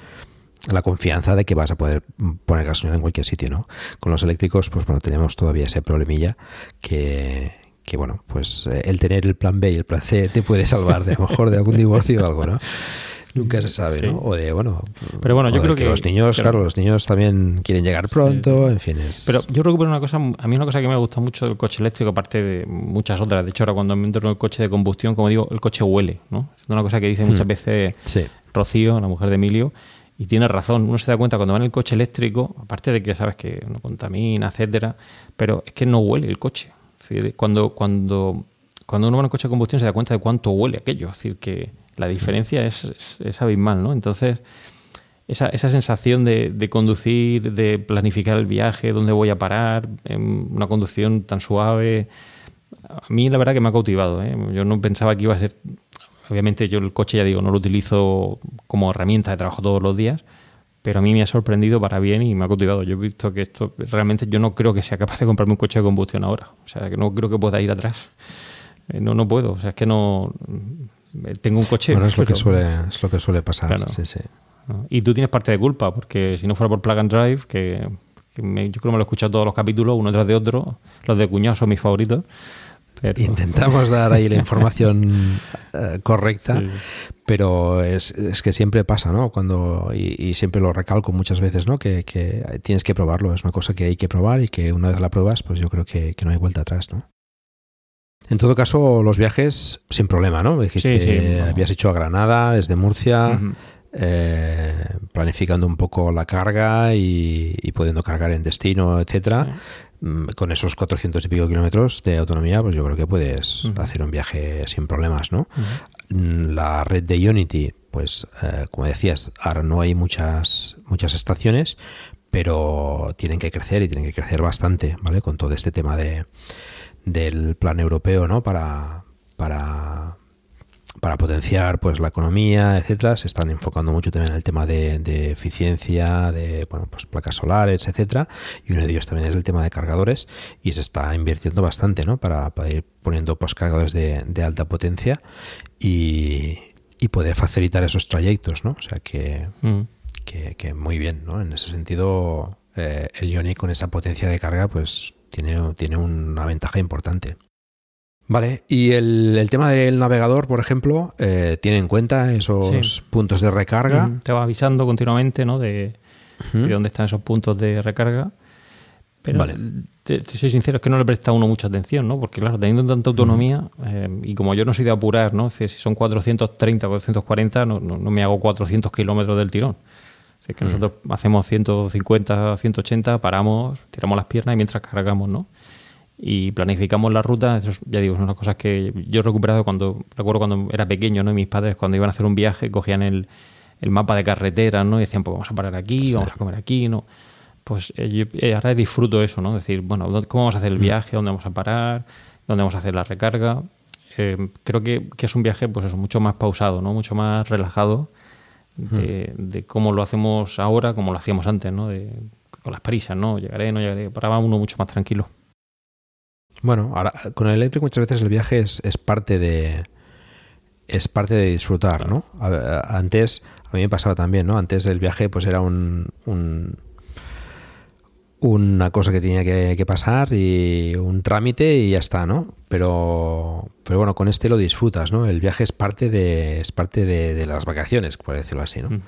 la confianza de que vas a poder poner gasolina en cualquier sitio, ¿no? Con los eléctricos, pues bueno, tenemos todavía ese problemilla que, que bueno, pues eh, el tener el plan B y el plan C te puede salvar de a lo mejor de algún divorcio o algo, ¿no? Nunca se sabe, ¿no? O de, bueno, pero bueno, yo creo que, los niños, claro, los niños también quieren llegar pronto, en fin. Es... Pero yo creo que una cosa, a mí una cosa que me gusta mucho del coche eléctrico, aparte de muchas otras, de hecho ahora cuando me entro en el coche de combustión, como digo, el coche huele, ¿no? Es una cosa que dice muchas hmm. veces Rocío, la mujer de Emilio, y tiene razón, uno se da cuenta cuando va en el coche eléctrico, aparte de que sabes que no contamina, etcétera, pero es que no huele el coche cuando, cuando, cuando uno va en un coche de combustión se da cuenta de cuánto huele aquello. Es decir, que la diferencia es, es, abismal, ¿no? Entonces, esa, esa sensación de, conducir, de planificar el viaje, dónde voy a parar, en una conducción tan suave, a mí la verdad que me ha cautivado. ¿eh? Yo no pensaba que iba a ser... Obviamente yo el coche, ya digo, no lo utilizo como herramienta de trabajo todos los días, pero a mí me ha sorprendido para bien y me ha cautivado. Yo he visto que esto realmente yo no creo que sea capaz de comprarme un coche de combustión ahora. O sea, que no creo que pueda ir atrás. Eh, no, no puedo. O sea, es que no. Eh, tengo un coche. Bueno, es lo, que suele, es lo que suele pasar. Sí, sí. Y tú tienes parte de culpa, porque si no fuera por Plug and Drive, que, yo creo que me lo he escuchado todos los capítulos, uno tras de otro, los de cuñado son mis favoritos. Intentamos dar ahí la información eh, correcta, pero es, que siempre pasa, ¿no? Cuando, y, siempre lo recalco muchas veces, ¿no? Que, tienes que probarlo, es una cosa que hay que probar y que una vez la pruebas, pues yo creo que, no hay vuelta atrás, ¿no? En todo caso, los viajes sin problema, ¿no? Dijiste que habías hecho a Granada, desde Murcia, eh, planificando un poco la carga y, pudiendo cargar en destino, etcétera. Con esos 400 y pico kilómetros de autonomía, pues yo creo que puedes hacer un viaje sin problemas, ¿no? Mm, la red de Unity, pues eh, como decías, ahora no hay muchas, muchas estaciones, pero tienen que crecer y tienen que crecer bastante, ¿vale? Con todo este tema de, del plan europeo, ¿no? Para, para, para potenciar pues la economía, etcétera, se están enfocando mucho también en el tema de, de eficiencia, de bueno, pues placas solares, etcétera, y uno de ellos también es el tema de cargadores y se está invirtiendo bastante, ¿no? Para, para ir poniendo pues cargadores de, de alta potencia y, y, poder facilitar esos trayectos, ¿no? O sea que, Mm. que, que muy bien, ¿no? En ese sentido, eh, el Ioniq con esa potencia de carga, pues tiene, tiene una ventaja importante. Vale, y el, el tema del navegador, por ejemplo, eh, tiene en cuenta esos Sí. puntos de recarga. Mm, Te va avisando continuamente ¿no? de, dónde están esos puntos de recarga. Pero Vale. te, te soy sincero, es que no le presta uno mucha atención, ¿no? Porque claro, teniendo tanta autonomía, eh, y como yo no soy de apurar, ¿no? Si son 430 o 440, no, no, no me hago 400 kilómetros del tirón. Es que nosotros hacemos 150, 180, paramos, tiramos las piernas y mientras cargamos, ¿no? Y planificamos la ruta, eso es, ya digo, son las cosas que yo he recuperado cuando, recuerdo cuando era pequeño, ¿no? Y mis padres cuando iban a hacer un viaje cogían el, el mapa de carretera, ¿no? Y decían, pues vamos a parar aquí, Sí. vamos a comer aquí, ¿no? Pues eh, yo eh, ahora disfruto eso, ¿no? Decir, bueno, ¿dó- ¿cómo vamos a hacer el Mm. viaje? ¿Dónde vamos a parar? ¿Dónde vamos a hacer la recarga? Eh, creo que, que es un viaje, pues eso, mucho más pausado, ¿no? Mucho más relajado de, de cómo lo hacemos ahora, como lo hacíamos antes, ¿no? De, con las prisas, ¿no? Llegaré, no llegaré. Paraba uno mucho más tranquilo. Bueno, ahora con el eléctrico muchas veces el viaje es, es parte de es parte de disfrutar, ¿no? A- a- Antes a mí me pasaba también, ¿no? Antes el viaje pues era un, un- una cosa que tenía que, que pasar y un trámite y ya está, ¿no? Pero pero bueno, con este lo disfrutas, ¿no? El viaje es parte de es parte de, de las vacaciones, por decirlo así, ¿no?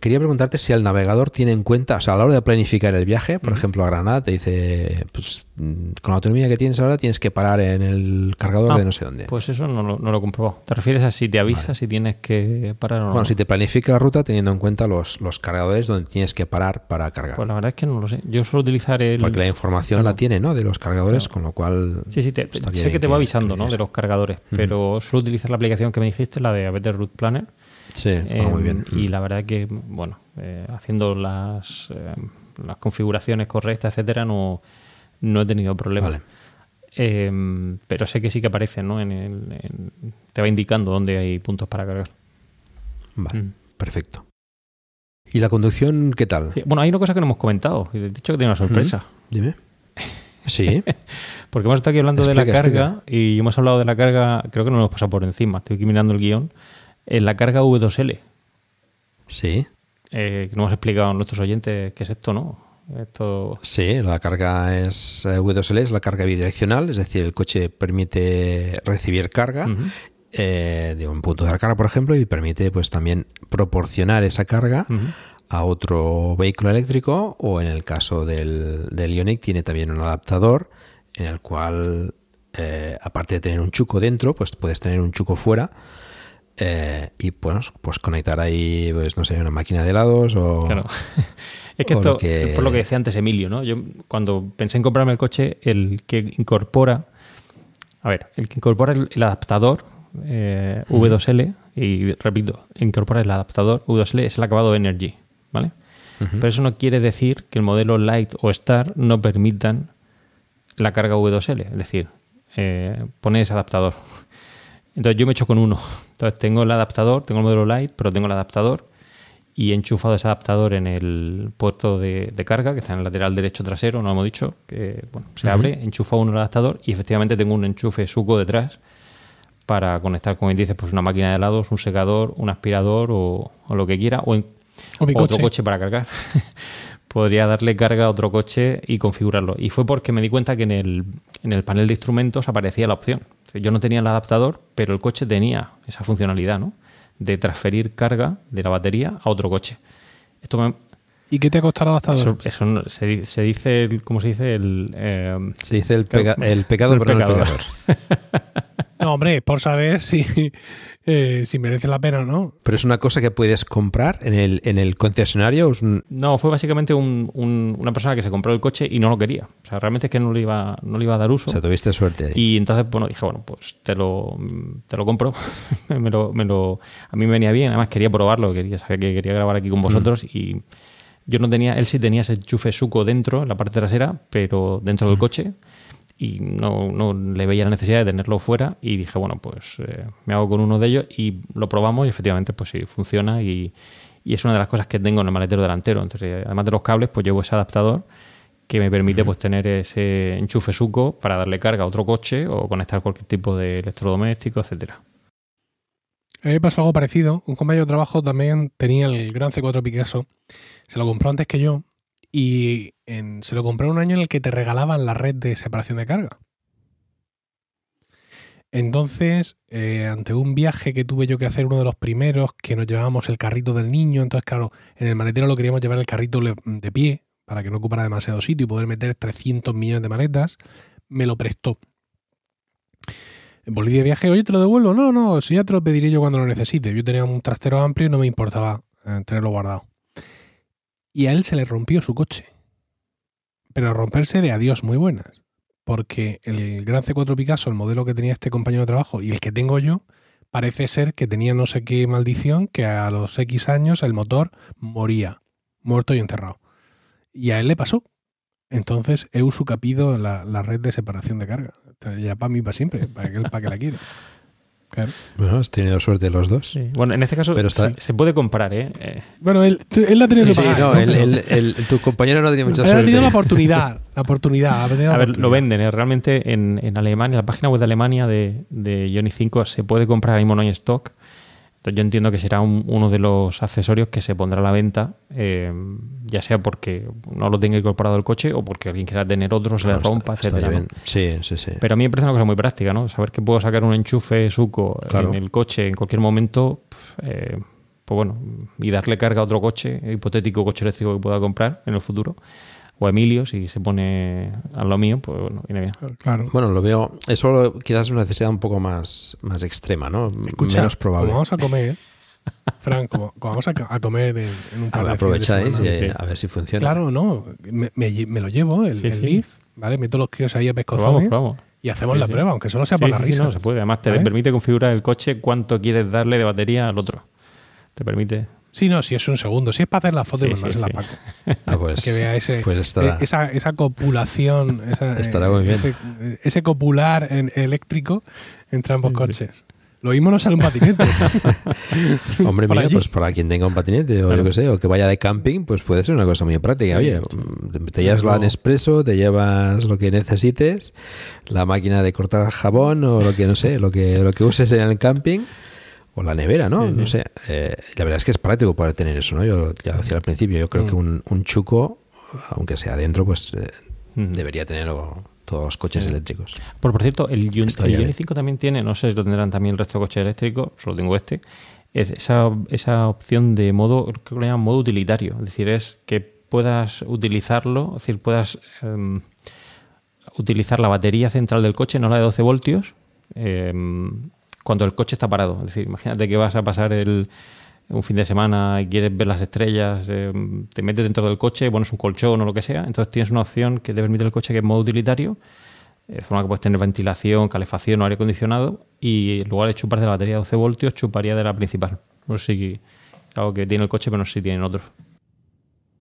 Quería preguntarte si el navegador tiene en cuenta, o sea, a la hora de planificar el viaje, por ejemplo, a Granada, te dice, pues mm, con la autonomía que tienes ahora tienes que parar en el cargador Ah, de no sé dónde. Pues eso no lo, no lo he comprobado. ¿Te refieres a si te avisa si tienes que parar o no? Bueno, si te planifica la ruta teniendo en cuenta los, los cargadores donde tienes que parar para cargar. Pues la verdad es que no lo sé. Yo suelo utilizar el... Porque la información Claro. la tiene, ¿no? De los cargadores, con lo cual... Sí, sí, te- sé que te va avisando ¿no? de los cargadores, pero suelo utilizar la aplicación que me dijiste, la de Better Route Planner. Sí, ah, muy bien. Y la verdad que, bueno, eh, haciendo las, eh, las configuraciones correctas, etcétera, no, no he tenido problemas. Vale. Eh, pero sé que sí que aparece, ¿no? En el, en- te va indicando dónde hay puntos para cargar. Vale, Mm. perfecto. ¿Y la conducción qué tal? Sí, bueno, hay una cosa que no hemos comentado. y He dicho que tiene una sorpresa. Dime. Sí. Porque hemos estado aquí hablando de la Explica, carga y hemos hablado de la carga, creo que no nos hemos pasado por encima, estoy aquí mirando el guion, en la carga V2L. Sí. Eh, que no hemos explicado a nuestros oyentes qué es esto, ¿no? Esto... Sí, la carga es eh, V2L, es la carga bidireccional, es decir, el coche permite recibir carga eh, de un punto de recarga, por ejemplo, y permite pues también proporcionar esa carga a otro vehículo eléctrico o en el caso del, del Ioniq tiene también un adaptador en el cual eh, aparte de tener un chuco dentro, pues puedes tener un chuco fuera eh, y pues, pues conectar ahí, pues no sé, una máquina de helados o... Claro. Es que esto, lo que- por lo que decía antes Emilio, ¿no? Yo cuando pensé en comprarme el coche, el que incorpora, a ver, el que incorpora el, el adaptador eh, Ujú. V2L, y repito, incorpora el adaptador V2L es el acabado Energy, ¿vale? Pero eso no quiere decir que el modelo Light o Star no permitan la carga V2L, es decir, eh, pone ese adaptador. Entonces yo me echo con uno. Entonces tengo el adaptador, tengo el modelo Light, pero tengo el adaptador y he enchufado ese adaptador en el puerto de, de carga que está en el lateral derecho trasero, no hemos dicho, que bueno, se Ujú. abre, enchufa uno el adaptador y efectivamente tengo un enchufe suco detrás para conectar, como dices, pues una máquina de helados, un secador, un aspirador o, o lo que quiera, o, en- O mi otro coche para cargar. Podría darle carga a otro coche y configurarlo. Y fue porque me di cuenta que en el, en el panel de instrumentos aparecía la opción. Yo no tenía el adaptador, pero el coche tenía esa funcionalidad, ¿no? De transferir carga de la batería a otro coche. Esto me, ¿Y qué te ha costado el adaptador? eso, eso no- se, di- se dice, el, ¿cómo se dice? El, eh, Se dice el, pega- el pecado, pero no el pecador. No, hombre, por saber si, eh, si merece la pena o no. Pero es una cosa que puedes comprar en el, en el concesionario. es un- No, fue básicamente un- un- una persona que se compró el coche y no lo quería. O sea, realmente es que no le iba, no le iba a dar uso. O sea, tuviste suerte ahí. Y entonces, bueno, dije, bueno, pues te lo, te lo compro. me lo, me lo- a mí me venía bien, además quería probarlo, quería saber que quería grabar aquí con vosotros y yo no tenía, él sí tenía ese enchufe suco dentro, en la parte trasera, pero dentro del coche. Y no, no le veía la necesidad de tenerlo fuera y dije, bueno, pues eh, me hago con uno de ellos y lo probamos y efectivamente pues sí, funciona y, y es una de las cosas que tengo en el maletero delantero. Entonces, además de los cables, pues llevo ese adaptador que me permite pues tener ese enchufe suco para darle carga a otro coche o conectar cualquier tipo de electrodoméstico, etcétera. A mí me pasó algo parecido. Un compañero de trabajo también tenía el Gran C4 Picasso. Se lo compró antes que yo y se lo compró en un año en el que te regalaban la red de separación de carga. Entonces, eh, ante un viaje que tuve yo que hacer, uno de los primeros, que nos llevábamos el carrito del niño, entonces claro, en el maletero lo queríamos llevar el carrito de pie para que no ocupara demasiado sitio y poder meter 300 millones de maletas, me lo prestó. Volví de viaje, oye, te lo devuelvo. No, no, si ya te lo pediré yo cuando lo necesite. Yo tenía un trastero amplio y no me importaba eh, tenerlo guardado. Y a él se le rompió su coche. Pero romperse de adiós muy buenas. Porque el Gran C4 Picasso, el modelo que tenía este compañero de trabajo y el que tengo yo, parece ser que tenía no sé qué maldición, que a los X años el motor moría, muerto y enterrado. Y a él le pasó. Entonces he usucapido la, la red de separación de carga. Ya para mí, para siempre. ¿Para qué, para qué la quiere? Claro. Bueno, has tenido suerte los dos. Bueno, en este caso Pero está- se, se puede comprar, ¿eh? Eh, Bueno, él, él la ha tenido Sí, que sí, pagar. no, ¿no? el- Pero- el- el- tu compañero no tiene mucha Él ha suerte. tenido la oportunidad. La oportunidad. ha tenido la A ver, lo venden, ¿eh? realmente en, en Alemania, en la página web de Alemania de, de Ioni 5 se puede comprar, ahora mismo no hay stock. Entonces yo entiendo que será un- uno de los accesorios que se pondrá a la venta, eh, ya sea porque no lo tenga incorporado el coche o porque alguien quiera tener otro, se le Claro, rompa, está- está etcétera. Sí, sí, sí. Pero a mí me parece una cosa muy práctica, ¿no? Saber que puedo sacar un enchufe suco Claro. en el coche en cualquier momento, eh, pues bueno, y darle carga a otro coche, hipotético coche eléctrico que pueda comprar en el futuro, o Emilio, si se pone a lo mío, pues bueno, viene bien. Claro. Bueno, lo veo. Eso quizás es una necesidad un poco más, más extrema, ¿no? Escucha, Menos probable. Como vamos a comer, Fran, como, como vamos a, a comer en, en un par A- de aprovecháis de y, semana. a ver si funciona. Claro, no. Me, me lle- me lo llevo, el, Sí, el sí. Leaf, ¿vale? Meto los críos ahí a pescozones Probamos, probamos. y hacemos Sí, la sí. prueba, aunque solo sea por Sí, la sí, sí, risa. no, se puede. Además, te ¿Vale? permite configurar el coche cuánto quieres darle de batería al otro. Te permite. Sí, no, si es un segundo. Si es para hacer la foto y Sí, sí, mandársela sí. Paco. Ah, pues, que vea ese, pues estará, eh, esa, esa copulación, esa, Estará eh, muy bien. Ese, ese copular en- eléctrico entre ambos Sí, sí. coches. Lo mismo no sale un patinete. Hombre allí. pues para quien tenga un patinete o yo que sé, o que vaya de camping, pues puede ser una cosa muy práctica. Oye, mm, te llevas la Luego- Nespresso, te llevas lo que necesites, la máquina de cortar jabón o lo que no sé, lo que lo que uses en el camping o la nevera, ¿no? Sí, sí. No sé. Eh, la verdad es que es práctico poder tener eso, ¿no? Yo ya decía al principio, yo creo Mm. que un, un chuco, aunque sea adentro, pues eh, Mm. debería tenerlo todos los coches Sí. eléctricos. Por, por cierto, el, Ion- Estaría el Ioni bien. 5 también tiene, no sé si lo tendrán también el resto de coches eléctricos, solo tengo este, es esa, esa opción de modo, creo que lo llaman modo utilitario. Es decir, es que puedas utilizarlo, es decir, puedas em, utilizar la batería central del coche, no la de 12 voltios, em, cuando el coche está parado. Es decir, imagínate que vas a pasar el, un fin de semana y quieres ver las estrellas, em, te metes dentro del coche, pones un colchón o lo que sea, entonces tienes una opción que te permite el coche que es modo utilitario, eh, de forma que puedes tener ventilación, calefacción o aire acondicionado y en lugar de chupar de la batería de 12 voltios, chuparía de la principal. No sé si algo que tiene el coche, pero no sé si tienen otros.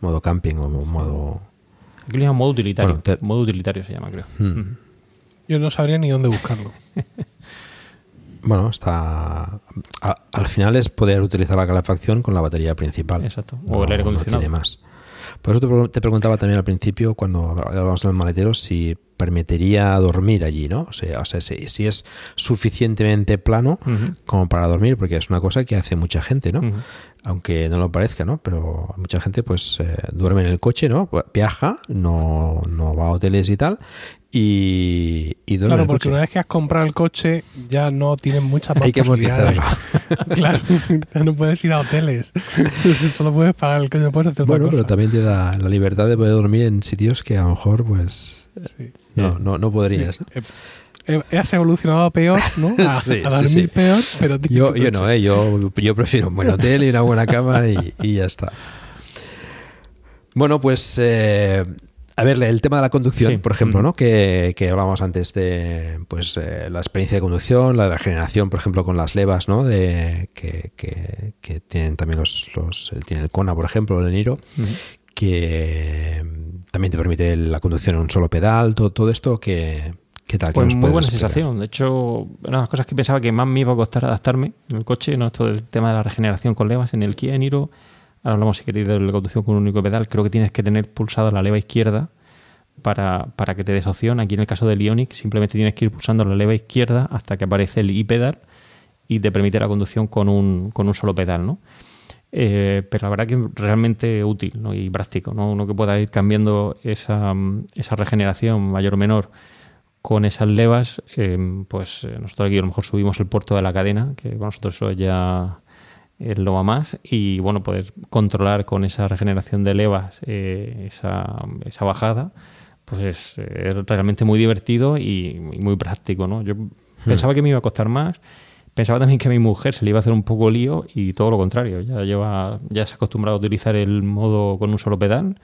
modo camping o modo... Aquí lo llaman modo utilitario. Bueno, te- Modo utilitario se llama, creo. Hmm. Yo no sabría ni dónde buscarlo. bueno, está. a- al final es poder utilizar la calefacción con la batería principal. Exacto. O el aire acondicionado. tiene más. Por eso te, pre- te preguntaba también al principio, cuando hablábamos del maletero, si permitiría dormir allí, ¿no? O sea, o sea si, si es suficientemente plano como para dormir, porque es una cosa que hace mucha gente, ¿no? Aunque no lo parezca, ¿no? Pero mucha gente pues eh, duerme en el coche, ¿no? Viaja, no, no va a hoteles y tal, y, y Claro, porque coche. una vez que has comprado el coche ya no tienes muchas más Hay que posibilidades. amortizarlo. claro, ya no puedes ir a hoteles. Solo puedes pagar el coche, no puedes hacer otra Bueno, cosa. pero también te da la libertad de poder dormir en sitios que a lo mejor, pues, no, no, no podrías. ¿no? Eh, Has evolucionado peor, ¿no? A, Sí, a sí, dormir sí. peor, pero Yo, yo no, ¿eh? yo, yo prefiero un buen hotel y una buena cama y, y ya está. Bueno, pues eh, a ver, el tema de la conducción, Sí. por ejemplo, ¿no? Que, que hablábamos antes de pues eh, la experiencia de conducción, la regeneración, por ejemplo, con las levas, ¿no? De, que, que- que tienen también los, los tiene el Kona, por ejemplo, el Niro, que mm, también te permite la conducción en un solo pedal, todo, todo esto que ¿Qué tal? ¿Qué Pues muy buena explicar? sensación. De hecho, una de las cosas que pensaba que más me iba a costar adaptarme en el coche, ¿no? Esto del tema de la regeneración con levas en el Kia Niro. Hablamos, si queréis, de la conducción con un único pedal. Creo que tienes que tener pulsada la leva izquierda para, para que te des opción. Aquí en el caso del Ioniq, simplemente tienes que ir pulsando la leva izquierda hasta que aparece el i-pedal y te permite la conducción con un, con un solo pedal, ¿no? Eh, pero la verdad que es realmente útil ¿no? y práctico, ¿no? Uno que pueda ir cambiando esa, esa regeneración mayor o menor con esas levas, eh, pues eh, nosotros aquí a lo mejor subimos el puerto de la cadena, que para nosotros eso ya es lo va más, y bueno, poder controlar con esa regeneración de levas eh, esa, esa bajada, pues es, es realmente muy divertido y, y muy práctico, ¿no? Yo pensaba que me iba a costar más, pensaba también que a mi mujer se le iba a hacer un poco lío y todo lo contrario, ya lleva, ya se ha acostumbrado a utilizar el modo con un solo pedal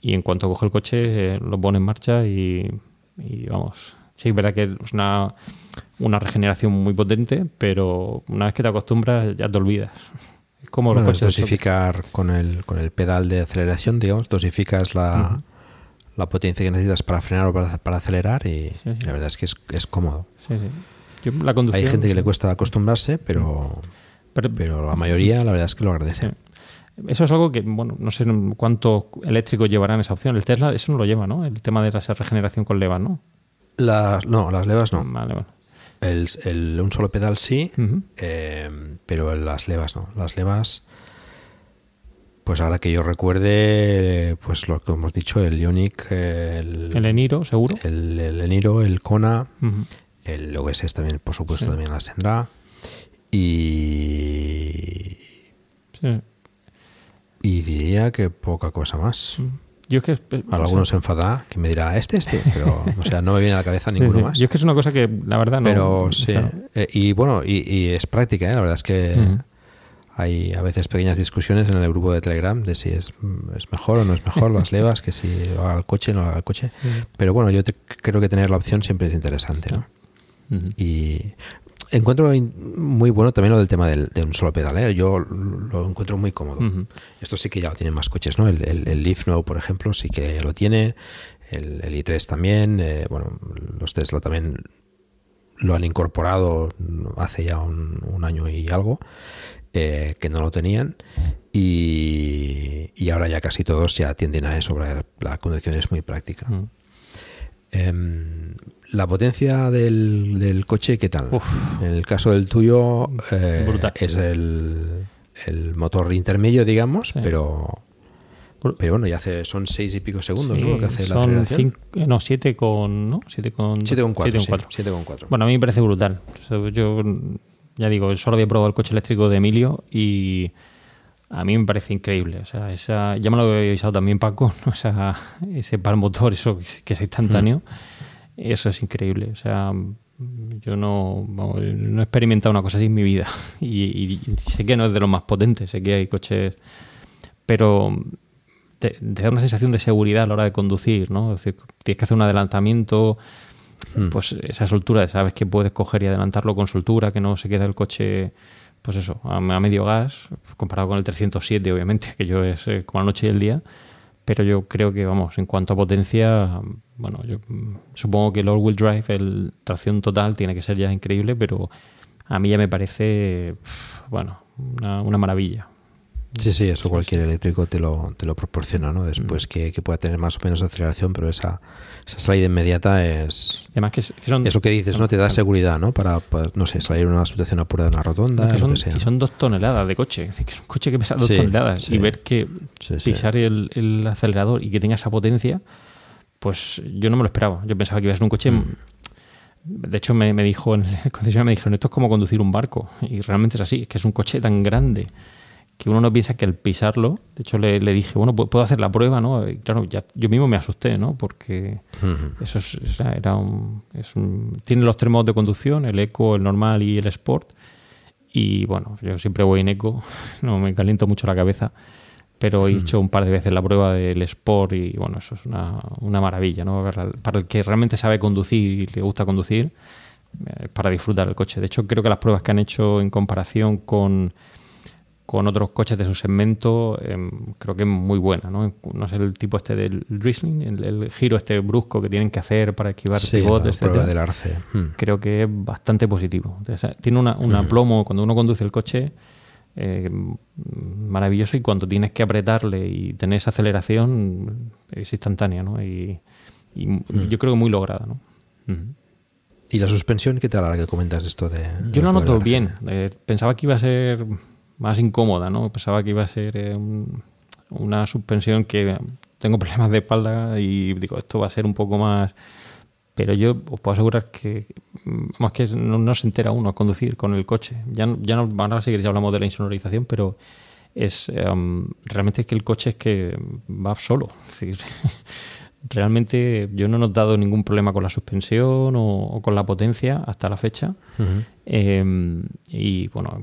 y en cuanto coge el coche eh, lo pone en marcha y, y vamos, sí, es verdad que es una, una regeneración muy potente, pero una vez que te acostumbras ya te olvidas. Es como los Bueno, es coches choque. dosificar con el, con el pedal de aceleración, digamos, dosificas la, la potencia que necesitas para frenar o para, para acelerar y, y la verdad es que es, es cómodo. Sí, sí. Yo la conducción- Hay gente que le cuesta acostumbrarse, pero, pero, la mayoría la verdad es que lo agradece. Eso es algo que, bueno, no sé cuántos eléctricos llevarán esa opción. El Tesla eso no lo lleva, ¿no? El tema de la regeneración con levas, ¿no? Las, no, las levas no. Vale, vale. El, el- un solo pedal sí, eh, pero las levas no. Las levas, pues ahora que yo recuerde, pues lo que hemos dicho, el Ionic, el, El Eniro, seguro. el, el Eniro, el Kona, el OS también, por supuesto, Sí. también las tendrá. Y, Sí. y diría que poca cosa más. Yo es que... eh, Alguno o se enfadará, que me dirá este, este, pero o sea, no me viene a la cabeza ninguno sí. más. Yo es que es una cosa que la verdad no... Pero sí. claro. Eh, y bueno, y, y es práctica, ¿eh? la verdad es que hay a veces pequeñas discusiones en el grupo de Telegram de si es, es mejor o no es mejor las levas, que si lo haga el coche o no lo haga el coche. Pero bueno, yo te- creo que tener la opción siempre es interesante. ¿no? Y encuentro muy bueno también lo del tema del- de un solo pedal. ¿eh? Yo lo encuentro muy cómodo. Esto sí que ya lo tienen más coches, ¿no? El, el, el Leaf nuevo, por ejemplo, sí que lo tiene. El, el i3 también. eh, bueno, los Tesla también lo han incorporado hace ya un, un año y algo, eh, que no lo tenían. Y, y ahora ya casi todos ya tienden a eso. La conducción es muy práctica. La potencia del, del coche, ¿qué tal? En el caso del tuyo, eh, es el, el motor intermedio, digamos, pero, pero bueno, ya hace, son seis y pico segundos, ¿no? Lo que hace la aceleración. cinco, eh, no, 7 con, ¿no? 7 con, Siete con cuatro, siete sí, cuatro. siete con cuatro. Bueno, a mí me parece brutal. Yo, ya digo, solo había probado el coche eléctrico de Emilio y a mí me parece increíble. O sea, esa, ya me lo había avisado también Paco, ¿no? Esa- ese par motor, eso que es, que es eso es increíble. O sea, yo no, no he experimentado una cosa así en mi vida. Y, y sé que no es de los más potentes, sé que hay coches, pero te, te da una sensación de seguridad a la hora de conducir, ¿no? Es decir, tienes que hacer un adelantamiento, pues esa soltura, sabes que puedes coger y adelantarlo con soltura, que no se queda el coche, pues eso, a, a medio gas, comparado con el 307, obviamente, que yo es eh, como la noche y el día. Pero yo creo que, vamos, en cuanto a potencia, bueno, yo mm, supongo que el all-wheel drive, el tracción total, tiene que ser ya increíble, pero a mí ya me parece, bueno, una, una maravilla. Sí, sí, eso cualquier eléctrico te lo, te lo proporciona, ¿no? Después que, que, pueda tener más o menos aceleración, pero esa, esa salida inmediata es... Además que, son, Eso que dices, ¿no? Te da seguridad, ¿no? Para, para no sé, salir en una situación apurada de una rotonda, que son, que sea. Y son dos toneladas de coche. Es decir, que es un coche que pesa dos Sí, toneladas. sí. Y ver que sí. pisar el, el acelerador y que tenga esa potencia, pues yo no me lo esperaba. Yo pensaba que iba a ser un coche... Mm. De hecho, me, me dijo en el concesionario, me dijeron, esto es como conducir un barco. Y realmente es así, es que es un coche tan grande que uno no piensa que al pisarlo, de hecho le, le dije, bueno, pu- puedo hacer la prueba, ¿no? Y claro, ya, yo mismo me asusté, ¿no? Porque eso es, era un, es un- tiene los tres modos de conducción, el eco, el normal y el sport. Y bueno, yo siempre voy en eco, no me caliento mucho la cabeza, pero he hecho un par de veces la prueba del sport y bueno, eso es una, una maravilla, ¿no? Para, el que realmente sabe conducir y le gusta conducir, eh, para disfrutar el coche. De hecho, creo que las pruebas que han hecho en comparación con, con otros coches de su segmento, em, creo que es muy buena, ¿no? No es el tipo este del Riesling, el, el giro este brusco que tienen que hacer para esquivar Sí, pivotes, la prueba etcétera. del arce. Hmm. Creo que es bastante positivo. Sea, tiene una, un Hmm. aplomo cuando uno conduce el coche eh, maravilloso y cuando tienes que apretarle y tener esa aceleración es instantánea, ¿no? Y, y Hmm. yo creo que muy lograda, ¿no? ¿Y la suspensión qué tal ahora que comentas esto de...? Yo lo noto bien. Eh, pensaba que iba a ser más incómoda, ¿no? Pensaba que iba a ser eh, un- una suspensión que tengo problemas de espalda y digo, esto va a ser un poco más... Pero yo os puedo asegurar que más que no, no se entera uno a conducir con el coche. Ya, ya no, ahora sí que ya hablamos de la insonorización, pero es em, realmente es que el coche es que va solo. Es decir, realmente yo no he notado ningún problema con la suspensión o, o con la potencia hasta la fecha. Eh, y bueno,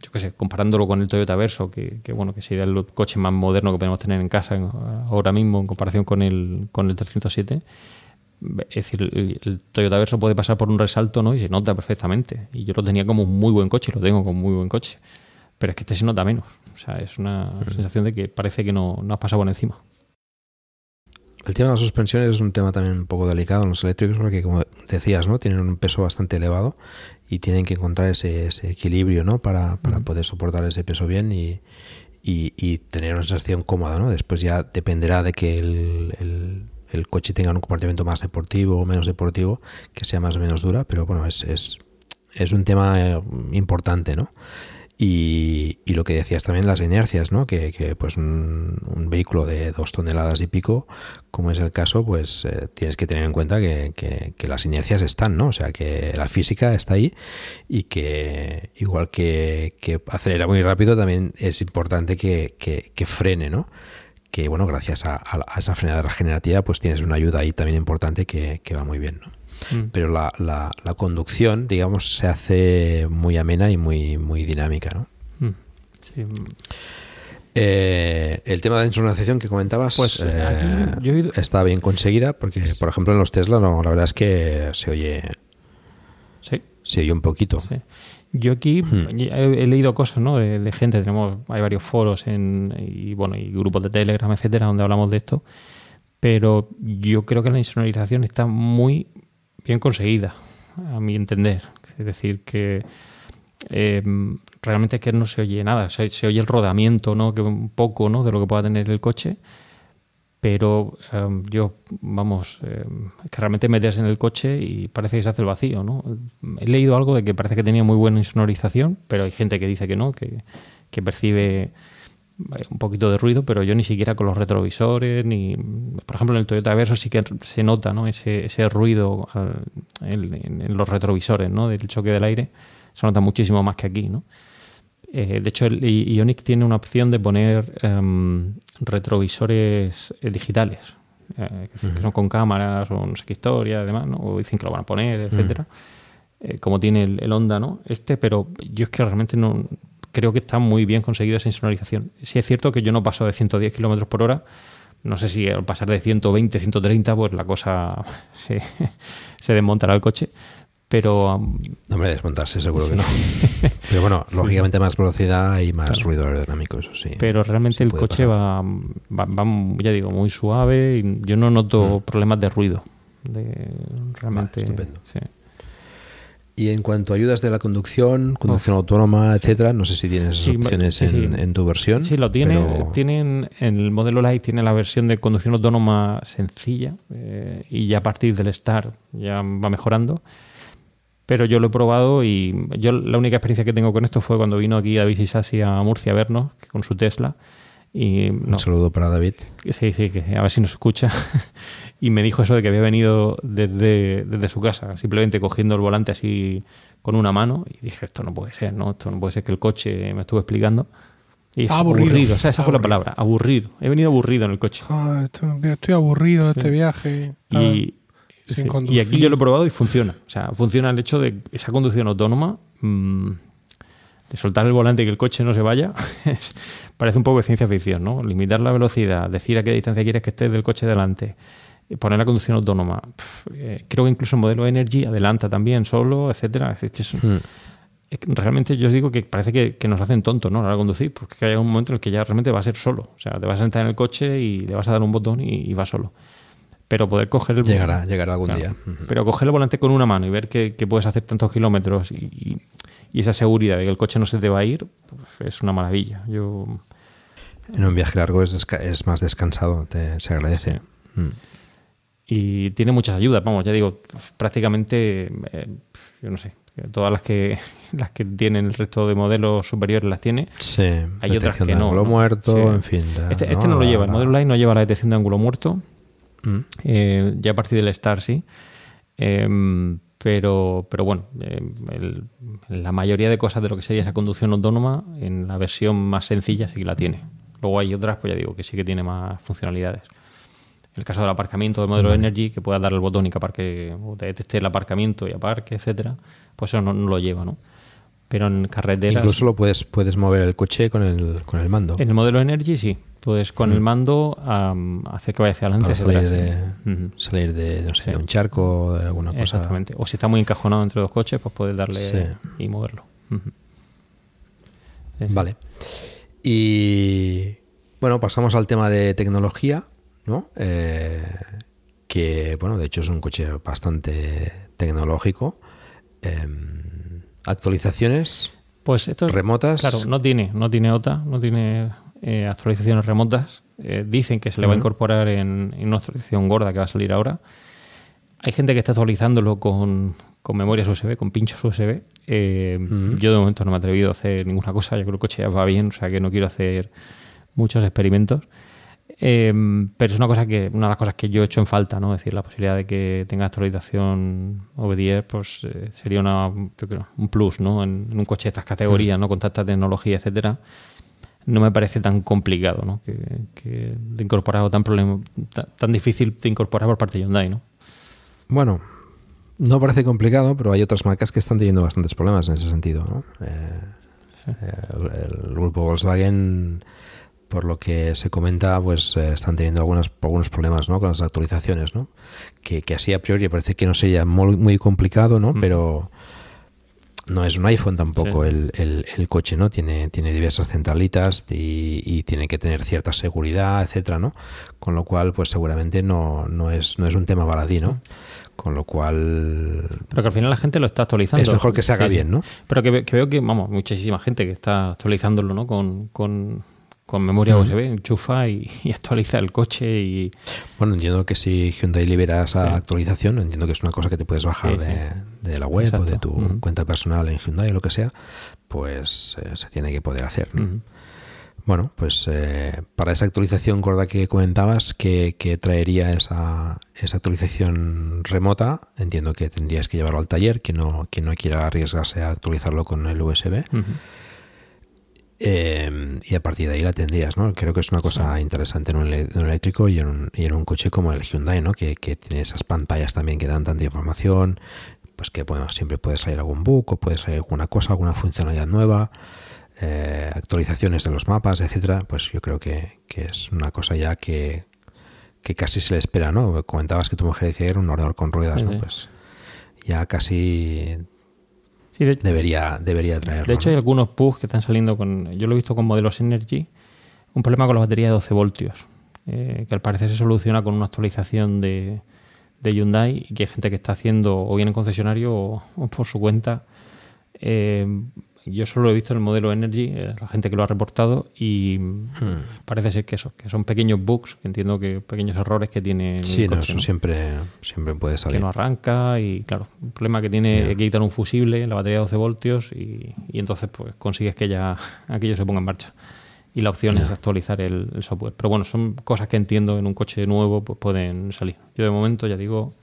yo qué sé, comparándolo con el Toyota Verso, que, que, bueno, que sería el coche más moderno que podemos tener en casa ahora mismo en comparación con el, con el 307. Es decir, el, el Toyota Verso puede pasar por un resalto ¿no? y se nota perfectamente. Y yo lo tenía como un muy buen coche, lo tengo como muy buen coche. Pero es que este se nota menos. O sea, es una sensación de que parece que no, no has pasado por encima. El tema de las suspensiones es un tema también un poco delicado en los eléctricos porque, como decías, ¿no? tienen un peso bastante elevado y tienen que encontrar ese, ese equilibrio ¿no? para, para Ujú. poder soportar ese peso bien y, y- y tener una sensación cómoda. ¿no? Después ya dependerá de que el, el- el coche tenga un comportamiento más deportivo o menos deportivo, que sea más o menos dura, pero bueno, es, es, es un tema eh, importante, ¿no? Y, y lo que decías también, las inercias, ¿no? Que, que, pues un, vehículo de dos toneladas y pico, como es el caso, pues eh, tienes que tener en cuenta que, que- que las inercias están, ¿no? O sea, que la física está ahí y que igual que, acelera muy rápido, también es importante que frene, ¿no? Que bueno, gracias a, esa frenada regenerativa, pues tienes una ayuda ahí también importante que, que va muy bien, ¿no? Mm. Pero la, la- la conducción, digamos, se hace muy amena y muy, muy dinámica, ¿no? Mm. Sí. Eh, el tema de la insonorización que comentabas Pues, eh, aquí yo he oído- está bien conseguida porque, por ejemplo, en los Tesla no, la verdad es que se oye, Sí. se oye un poquito. Sí. Yo aquí Hmm. he, leído cosas ¿no? de, de gente, tenemos, hay varios foros en, y bueno y grupos de Telegram, etcétera, donde hablamos de esto, pero yo creo que la insonorización está muy bien conseguida, a mi entender. Es decir, que eh, realmente es que no se oye nada, se, se oye el rodamiento, ¿no? que un poco ¿no? de lo que pueda tener el coche, pero eh, yo, vamos, es que realmente metes en el coche y parece que se hace el vacío, ¿no? He leído algo de que parece que tenía muy buena insonorización, pero hay gente que dice que no, que, que percibe un poquito de ruido, pero yo ni siquiera con los retrovisores, ni... Por ejemplo, en el Toyota Verso sí que se nota, ¿no? Ese, ese ruido en, los retrovisores, ¿no? Del choque del aire, se nota muchísimo más que aquí, ¿no? Eh, de hecho, el I- Ioniq tiene una opción de poner em, retrovisores eh, digitales, eh, que, son con cámaras o no sé qué historia, además, ¿no? o dicen que lo van a poner, etcétera. Eh, como tiene el, el Honda, ¿no? Este, pero yo es que realmente no creo que está muy bien conseguido esa insonorización. Sí es cierto que yo no paso de 110 kilómetros por hora. No sé si al pasar de 120, 130, pues la cosa se, se desmontará el coche. Pero um, Hombre, desmontarse seguro Sí. que no. Pero bueno, lógicamente más velocidad y más Claro. ruido aerodinámico, eso sí. pero realmente el coche va, va, va, ya digo, muy suave y yo no noto Mm. problemas de ruido. De, realmente, estupendo. sí. Y en cuanto a ayudas de la conducción, conducción autónoma, etcétera, no sé si tienes Sí, opciones sí, sí. en, tu versión. Sí, lo tiene. pero- Tienen, en el modelo Lite tiene la versión de conducción autónoma sencilla eh, y ya a partir del Start ya va mejorando. Pero yo lo he probado y yo la única experiencia que tengo con esto fue cuando vino aquí David Isasi a Murcia a vernos con su Tesla. Y no, Un saludo para David. Sí, sí, que a ver si nos escucha. y me dijo eso de que había venido desde, desde su casa, simplemente cogiendo el volante así con una mano. Y dije, esto no puede ser, ¿no? Esto no puede ser que el coche me estuvo explicando. Y es Aburrido. O sea, esa fue la palabra, aburrido. He venido aburrido en el coche. Esto- estoy aburrido de este viaje. Y, Sí, y aquí yo lo he probado y funciona. O sea, funciona el hecho de esa conducción autónoma, mm, de soltar el volante y que el coche no se vaya, es- parece un poco de ciencia ficción, ¿no? Limitar la velocidad, decir a qué distancia quieres que estés del coche delante, y poner la conducción autónoma. Eh, creo que incluso el modelo Energy adelanta también solo, etcétera. Es que es- Hmm. es que realmente yo os digo que parece que, que nos hacen tontos, ¿no? A la hora de conducir, porque hay un momento en el que ya realmente va a ser solo. O sea, te vas a sentar en el coche y le vas a dar un botón y, y va solo. Pero poder coger el Llegará- llegará algún Claro. día. Pero coger el volante con una mano y ver que, que puedes hacer tantos kilómetros y, y- y esa seguridad de que el coche no se te va a ir, pues, es una maravilla. Yo En un viaje largo es, más descansado, te- se agradece. Mm. y tiene muchas ayudas, vamos, ya digo, prácticamente, eh, yo no sé, todas las que las que tienen el resto de modelos superiores las tiene. Sí, Hay otras que de no. ángulo ¿no? muerto, Sí. en fin. ya, Este, este no lo lleva, el modelo Line no lleva la detección de ángulo muerto. Mm. Eh, ya a partir del Star sí. Eh, pero, pero bueno, eh, el- la mayoría de cosas de lo que sería esa conducción autónoma en la versión más sencilla sí que la tiene. Luego hay otras, pues ya digo, que sí que tiene más funcionalidades. En el caso del aparcamiento del modelo Vale. Energy, que pueda dar el botón y que aparque, o te detecte el aparcamiento y aparque, etcétera, pues eso no, no lo lleva, ¿no? Pero en carreteras. Incluso lo puedes, puedes mover el coche con el, con el mando. En el modelo Energy sí. Puedes con el mando am, hacer que vaya hacia adelante. Para salir de, salir de, no sé, Sí. de un charco o de alguna cosa. Exactamente. O si está muy encajonado entre dos coches, pues puedes darle Sí. y moverlo. Sí. Vale. Y bueno, pasamos al tema de tecnología, ¿no? Eh, que, bueno, de hecho es un coche bastante tecnológico. Em, actualizaciones Pues esto remotas. Claro, no tiene, no tiene OTA, no tiene eh, actualizaciones remotas. Eh, dicen que se le va a incorporar en, en una actualización gorda que va a salir ahora. Hay gente que está actualizándolo con, con memorias USB, con pinchos USB. Eh, Ujú. Yo de momento no me he atrevido a hacer ninguna cosa. Yo creo que el coche ya va bien, o sea que no quiero hacer muchos experimentos. Eh, pero es una cosa que, una de las cosas que yo he hecho en falta, ¿no? Es decir, la posibilidad de que tenga actualización over pues eh, sería una, yo creo, un plus, ¿no? En, en un coche de estas categorías, ¿no? Con tanta tecnología, etcétera. No me parece tan complicado, ¿no? Que, que de incorporar o tan problema, ta- tan difícil de incorporar por parte de Hyundai, ¿no? Bueno, no parece complicado, pero hay otras marcas que están teniendo bastantes problemas en ese sentido. ¿no? Eh, eh, el, el grupo Volkswagen, por lo que se comenta, pues eh, están teniendo algunas, algunos problemas ¿no? con las actualizaciones, ¿no? Que, que así a priori parece que no sería muy, muy complicado, ¿no? Pero no es un iPhone tampoco Sí. el, el- el coche, ¿no? Tiene, tiene diversas centralitas y, y tiene que tener cierta seguridad, etcétera, ¿no? Con lo cual, pues seguramente no, no, es, no es un tema baladí, ¿no? Con lo cual... Pero que al final la gente lo está actualizando. Es mejor que se haga bien, ¿no? Pero que, que veo que, vamos, muchísima gente que está actualizándolo, ¿no? Con, con, con memoria. USB, enchufa y, y actualiza el coche y... Bueno, entiendo que si Hyundai libera esa Sí. actualización, entiendo que es una cosa que te puedes bajar Sí, de, la web o de tu cuenta personal en Hyundai o lo que sea, pues eh, se tiene que poder hacer. ¿no? Bueno, pues eh, para esa actualización gorda que comentabas, que, que traería esa, esa actualización remota, entiendo que tendrías que llevarlo al taller, que no, que no quiera arriesgarse a actualizarlo con el USB. Eh, y a partir de ahí la tendrías, ¿no? Creo que es una cosa interesante en un, eléctrico y en un, y en un coche como el Hyundai, ¿no? Que, que tiene esas pantallas también que dan tanta información, pues que bueno, siempre puede salir algún bug o puede salir alguna cosa, alguna funcionalidad nueva, eh, actualizaciones de los mapas, etcétera. Pues yo creo que, que es una cosa ya que, que casi se le espera, ¿no? Comentabas que tu mujer decía que era un ordenador con ruedas, ¿no? sí. Pues ya casi Sí, de, debería, debería traerlo. de hecho, hay ¿no? algunos pugs que están saliendo con... Yo lo he visto con modelos Energy, un problema con la batería de 12 voltios, eh, que al parecer se soluciona con una actualización de, de Hyundai y que hay gente que está haciendo o bien en concesionario o, o por su cuenta. Eh, yo solo he visto el modelo Energy, eh, la gente que lo ha reportado, y parece ser que eso, que son pequeños bugs, que entiendo que pequeños errores que tiene. el Sí, no, eso siempre, siempre puede salir. que no arranca y claro, un problema que tiene que quitar un fusible, la batería de 12 voltios y, y entonces pues consigues que ya aquello se ponga en marcha. Y la opción es actualizar el, el software. Pero bueno, son cosas que entiendo en un coche nuevo pues pueden salir. Yo de momento ya digo,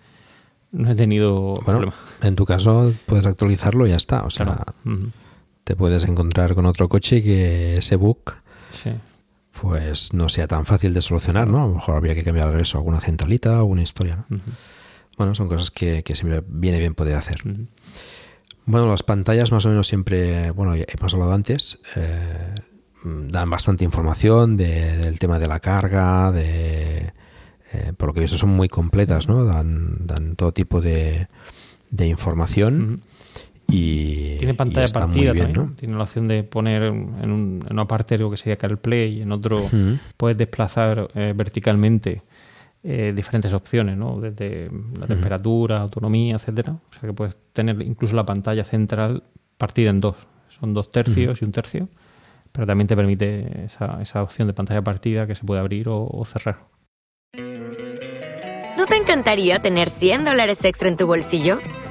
no he tenido Bueno, problema. en tu caso puedes actualizarlo y ya está. O sea. Te puedes encontrar con otro coche que ese bug Sí. pues no sea tan fácil de solucionar, ¿no? A lo mejor habría que cambiar eso, alguna centralita, alguna historia, ¿no? Bueno, son cosas que, que siempre viene bien poder hacer. Bueno, las pantallas más o menos siempre, bueno, ya hemos hablado antes, eh, dan bastante información de- del tema de la carga, de, eh, por lo que he visto son muy completas, ¿no? Dan, dan todo tipo de, de información y Tiene y pantalla partida bien, también. ¿no? Tiene la opción de poner en, un- en una parte lo que sería CarPlay y en otro puedes desplazar eh, verticalmente eh, diferentes opciones, ¿no? Desde la temperatura, autonomía, etcétera. O sea que puedes tener incluso la pantalla central partida en dos. Son dos tercios y un tercio. Pero también te permite esa, esa opción de pantalla partida que se puede abrir o, o cerrar. ¿No te encantaría tener 100 dólares extra en tu bolsillo?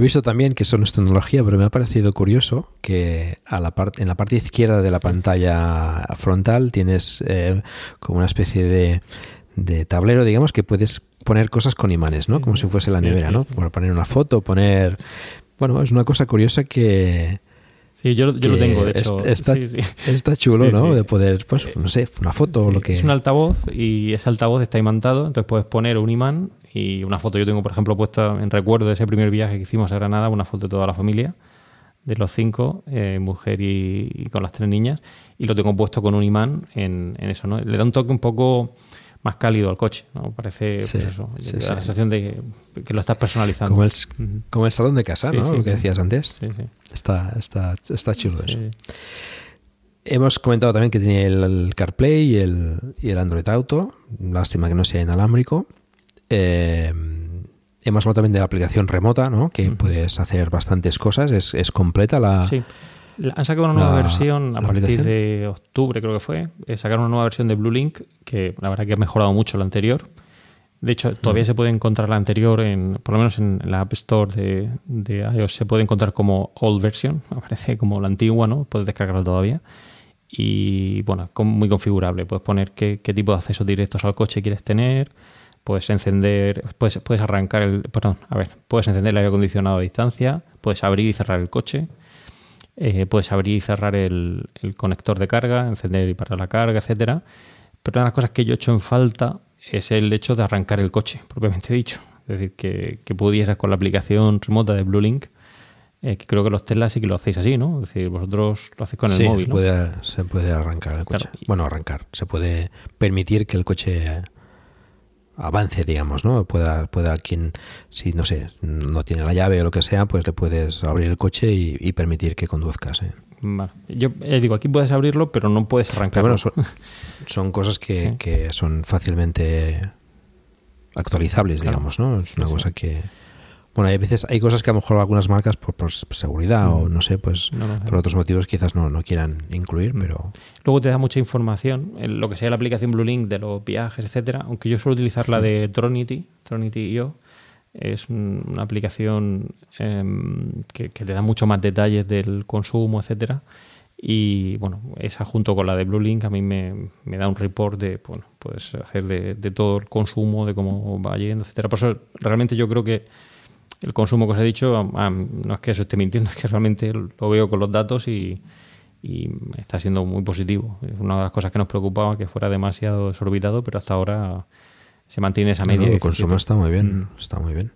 He visto también que eso no es tecnología, pero me ha parecido curioso que a la en la parte izquierda de la pantalla frontal tienes eh, como una especie de, de tablero, digamos, que puedes poner cosas con imanes, ¿no? Como si fuese la nevera, ¿no? Por poner una foto, poner... Bueno, es una cosa curiosa que... Sí, yo, yo lo tengo, de hecho. est- Está, Sí, sí. está chulo, Sí, ¿no? De poder, pues, no sé, una foto o lo que... Es un altavoz y ese altavoz está imantado, entonces puedes poner un imán y una foto. Yo tengo, por ejemplo, puesta en recuerdo de ese primer viaje que hicimos a Granada, una foto de toda la familia, de los cinco, eh, mujer y, y con las tres niñas, y lo tengo puesto con un imán en, en eso, ¿no? Le da un toque un poco más cálido al coche, ¿no? Parece, Sí, pues eso, sí, la sensación de que lo estás personalizando. Como el, como el salón de casa, ¿no? lo que decías antes. Sí, sí. Está, está, está chulo eso. Hemos comentado también que tiene el, el CarPlay y el, y el Android Auto. Lástima que no sea inalámbrico. Eh, hemos hablado también de la aplicación remota, ¿no? Que puedes hacer bastantes cosas. Es, es completa la. Sí. Han sacado una nueva la- versión a partir de octubre, creo que fue. Eh, sacaron una nueva versión de Blue Link que la verdad que ha mejorado mucho la anterior. De hecho, todavía se puede encontrar la anterior, en, por lo menos en la App Store de, de iOS, se puede encontrar como old version, aparece como la antigua, ¿no? Puedes descargarla todavía. Y bueno, muy configurable. Puedes poner qué, qué tipo de accesos directos al coche quieres tener. Puedes encender, puedes, puedes arrancar el, perdón, a ver, puedes encender el aire acondicionado a distancia, puedes abrir y cerrar el coche, eh, puedes abrir y cerrar el, el conector de carga, encender y parar la carga, etcétera. Pero una de las cosas que yo he hecho en falta es el hecho de arrancar el coche, propiamente dicho. Es decir, que, que pudieras con la aplicación remota de Blue Link, eh, que creo que los Tesla sí que lo hacéis así, ¿no? Es decir, vosotros lo hacéis con el Sí, móvil, se ¿no? puede, se puede arrancar el coche. Claro. Bueno, arrancar. Se puede permitir que el coche avance, digamos, ¿no? Pueda, pueda quien, si no sé, no tiene la llave o lo que sea, pues le puedes abrir el coche y, y permitir que conduzcas. ¿eh? Vale. Yo eh, digo, aquí puedes abrirlo, pero no puedes arrancarlo. bueno, son, son cosas que, Sí. que son fácilmente actualizables, digamos, ¿no? Es una sí. cosa que... Bueno, hay veces, hay cosas que a lo mejor algunas marcas por, por seguridad o no sé, pues Mm. No, no, por otros motivos quizás no, no quieran incluir, pero... Luego te da mucha información, en lo que sea la aplicación Blue Link de los viajes, etcétera. Aunque yo suelo utilizar la de Tronity, Tronity.io, Es un- una aplicación em, que, que te da mucho más detalles del consumo, etcétera. Y bueno, esa junto con la de Blue Link a mí me, me da un report de, bueno, puedes hacer de, de todo el consumo, de cómo va yendo, etcétera. Por eso realmente yo creo que el consumo que os he dicho, ah, no es que eso esté mintiendo, es que realmente lo veo con los datos y, y está siendo muy positivo. Es una de las cosas que nos preocupaba que fuera demasiado desorbitado, pero hasta ahora se mantiene esa media. no, el consumo 17. está muy bien, Mm. está muy bien.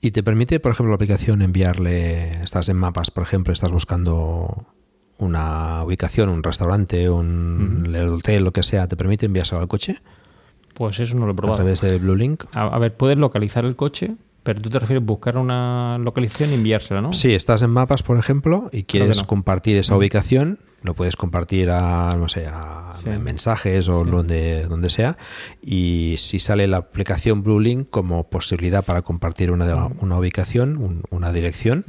Y te permite, por ejemplo, la aplicación enviarle, estás en mapas, por ejemplo, estás buscando una ubicación, un restaurante, un el hotel, lo que sea, ¿te permite enviárselo al coche? Pues eso no lo he A probado. través de Blue Link. A, a ver, puedes localizar el coche, pero tú te refieres a buscar una localización y enviársela, ¿no? Sí, estás en mapas, por ejemplo, y quieres no. compartir esa Mm. ubicación, lo puedes compartir a, no sé, a Sí. mensajes o Sí. donde, donde sea. Y si sale la aplicación Blue Link como posibilidad para compartir una, Mm. una ubicación, un- una dirección,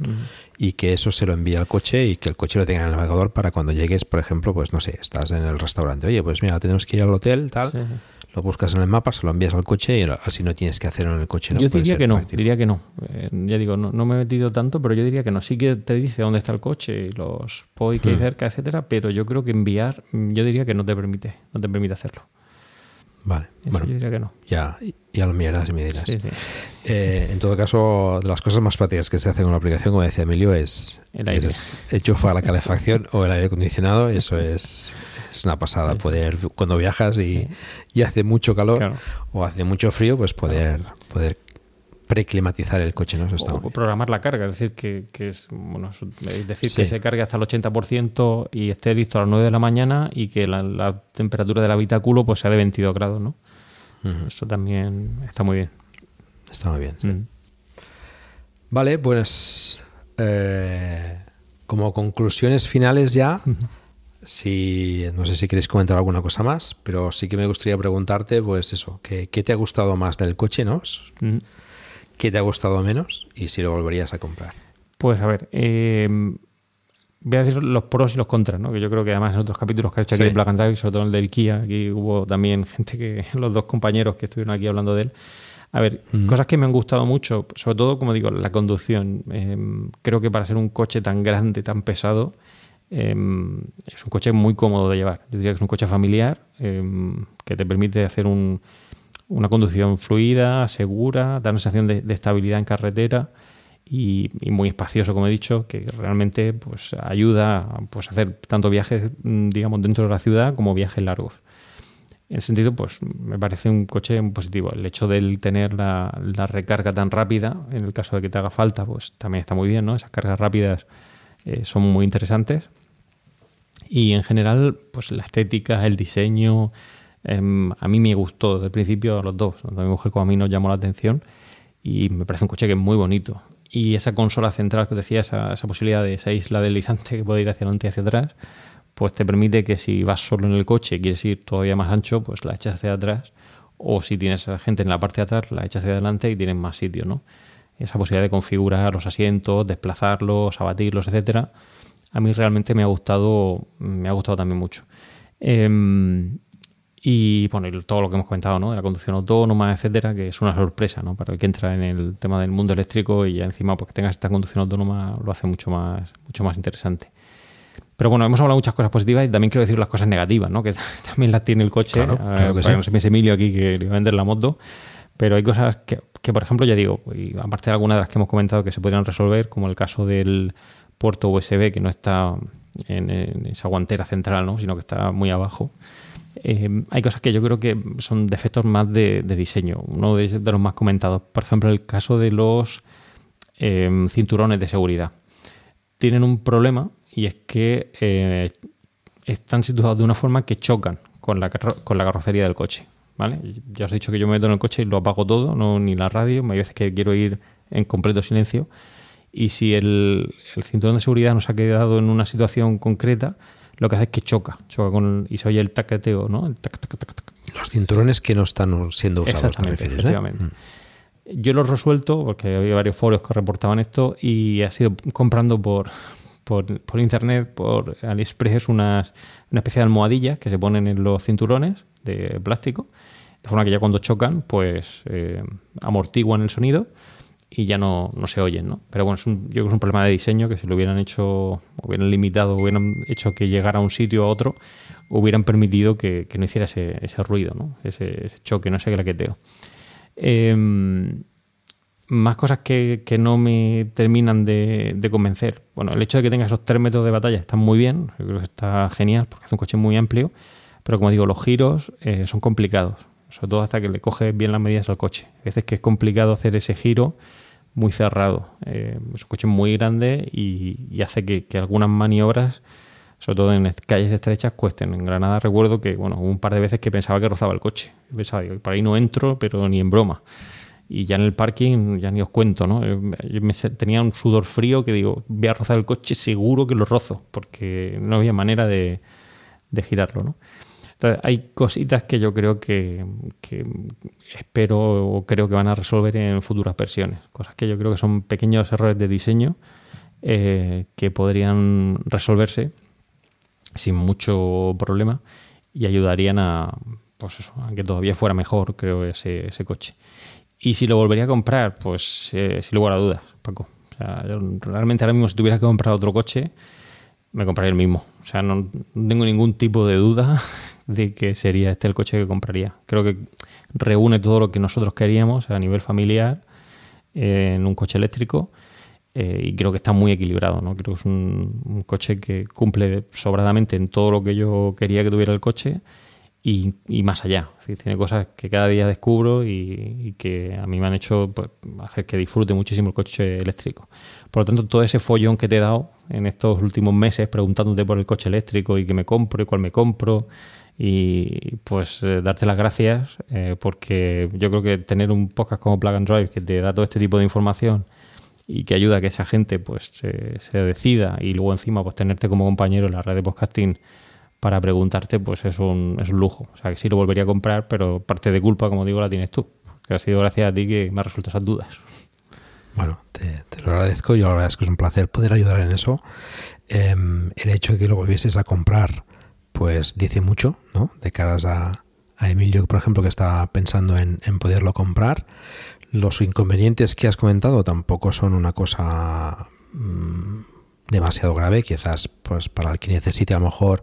y que eso se lo envíe al coche y que el coche lo tenga en el navegador para cuando llegues, por ejemplo, pues no sé, estás en el restaurante. Oye, pues mira, tenemos que ir al hotel, tal. Sí. Lo buscas en el mapa, se lo envías al coche y así no tienes que hacerlo en el coche. ¿no? Yo diría que no, diría que no. Eh, ya digo, no, no me he metido tanto, pero yo diría que no. Sí que te dice dónde está el coche y los POI que hay Hmm. cerca, etcétera, pero yo creo que enviar, yo diría que no te permite, no te permite hacerlo. Vale, Eso bueno, yo diría que no. ya, ya lo mirarás y me dirás. Sí, sí. Eh, en todo caso, de las cosas más prácticas que se hacen con la aplicación, como decía Emilio, es, El aire. es enchufar la calefacción o el aire acondicionado. Eso es, es una pasada. Poder, cuando viajas y, y hace mucho calor Claro. o hace mucho frío, pues poder, poder preclimatizar el coche. ¿no? Eso está O programar la carga, es decir, que, que es, bueno, es es decir, Sí. que se cargue hasta el 80% y esté listo a las 9 de la mañana y que la, la temperatura del habitáculo pues sea de 22 grados, ¿no? Eso también está muy bien. Está muy bien. Mm. Vale, pues eh, como conclusiones finales ya, si no sé si queréis comentar alguna cosa más, pero sí que me gustaría preguntarte, pues eso, ¿qué, qué te ha gustado más del coche, no? Mm. ¿Qué te ha gustado menos? Y si lo volverías a comprar. Pues a ver, eh, voy a decir los pros y los contras, ¿no? Que yo creo que además en otros capítulos que has hecho aquí Sí. en Black and Drive, sobre todo en el del Kia, aquí hubo también gente que, los dos compañeros que estuvieron aquí hablando de él. A ver, Ujú. cosas que me han gustado mucho, sobre todo, como digo, la conducción. Eh, creo que para ser un coche tan grande, tan pesado, eh, es un coche muy cómodo de llevar. Yo diría que es un coche familiar eh, que te permite hacer un- una conducción fluida, segura, dar una sensación de, estabilidad en carretera y, muy espacioso, como he dicho, que realmente pues, ayuda a pues, hacer tanto viajes, mm, digamos, dentro de la ciudad como viajes largos. En ese sentido, pues me parece un coche positivo. El hecho de tener la, la recarga tan rápida, en el caso de que te haga falta, pues también está muy bien, ¿no? Esas cargas rápidas eh, son muy interesantes. Y en general, pues la estética, el diseño, em, a mí me gustó desde el principio a los dos. Tanto mi mujer como a mí nos llamó la atención y me parece un coche que es muy bonito. Y esa consola central que os decía, esa, posibilidad de esa isla deslizante que puede ir hacia adelante y hacia atrás, pues te permite que si vas solo en el coche y quieres ir todavía más ancho, pues la echas hacia atrás. O si tienes gente en la parte de atrás, la echas hacia adelante y tienes más sitio, ¿no? Esa posibilidad de configurar los asientos, desplazarlos, abatirlos, etcétera, a mí realmente me ha gustado, me ha gustado también mucho. Em, y bueno, y todo lo que hemos comentado, ¿no? De la conducción autónoma, etcétera, que es una sorpresa, ¿no? Para el que entra en el tema del mundo eléctrico y ya encima pues, que tengas esta conducción autónoma lo hace mucho más, mucho más interesante. Pero bueno, hemos hablado muchas cosas positivas y también quiero decir las cosas negativas, ¿no? Que también las tiene el coche. Claro, eh, claro que para sí. no se Emilio aquí que le va a vender la moto. Pero hay cosas que, que, por ejemplo, ya digo, y aparte de algunas de las que hemos comentado que se podrían resolver, como el caso del puerto USB que no está en, esa guantera central, ¿no? sino que está muy abajo. Eh, hay cosas que yo creo que son defectos más de, diseño. Uno de, de, los más comentados, por ejemplo, el caso de los eh, cinturones de seguridad. Tienen un problema y es que eh, están situados de una forma que chocan con la, con la carrocería del coche. ¿vale? Ya os he dicho que yo me meto en el coche y lo apago todo, no ni la radio. Hay veces que quiero ir en completo silencio. Y si el, el cinturón de seguridad nos ha quedado en una situación concreta, lo que hace es que choca, choca con y se oye el taqueteo, ¿no? El tac, tac, tac, tac. Los cinturones que no están siendo usados. Exactamente, refieres, efectivamente. ¿eh? Yo lo he resuelto porque había varios foros que reportaban esto y ha sido comprando por, por, por internet, por AliExpress, unas, una especie de almohadilla que se ponen en los cinturones de plástico, de forma que ya cuando chocan, pues eh, amortiguan el sonido y ya no, no se oyen, ¿no? Pero bueno, es un, yo creo que es un problema de diseño que si lo hubieran hecho, hubieran limitado, hubieran hecho que llegara a un sitio a otro, hubieran permitido que, que no hiciera ese, ese ruido, ¿no? Ese, choque, no ese claqueteo. Eh, más cosas que, que, no me terminan de, de, convencer. Bueno, el hecho de que tenga esos tres metros de batalla está muy bien, yo creo que está genial porque es un coche muy amplio, pero como digo, los giros eh, son complicados, sobre todo hasta que le coges bien las medidas al coche. A veces que es complicado hacer ese giro muy cerrado. Eh, es un coche muy grande y, hace que, algunas maniobras, sobre todo en calles estrechas, cuesten. En Granada recuerdo que, bueno, hubo un par de veces que pensaba que rozaba el coche. Pensaba, digo, por ahí no entro, pero ni en broma y ya en el parking ya ni os cuento, ¿no? Yo me, tenía un sudor frío que digo, voy a rozar el coche, seguro que lo rozo, porque no había manera de, de girarlo, ¿no? Hay cositas que yo creo que, espero o creo que van a resolver en futuras versiones. Cosas que yo creo que son pequeños errores de diseño eh, que podrían resolverse sin mucho problema y ayudarían a, pues eso, a que todavía fuera mejor, creo, ese, ese coche. Y si lo volvería a comprar, pues eh, sin lugar a dudas, Paco. O sea, yo realmente ahora mismo si tuviera que comprar otro coche, me compraría el mismo. O sea, no, tengo ningún tipo de duda de que sería este el coche que compraría. Creo que reúne todo lo que nosotros queríamos a nivel familiar eh, en un coche eléctrico eh, y creo que está muy equilibrado. ¿no? Creo que es un, coche que cumple sobradamente en todo lo que yo quería que tuviera el coche y, más allá. Tiene cosas que cada día descubro y, que a mí me han hecho pues, hacer que disfrute muchísimo el coche eléctrico. Por lo tanto, todo ese follón que te he dado en estos últimos meses preguntándote por el coche eléctrico y qué me compro y cuál me compro, y pues eh, darte las gracias eh, porque yo creo que tener un podcast como Plug and Drive que te da todo este tipo de información y que ayuda a que esa gente pues se, se decida y luego encima pues tenerte como compañero en la red de podcasting para preguntarte, pues es un, es un lujo. O sea, que sí lo volvería a comprar, pero parte de culpa, como digo, la tienes tú. Que ha sido gracias a ti que me ha resuelto esas dudas. Bueno, te, te, lo agradezco. Yo la verdad es que es un placer poder ayudar en eso. Eh, el hecho de que lo volvieses a comprar, pues dice mucho, ¿no? De caras a, a Emilio, por ejemplo, que está pensando en, en, poderlo comprar. Los inconvenientes que has comentado tampoco son una cosa mmm, demasiado grave, quizás pues para el que necesite a lo mejor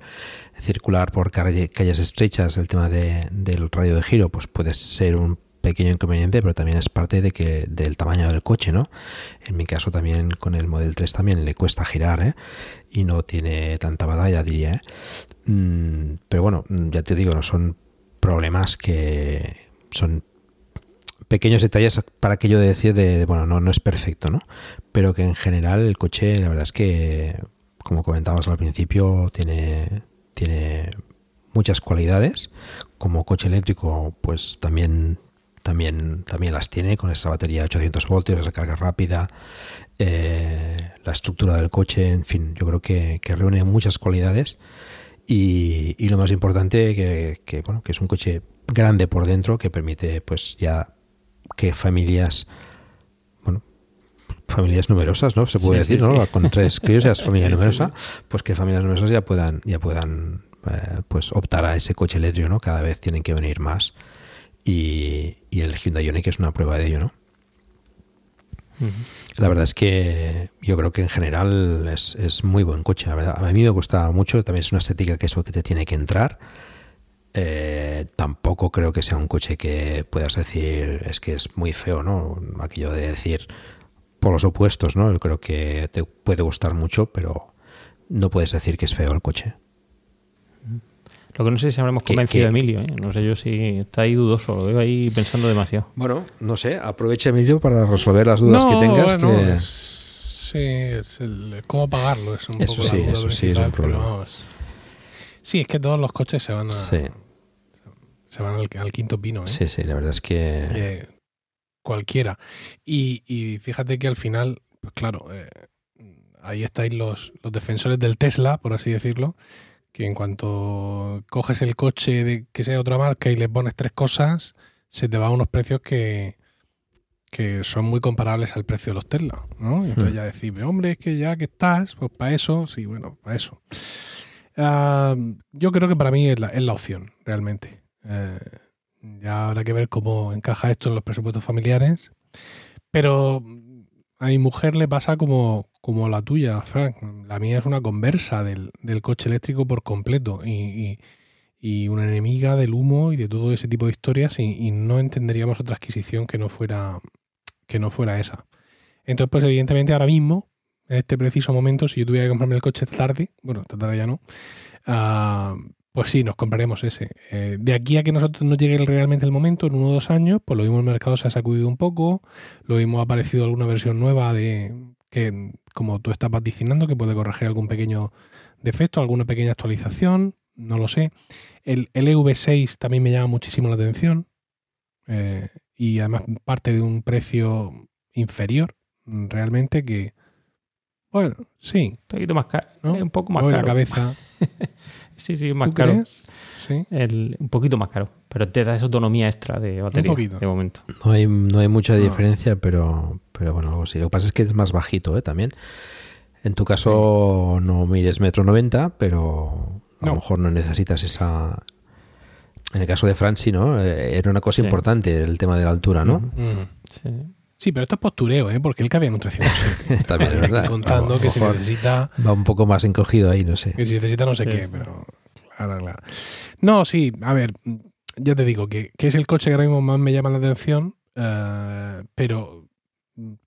circular por calle, calles estrechas, el tema de, del radio de giro, pues puede ser un pequeño inconveniente, pero también es parte de que del tamaño del coche, ¿no? En mi caso también con el Model 3 también le cuesta girar, ¿eh? Y no tiene tanta batalla, diría, ¿eh? Mm, pero bueno, ya te digo, no son problemas que son pequeños detalles para que yo decir de, bueno, no, no es perfecto, ¿no? Pero que en general el coche, la verdad es que, como comentabas al principio, tiene, tiene muchas cualidades. Como coche eléctrico, pues también, también, también las tiene con esa batería de 800 voltios, esa carga rápida, eh, la estructura del coche, en fin, yo creo que, que reúne muchas cualidades. Y, y, lo más importante que, que, bueno que es un coche grande por dentro que permite pues ya que familias, bueno, familias numerosas, ¿no? Se puede sí, decir, sí, ¿no? Sí. Con tres críos ya es familia numerosa, pues que familias numerosas ya puedan, ya puedan eh, pues optar a ese coche eléctrico, ¿no? Cada vez tienen que venir más. Y, el Hyundai Ioniq es una prueba de ello, ¿no? La verdad es que yo creo que en general es, es, muy buen coche, la verdad. A mí me gusta mucho, también es una estética que eso que te tiene que entrar. Eh, tampoco creo que sea un coche que puedas decir es que es muy feo, ¿no? Aquello de decir por los opuestos, ¿no? Yo creo que te puede gustar mucho, pero no puedes decir que es feo el coche. Lo que no sé si habremos convencido a Emilio, ¿eh? no sé yo si está ahí dudoso, lo veo ahí pensando demasiado. Bueno, no sé, aprovecha Emilio para resolver las dudas no, que tengas. Bueno, que... Es, sí, es el cómo pagarlo, es un eso poco sí, la duda eso sí es un problema. Sí, es que todos los coches se van a. Sí. Se van al, al, quinto pino, ¿eh? Sí, sí, la verdad es que. Eh, cualquiera. Y, y, fíjate que al final, pues claro, eh, ahí estáis los, los defensores del Tesla, por así decirlo, que en cuanto coges el coche de que sea de otra marca y le pones tres cosas, se te va a unos precios que, que son muy comparables al precio de los Tesla, ¿no? Entonces hmm. ya decir, hombre, es que ya que estás, pues para eso, sí, bueno, para eso. Uh, yo creo que para mí es la, es la opción, realmente. Uh, ya habrá que ver cómo encaja esto en los presupuestos familiares. Pero a mi mujer le pasa como, como la tuya, Frank. La mía es una conversa del, del coche eléctrico por completo y, y- una enemiga del humo y de todo ese tipo de historias y, no entenderíamos otra adquisición que no fuera que no fuera esa. Entonces, pues evidentemente ahora mismo, en este preciso momento, si yo tuviera que comprarme el coche tarde, bueno, esta tarde ya no, ah, pues sí, nos compraremos ese. Eh, de aquí a que nosotros nos llegue realmente el momento, en uno o dos años, pues lo mismo el mercado se ha sacudido un poco, lo mismo ha aparecido alguna versión nueva de que, como tú estás vaticinando, que puede corregir algún pequeño defecto, alguna pequeña actualización, no lo sé. El, el EV6 también me llama muchísimo la atención eh, y además parte de un precio inferior, realmente que, bueno, sí. Un poquito más caro. ¿no? Un poco más caro. la cabeza. sí, sí, más ¿Tú caro. crees? Sí. El- un poquito más caro. Pero te da esa autonomía extra de batería. poquito. De momento. No hay, no hay mucha No. diferencia, pero, pero bueno, algo así. Lo que pasa es que es más bajito ¿eh? también. En tu caso no mides metro noventa, pero a No. lo mejor no necesitas esa... En el caso de Franci, ¿no? Eh, Era una cosa Sí. importante el tema de la altura, ¿no? Mm. Sí. Sí, pero esto es postureo, ¿eh? porque él cabía en un 307. También es verdad. Contando que se necesita Va un poco más encogido ahí, no sé. Que si necesita no sé Sí, qué, sí. pero. Claro, claro. No, sí, a ver, ya te digo que, que es el coche que ahora mismo más me llama la atención, eh, pero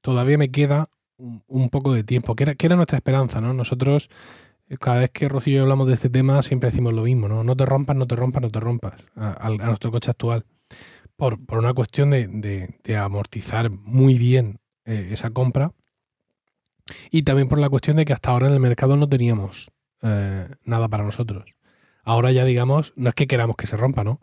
todavía me queda un, un poco de tiempo, que era, que era nuestra esperanza, ¿no? Nosotros, cada vez que Rocío y yo hablamos de este tema, siempre decimos lo mismo, ¿no? No te rompas, no te rompas, no te rompas a, a- a nuestro coche actual. Por, por una cuestión de, de- de amortizar muy bien eh, esa compra y también por la cuestión de que hasta ahora en el mercado no teníamos eh, nada para nosotros. Ahora ya digamos, no es que queramos que se rompa, ¿no?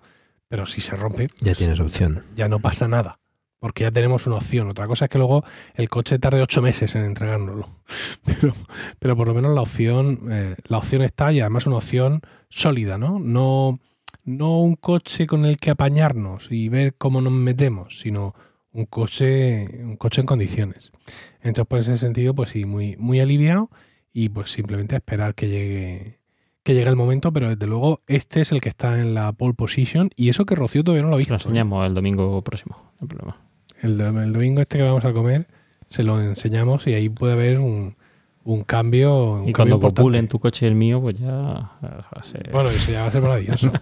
Pero si se rompe, Ya tienes opción. ya no pasa nada. Porque ya tenemos una opción. Otra cosa es que luego el coche tarde ocho meses en entregárnoslo. Pero, pero por lo menos la opción, eh, la opción está y además una opción sólida, ¿no? No, no un coche con el que apañarnos y ver cómo nos metemos, sino un coche, un coche en condiciones. Entonces, por ese sentido, pues sí, muy, muy aliviado y pues simplemente esperar que llegue, que llegue el momento, pero desde luego este es el que está en la pole position y eso que Rocío todavía no lo ha visto. Lo enseñamos el domingo próximo. No hay problema. El, el domingo este que vamos a comer se lo enseñamos y ahí puede haber un, un cambio. Un Y cambio cuando importante. copulen tu coche y el mío, pues ya va a ser- Bueno, eso ya va a ser maravilloso.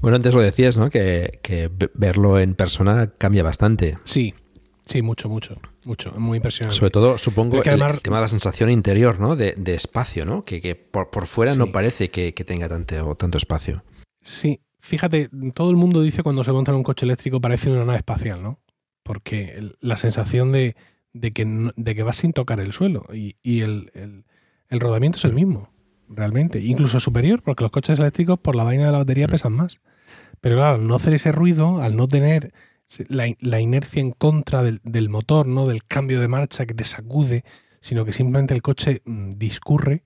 Bueno, antes lo decías, ¿no? Que, que ve- verlo en persona cambia bastante. sí, sí, mucho, mucho, mucho. Muy impresionante. Sobre todo, supongo, que el, además- el tema de la sensación interior, ¿no? De, de espacio, ¿no? Que, que por, por fuera Sí. no parece que, que tenga tanto, tanto espacio. Sí, fíjate, todo el mundo dice cuando se monta en un coche eléctrico parece una nave espacial, ¿no? Porque la sensación de, de que, de que vas sin tocar el suelo y, y el, el- el rodamiento es el mismo, realmente. Incluso superior, porque los coches eléctricos por la vaina de la batería pesan más. Pero claro, al no hacer ese ruido, al no tener la, la inercia en contra del, del motor, ¿no? Del cambio de marcha que te sacude, sino que simplemente el coche mm, discurre,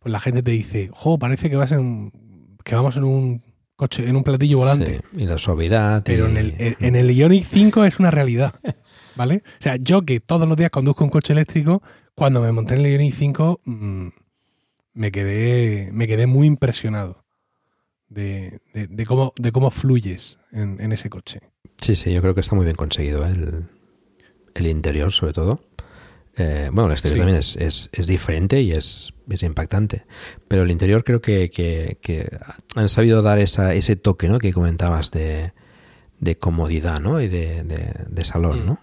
pues la gente te dice, jo, parece que vas en un- que vamos en un coche, en un platillo volante. Sí, y la suavidad. Pero y- en el, en- el Ioniq 5 es una realidad. ¿Vale? O sea, yo que todos los días conduzco un coche eléctrico, cuando me monté en el Ioniq 5, mm, me quedé, me quedé muy impresionado de, de- de cómo, de cómo fluyes en, en ese coche. Sí, sí, yo creo que está muy bien conseguido ¿eh? el, el interior, sobre todo. Eh, bueno, el exterior Sí. también es, es- es diferente y es, es impactante. Pero el interior creo que, que- que han sabido dar esa, ese toque ¿no? que comentabas de, de comodidad ¿no? y de, de- de salón, Mm. ¿no?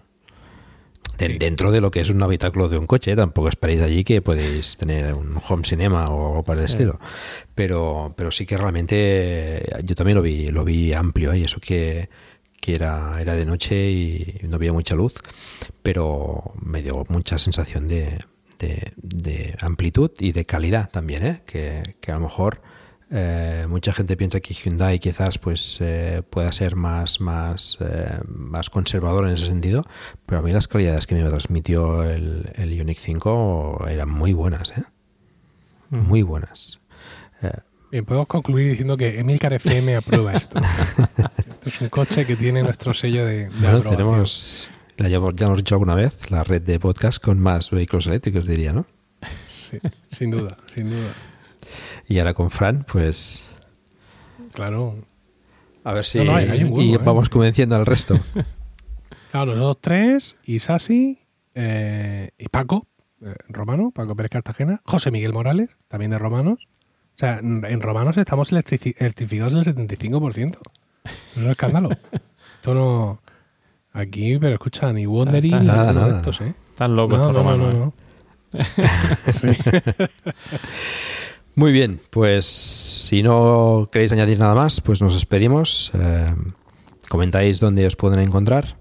De- Sí. Dentro de lo que es un habitáculo de un coche, tampoco esperéis allí que podéis tener un home cinema o algo por el Sí. estilo. Pero, pero sí que realmente yo también lo vi, lo vi amplio ¿eh? y eso que, que era, era de noche y no había mucha luz, pero me dio mucha sensación de, de- de amplitud y de calidad también, ¿eh? que, que a lo mejor eh, mucha gente piensa que Hyundai quizás pues eh, pueda ser más, más, eh, más conservador en ese sentido, pero a mí las calidades que me transmitió el, el Ioniq 5 eran muy buenas, ¿eh? muy buenas. Eh, Bien, podemos concluir diciendo que Emilcar FM aprueba esto. Esto es un coche que tiene nuestro sello de, de Bueno, aprobación. tenemos, la ya hemos dicho alguna vez, la red de podcast con más vehículos eléctricos, diría, ¿no? Sí, sin duda, sin duda. Y ahora con Fran, pues Claro. a ver si No, no, hay- hay un huevo, y ¿eh? vamos convenciendo al resto. Claro, nosotros tres, Isasi eh, y Paco, eh, Romano, Paco Pérez Cartagena, José Miguel Morales, también de Romanos. O sea, en en Romanos estamos electrificados el 75%. Es un escándalo. Esto no... Aquí, pero escucha, ni Wondery Está- ni nada, de nada. estos, ¿eh? Están locos No, estos no, no, romanos, no, ¿eh? Sí. Muy bien, pues si no queréis añadir nada más, pues nos despedimos. Eh, comentáis dónde os pueden encontrar.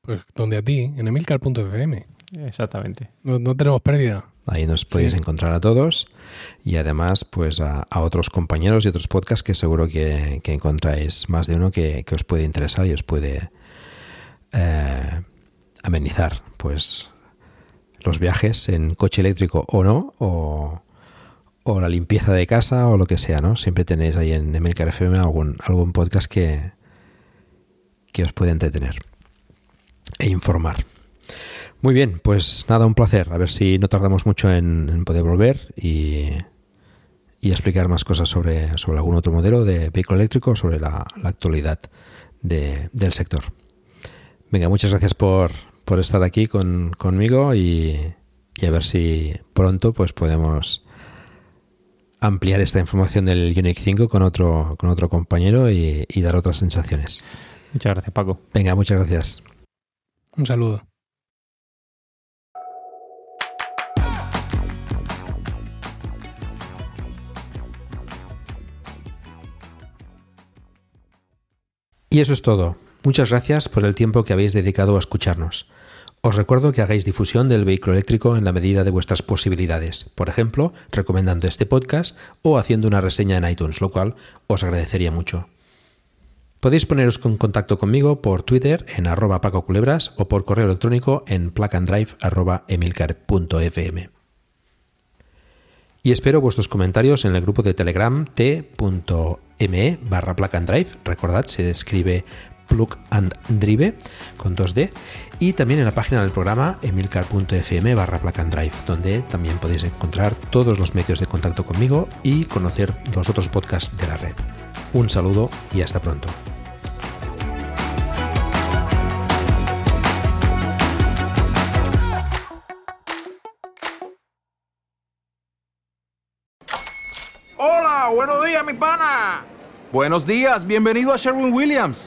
Pues donde a ti, en emilcar.fm. Exactamente. No, no tenemos pérdida. Ahí nos podéis Sí. encontrar a todos y además pues a, a otros compañeros y otros podcasts que seguro que, que encontráis más de uno que, que os puede interesar y os puede eh, amenizar pues los viajes en coche eléctrico o no o, o la limpieza de casa o lo que sea, ¿no? Siempre tenéis ahí en Emilcar FM algún, algún podcast que, que os puede entretener e informar. Muy bien, pues nada, un placer. A ver si no tardamos mucho en, en poder volver y, y explicar más cosas sobre, sobre algún otro modelo de vehículo eléctrico, sobre la, la actualidad de- del sector. Venga, muchas gracias por, por estar aquí con, conmigo y, y a ver si pronto pues podemos ampliar esta información del Unique 5 con otro, con otro compañero y, y dar otras sensaciones. Muchas gracias, Paco. Venga, muchas gracias. Un saludo. Y eso es todo. Muchas gracias por el tiempo que habéis dedicado a escucharnos. Os recuerdo que hagáis difusión del vehículo eléctrico en la medida de vuestras posibilidades, por ejemplo, recomendando este podcast o haciendo una reseña en iTunes, lo cual os agradecería mucho. Podéis poneros en contacto conmigo por Twitter en arroba pacoculebras o por correo electrónico en placandrive.emilcar.fm. Y espero vuestros comentarios en el grupo de Telegram t.me barra plug and drive. Recordad, se escribe plug and drive con 2D. Y también en la página del programa emilcar.fm barra plug and drive, donde también podéis encontrar todos los medios de contacto conmigo y conocer los otros podcasts de la red. Un saludo y hasta pronto. Hola, buenos días, mi pana. Buenos días, bienvenido a Sherwin Williams.